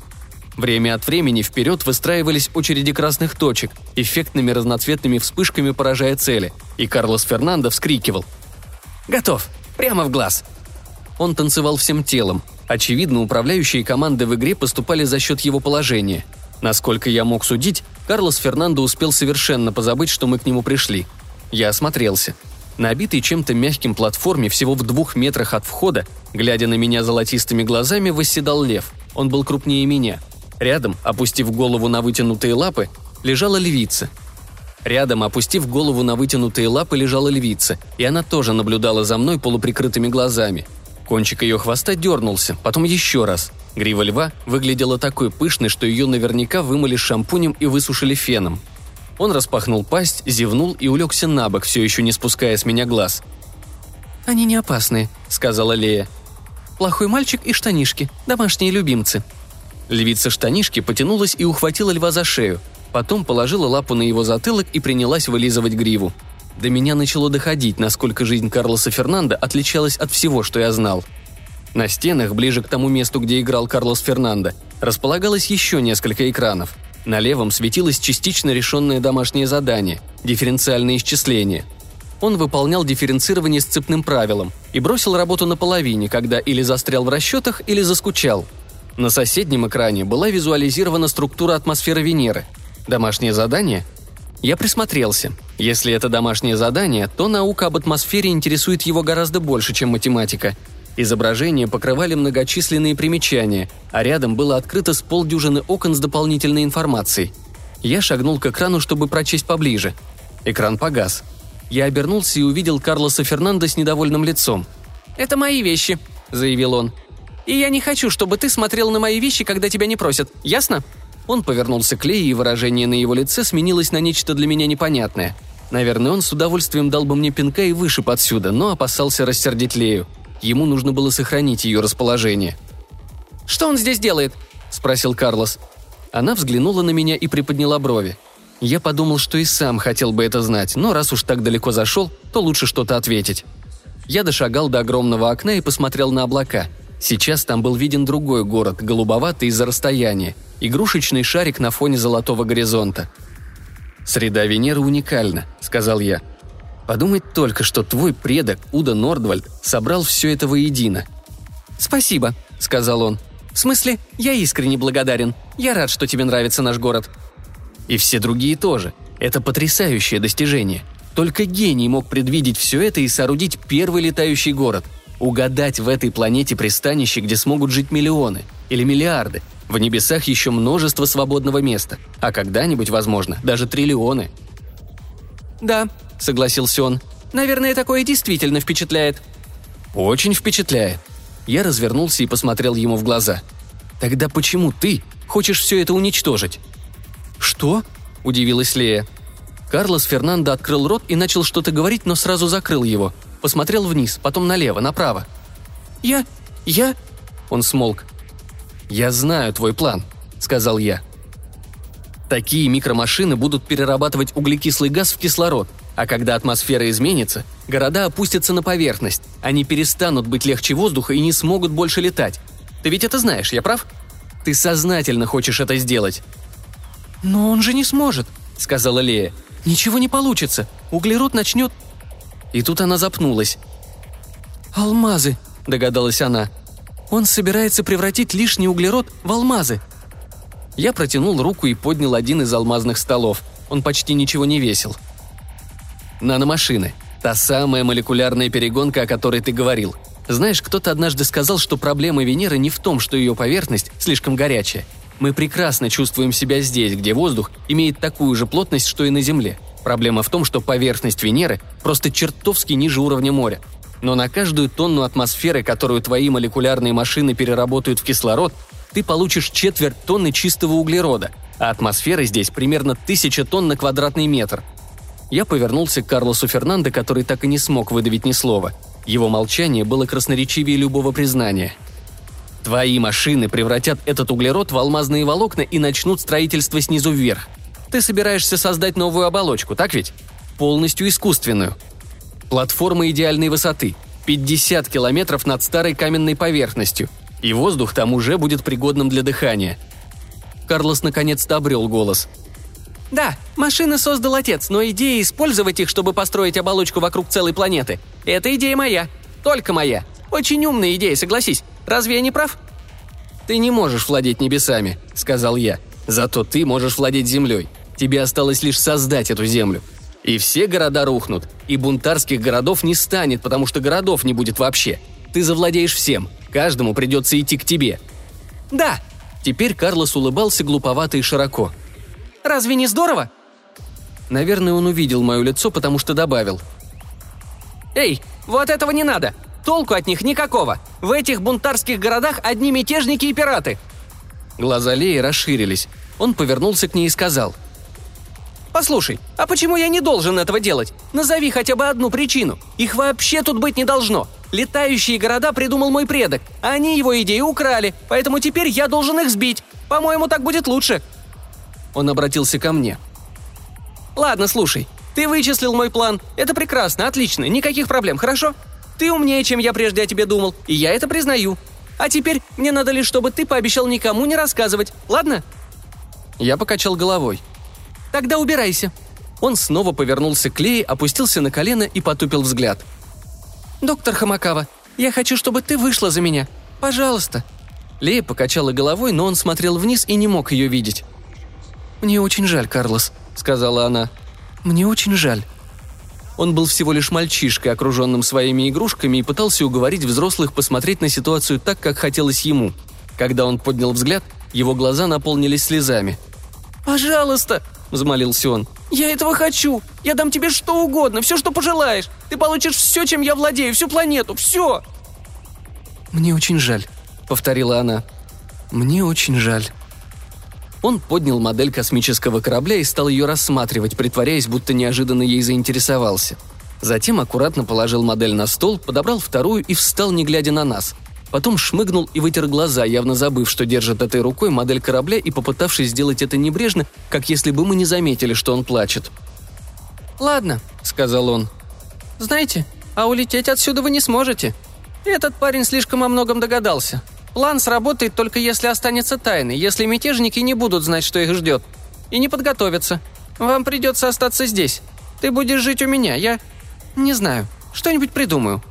Время от времени вперед выстраивались очереди красных точек, эффектными разноцветными вспышками поражая цели, и Карлос Фернандо вскрикивал. «Готов! Прямо в глаз!» Он танцевал всем телом, Очевидно, управляющие команды в игре поступали за счет его положения. Насколько я мог судить, Карлос Фернандо успел совершенно позабыть, что мы к нему пришли. Я осмотрелся. На обитой чем-то мягким платформе всего в двух метрах от входа, глядя на меня золотистыми глазами, восседал лев. Он был крупнее меня. Рядом, опустив голову на вытянутые лапы, лежала львица. Рядом, опустив голову на вытянутые лапы, лежала львица, и она тоже наблюдала за мной полуприкрытыми глазами – Кончик ее хвоста дернулся, потом еще раз. Грива льва выглядела такой пышной, что ее наверняка вымыли шампунем и высушили феном. Он распахнул пасть, зевнул и улегся на бок, все еще не спуская с меня глаз. «Они не опасные», — сказала Лея. «Плохой мальчик и штанишки, домашние любимцы». Львица штанишки потянулась и ухватила льва за шею, потом положила лапу на его затылок и принялась вылизывать гриву. До меня начало доходить, насколько жизнь Карлоса Фернандо отличалась от всего, что я знал. На стенах, ближе к тому месту, где играл Карлос Фернандо, располагалось еще несколько экранов. На левом светилось частично решенное домашнее задание – дифференциальное исчисление. Он выполнял дифференцирование с цепным правилом и бросил работу наполовине, когда или застрял в расчетах, или заскучал. На соседнем экране была визуализирована структура атмосферы Венеры. Домашнее задание – я присмотрелся. Если это домашнее задание, то наука об атмосфере интересует его гораздо больше, чем математика. Изображения покрывали многочисленные примечания, а рядом было открыто с полдюжины окон с дополнительной информацией. Я шагнул к экрану, чтобы прочесть поближе. Экран погас. Я обернулся и увидел Карлоса Фернандо с недовольным лицом. «Это мои вещи», — заявил он. «И я не хочу, чтобы ты смотрел на мои вещи, когда тебя не просят. Ясно?» Он повернулся к Лее, и выражение на его лице сменилось на нечто для меня непонятное. Наверное, он с удовольствием дал бы мне пинка и вышиб отсюда, но опасался рассердить Лею. Ему нужно было сохранить ее расположение. «Что он здесь делает?» – спросил Карлос. Она взглянула на меня и приподняла брови. Я подумал, что и сам хотел бы это знать, но раз уж так далеко зашел, то лучше что-то ответить. Я дошагал до огромного окна и посмотрел на облака. Сейчас там был виден другой город, голубоватый из-за расстояния – игрушечный шарик на фоне золотого горизонта. «Среда Венеры уникальна», — сказал я. «Подумать только, что твой предок, Уда Нордвальд, собрал все это воедино». «Спасибо», — сказал он. «В смысле, я искренне благодарен. Я рад, что тебе нравится наш город». «И все другие тоже. Это потрясающее достижение. Только гений мог предвидеть все это и соорудить первый летающий город. Угадать в этой планете пристанище, где смогут жить миллионы или миллиарды, в небесах еще множество свободного места, а когда-нибудь, возможно, даже триллионы. «Да», — согласился он, — «наверное, такое действительно впечатляет». «Очень впечатляет». Я развернулся и посмотрел ему в глаза. «Тогда почему ты хочешь все это уничтожить?» «Что?» – удивилась Лея. Карлос Фернандо открыл рот и начал что-то говорить, но сразу закрыл его. Посмотрел вниз, потом налево, направо. «Я... я...» Он смолк. «Я знаю твой план», — сказал я. Такие микромашины будут перерабатывать углекислый газ в кислород, а когда атмосфера изменится, города опустятся на поверхность, они перестанут быть легче воздуха и не смогут больше летать. Ты ведь это знаешь, я прав? Ты сознательно хочешь это сделать. «Но он же не сможет», — сказала Лея. «Ничего не получится. Углерод начнет...» И тут она запнулась. «Алмазы», — догадалась она. Он собирается превратить лишний углерод в алмазы. Я протянул руку и поднял один из алмазных столов. Он почти ничего не весил. Наномашины. Та самая молекулярная перегонка, о которой ты говорил. Знаешь, кто-то однажды сказал, что проблема Венеры не в том, что ее поверхность слишком горячая. Мы прекрасно чувствуем себя здесь, где воздух имеет такую же плотность, что и на Земле. Проблема в том, что поверхность Венеры просто чертовски ниже уровня моря. Но на каждую тонну атмосферы, которую твои молекулярные машины переработают в кислород, ты получишь четверть тонны чистого углерода, а атмосфера здесь примерно тысяча тонн на квадратный метр. Я повернулся к Карлосу Фернандо, который так и не смог выдавить ни слова. Его молчание было красноречивее любого признания. Твои машины превратят этот углерод в алмазные волокна и начнут строительство снизу вверх. Ты собираешься создать новую оболочку, так ведь? Полностью искусственную – Платформа идеальной высоты – 50 километров над старой каменной поверхностью, и воздух там уже будет пригодным для дыхания. Карлос наконец-то обрел голос. «Да, машины создал отец, но идея использовать их, чтобы построить оболочку вокруг целой планеты – это идея моя. Только моя. Очень умная идея, согласись. Разве я не прав?» «Ты не можешь владеть небесами», – сказал я. «Зато ты можешь владеть землей. Тебе осталось лишь создать эту землю. И все города рухнут, и бунтарских городов не станет, потому что городов не будет вообще. Ты завладеешь всем, каждому придется идти к тебе». «Да!» Теперь Карлос улыбался глуповато и широко. «Разве не здорово?» Наверное, он увидел мое лицо, потому что добавил. «Эй, вот этого не надо! Толку от них никакого! В этих бунтарских городах одни мятежники и пираты!» Глаза Леи расширились. Он повернулся к ней и сказал – Послушай, а почему я не должен этого делать? Назови хотя бы одну причину. Их вообще тут быть не должно. Летающие города придумал мой предок. А они его идеи украли, поэтому теперь я должен их сбить. По-моему, так будет лучше». Он обратился ко мне. «Ладно, слушай. Ты вычислил мой план. Это прекрасно, отлично, никаких проблем, хорошо? Ты умнее, чем я прежде о тебе думал, и я это признаю. А теперь мне надо лишь, чтобы ты пообещал никому не рассказывать, ладно?» Я покачал головой. «Тогда убирайся». Он снова повернулся к Лее, опустился на колено и потупил взгляд. «Доктор Хамакава, я хочу, чтобы ты вышла за меня. Пожалуйста». Лея покачала головой, но он смотрел вниз и не мог ее видеть. «Мне очень жаль, Карлос», — сказала она. «Мне очень жаль». Он был всего лишь мальчишкой, окруженным своими игрушками, и пытался уговорить взрослых посмотреть на ситуацию так, как хотелось ему. Когда он поднял взгляд, его глаза наполнились слезами. «Пожалуйста!» – взмолился он. «Я этого хочу! Я дам тебе что угодно, все, что пожелаешь! Ты получишь все, чем я владею, всю планету, все!» «Мне очень жаль», — повторила она. «Мне очень жаль». Он поднял модель космического корабля и стал ее рассматривать, притворяясь, будто неожиданно ей заинтересовался. Затем аккуратно положил модель на стол, подобрал вторую и встал, не глядя на нас. Потом шмыгнул и вытер глаза, явно забыв, что держит этой рукой модель корабля и попытавшись сделать это небрежно, как если бы мы не заметили, что он плачет. «Ладно», — сказал он. «Знаете, а улететь отсюда вы не сможете. Этот парень слишком о многом догадался. План сработает только если останется тайной, если мятежники не будут знать, что их ждет. И не подготовятся. Вам придется остаться здесь. Ты будешь жить у меня, я... Не знаю. Что-нибудь придумаю».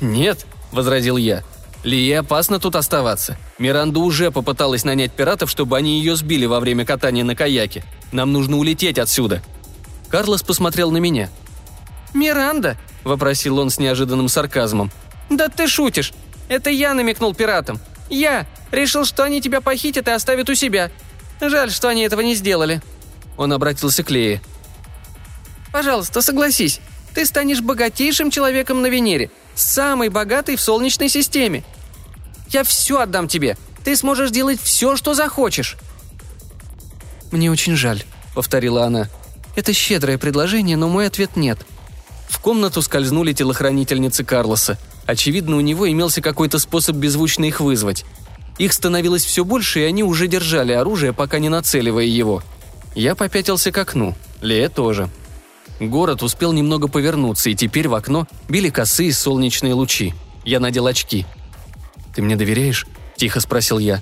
«Нет», — возразил я. «Лие опасно тут оставаться. Миранда уже попыталась нанять пиратов, чтобы они ее сбили во время катания на каяке. Нам нужно улететь отсюда». Карлос посмотрел на меня. «Миранда?» – вопросил он с неожиданным сарказмом. «Да ты шутишь! Это я намекнул пиратам. Я! Решил, что они тебя похитят и оставят у себя. Жаль, что они этого не сделали». Он обратился к Лее. «Пожалуйста, согласись. Ты станешь богатейшим человеком на Венере. Самый богатый в Солнечной системе. Я все отдам тебе. Ты сможешь делать все, что захочешь». «Мне очень жаль», — повторила она. «Это щедрое предложение, но мой ответ нет». В комнату скользнули телохранительницы Карлоса. Очевидно, у него имелся какой-то способ беззвучно их вызвать. Их становилось все больше, и они уже держали оружие, пока не нацеливая его. Я попятился к окну. Лея тоже. Город успел немного повернуться, и теперь в окно били косые солнечные лучи. Я надел очки. «Ты мне доверяешь?» – тихо спросил я.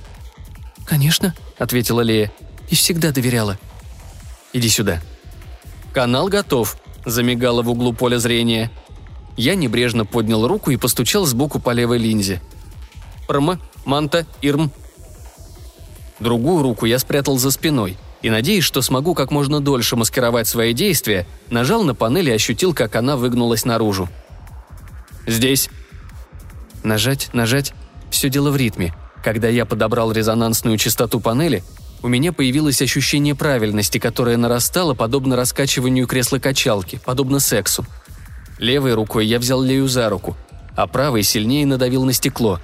«Конечно», – ответила Лея. «И всегда доверяла». «Иди сюда». «Канал готов», – замигало в углу поля зрения – я небрежно поднял руку и постучал сбоку по левой линзе. «Прм, манта, ирм». Другую руку я спрятал за спиной и, надеясь, что смогу как можно дольше маскировать свои действия, нажал на панель и ощутил, как она выгнулась наружу. «Здесь». Нажать, нажать. Все дело в ритме. Когда я подобрал резонансную частоту панели, у меня появилось ощущение правильности, которое нарастало подобно раскачиванию кресла-качалки, подобно сексу – Левой рукой я взял Лею за руку, а правой сильнее надавил на стекло.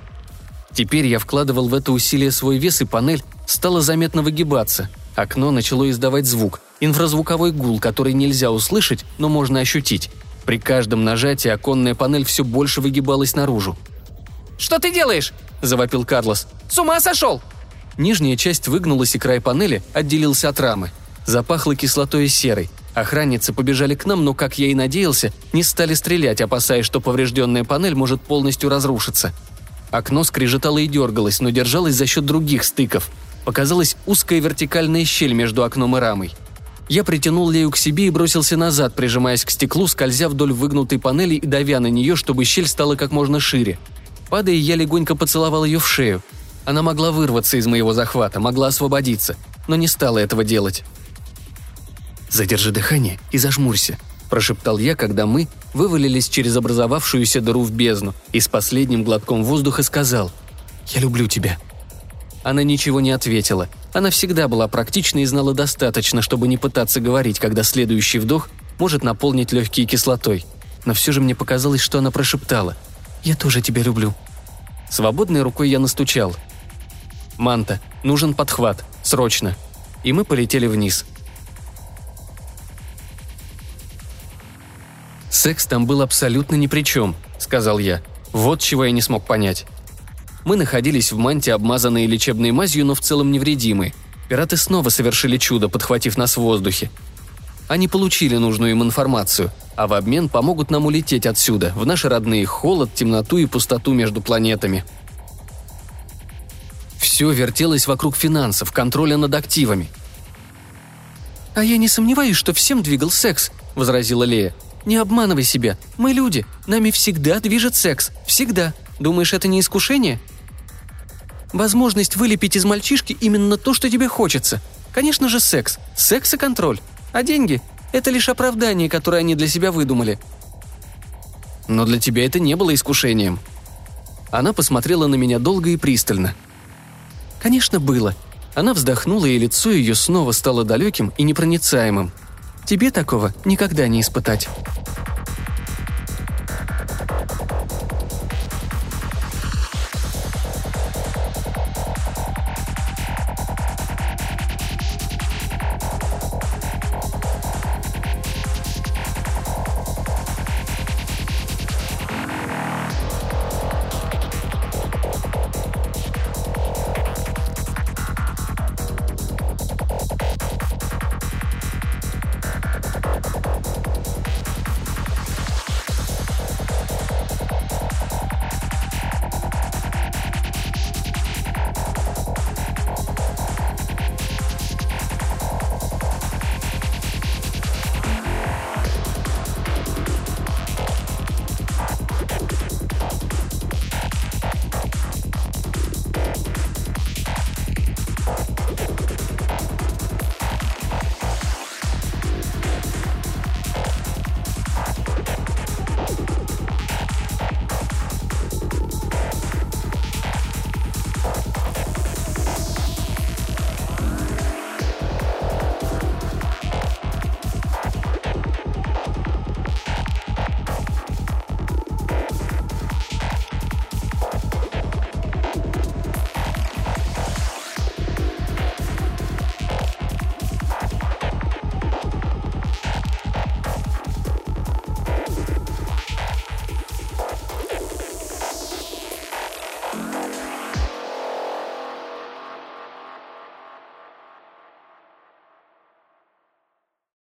Теперь я вкладывал в это усилие свой вес, и панель стала заметно выгибаться. Окно начало издавать звук, инфразвуковой гул, который нельзя услышать, но можно ощутить. При каждом нажатии оконная панель все больше выгибалась наружу. «Что ты делаешь?» – завопил Карлос. «С ума сошел!» Нижняя часть выгнулась, и край панели отделился от рамы. Запахло кислотой и серой. Охранницы побежали к нам, но, как я и надеялся, не стали стрелять, опасаясь, что поврежденная панель может полностью разрушиться. Окно скрежетало и дергалось, но держалось за счет других стыков. Показалась узкая вертикальная щель между окном и рамой. Я притянул Лею к себе и бросился назад, прижимаясь к стеклу, скользя вдоль выгнутой панели и давя на нее, чтобы щель стала как можно шире. Падая, я легонько поцеловал ее в шею. Она могла вырваться из моего захвата, могла освободиться, но не стала этого делать. «Задержи дыхание и зажмурься», – прошептал я, когда мы вывалились через образовавшуюся дыру в бездну и с последним глотком воздуха сказал «Я люблю тебя». Она ничего не ответила. Она всегда была практична и знала достаточно, чтобы не пытаться говорить, когда следующий вдох может наполнить легкие кислотой. Но все же мне показалось, что она прошептала «Я тоже тебя люблю». Свободной рукой я настучал. «Манта, нужен подхват. Срочно». И мы полетели вниз – «Секс там был абсолютно ни при чем», — сказал я. «Вот чего я не смог понять». Мы находились в манте, обмазанные лечебной мазью, но в целом невредимые. Пираты снова совершили чудо, подхватив нас в воздухе. Они получили нужную им информацию, а в обмен помогут нам улететь отсюда, в наши родные холод, темноту и пустоту между планетами. Все вертелось вокруг финансов, контроля над активами. «А я не сомневаюсь, что всем двигал секс», — возразила Лея. «Не обманывай себя. Мы люди. Нами всегда движет секс. Всегда. Думаешь, это не искушение?» «Возможность вылепить из мальчишки именно то, что тебе хочется. Конечно же, секс. Секс и контроль. А деньги – это лишь оправдание, которое они для себя выдумали». «Но для тебя это не было искушением». Она посмотрела на меня долго и пристально. «Конечно, было. Она вздохнула, и лицо ее снова стало далеким и непроницаемым. Тебе такого никогда не испытать.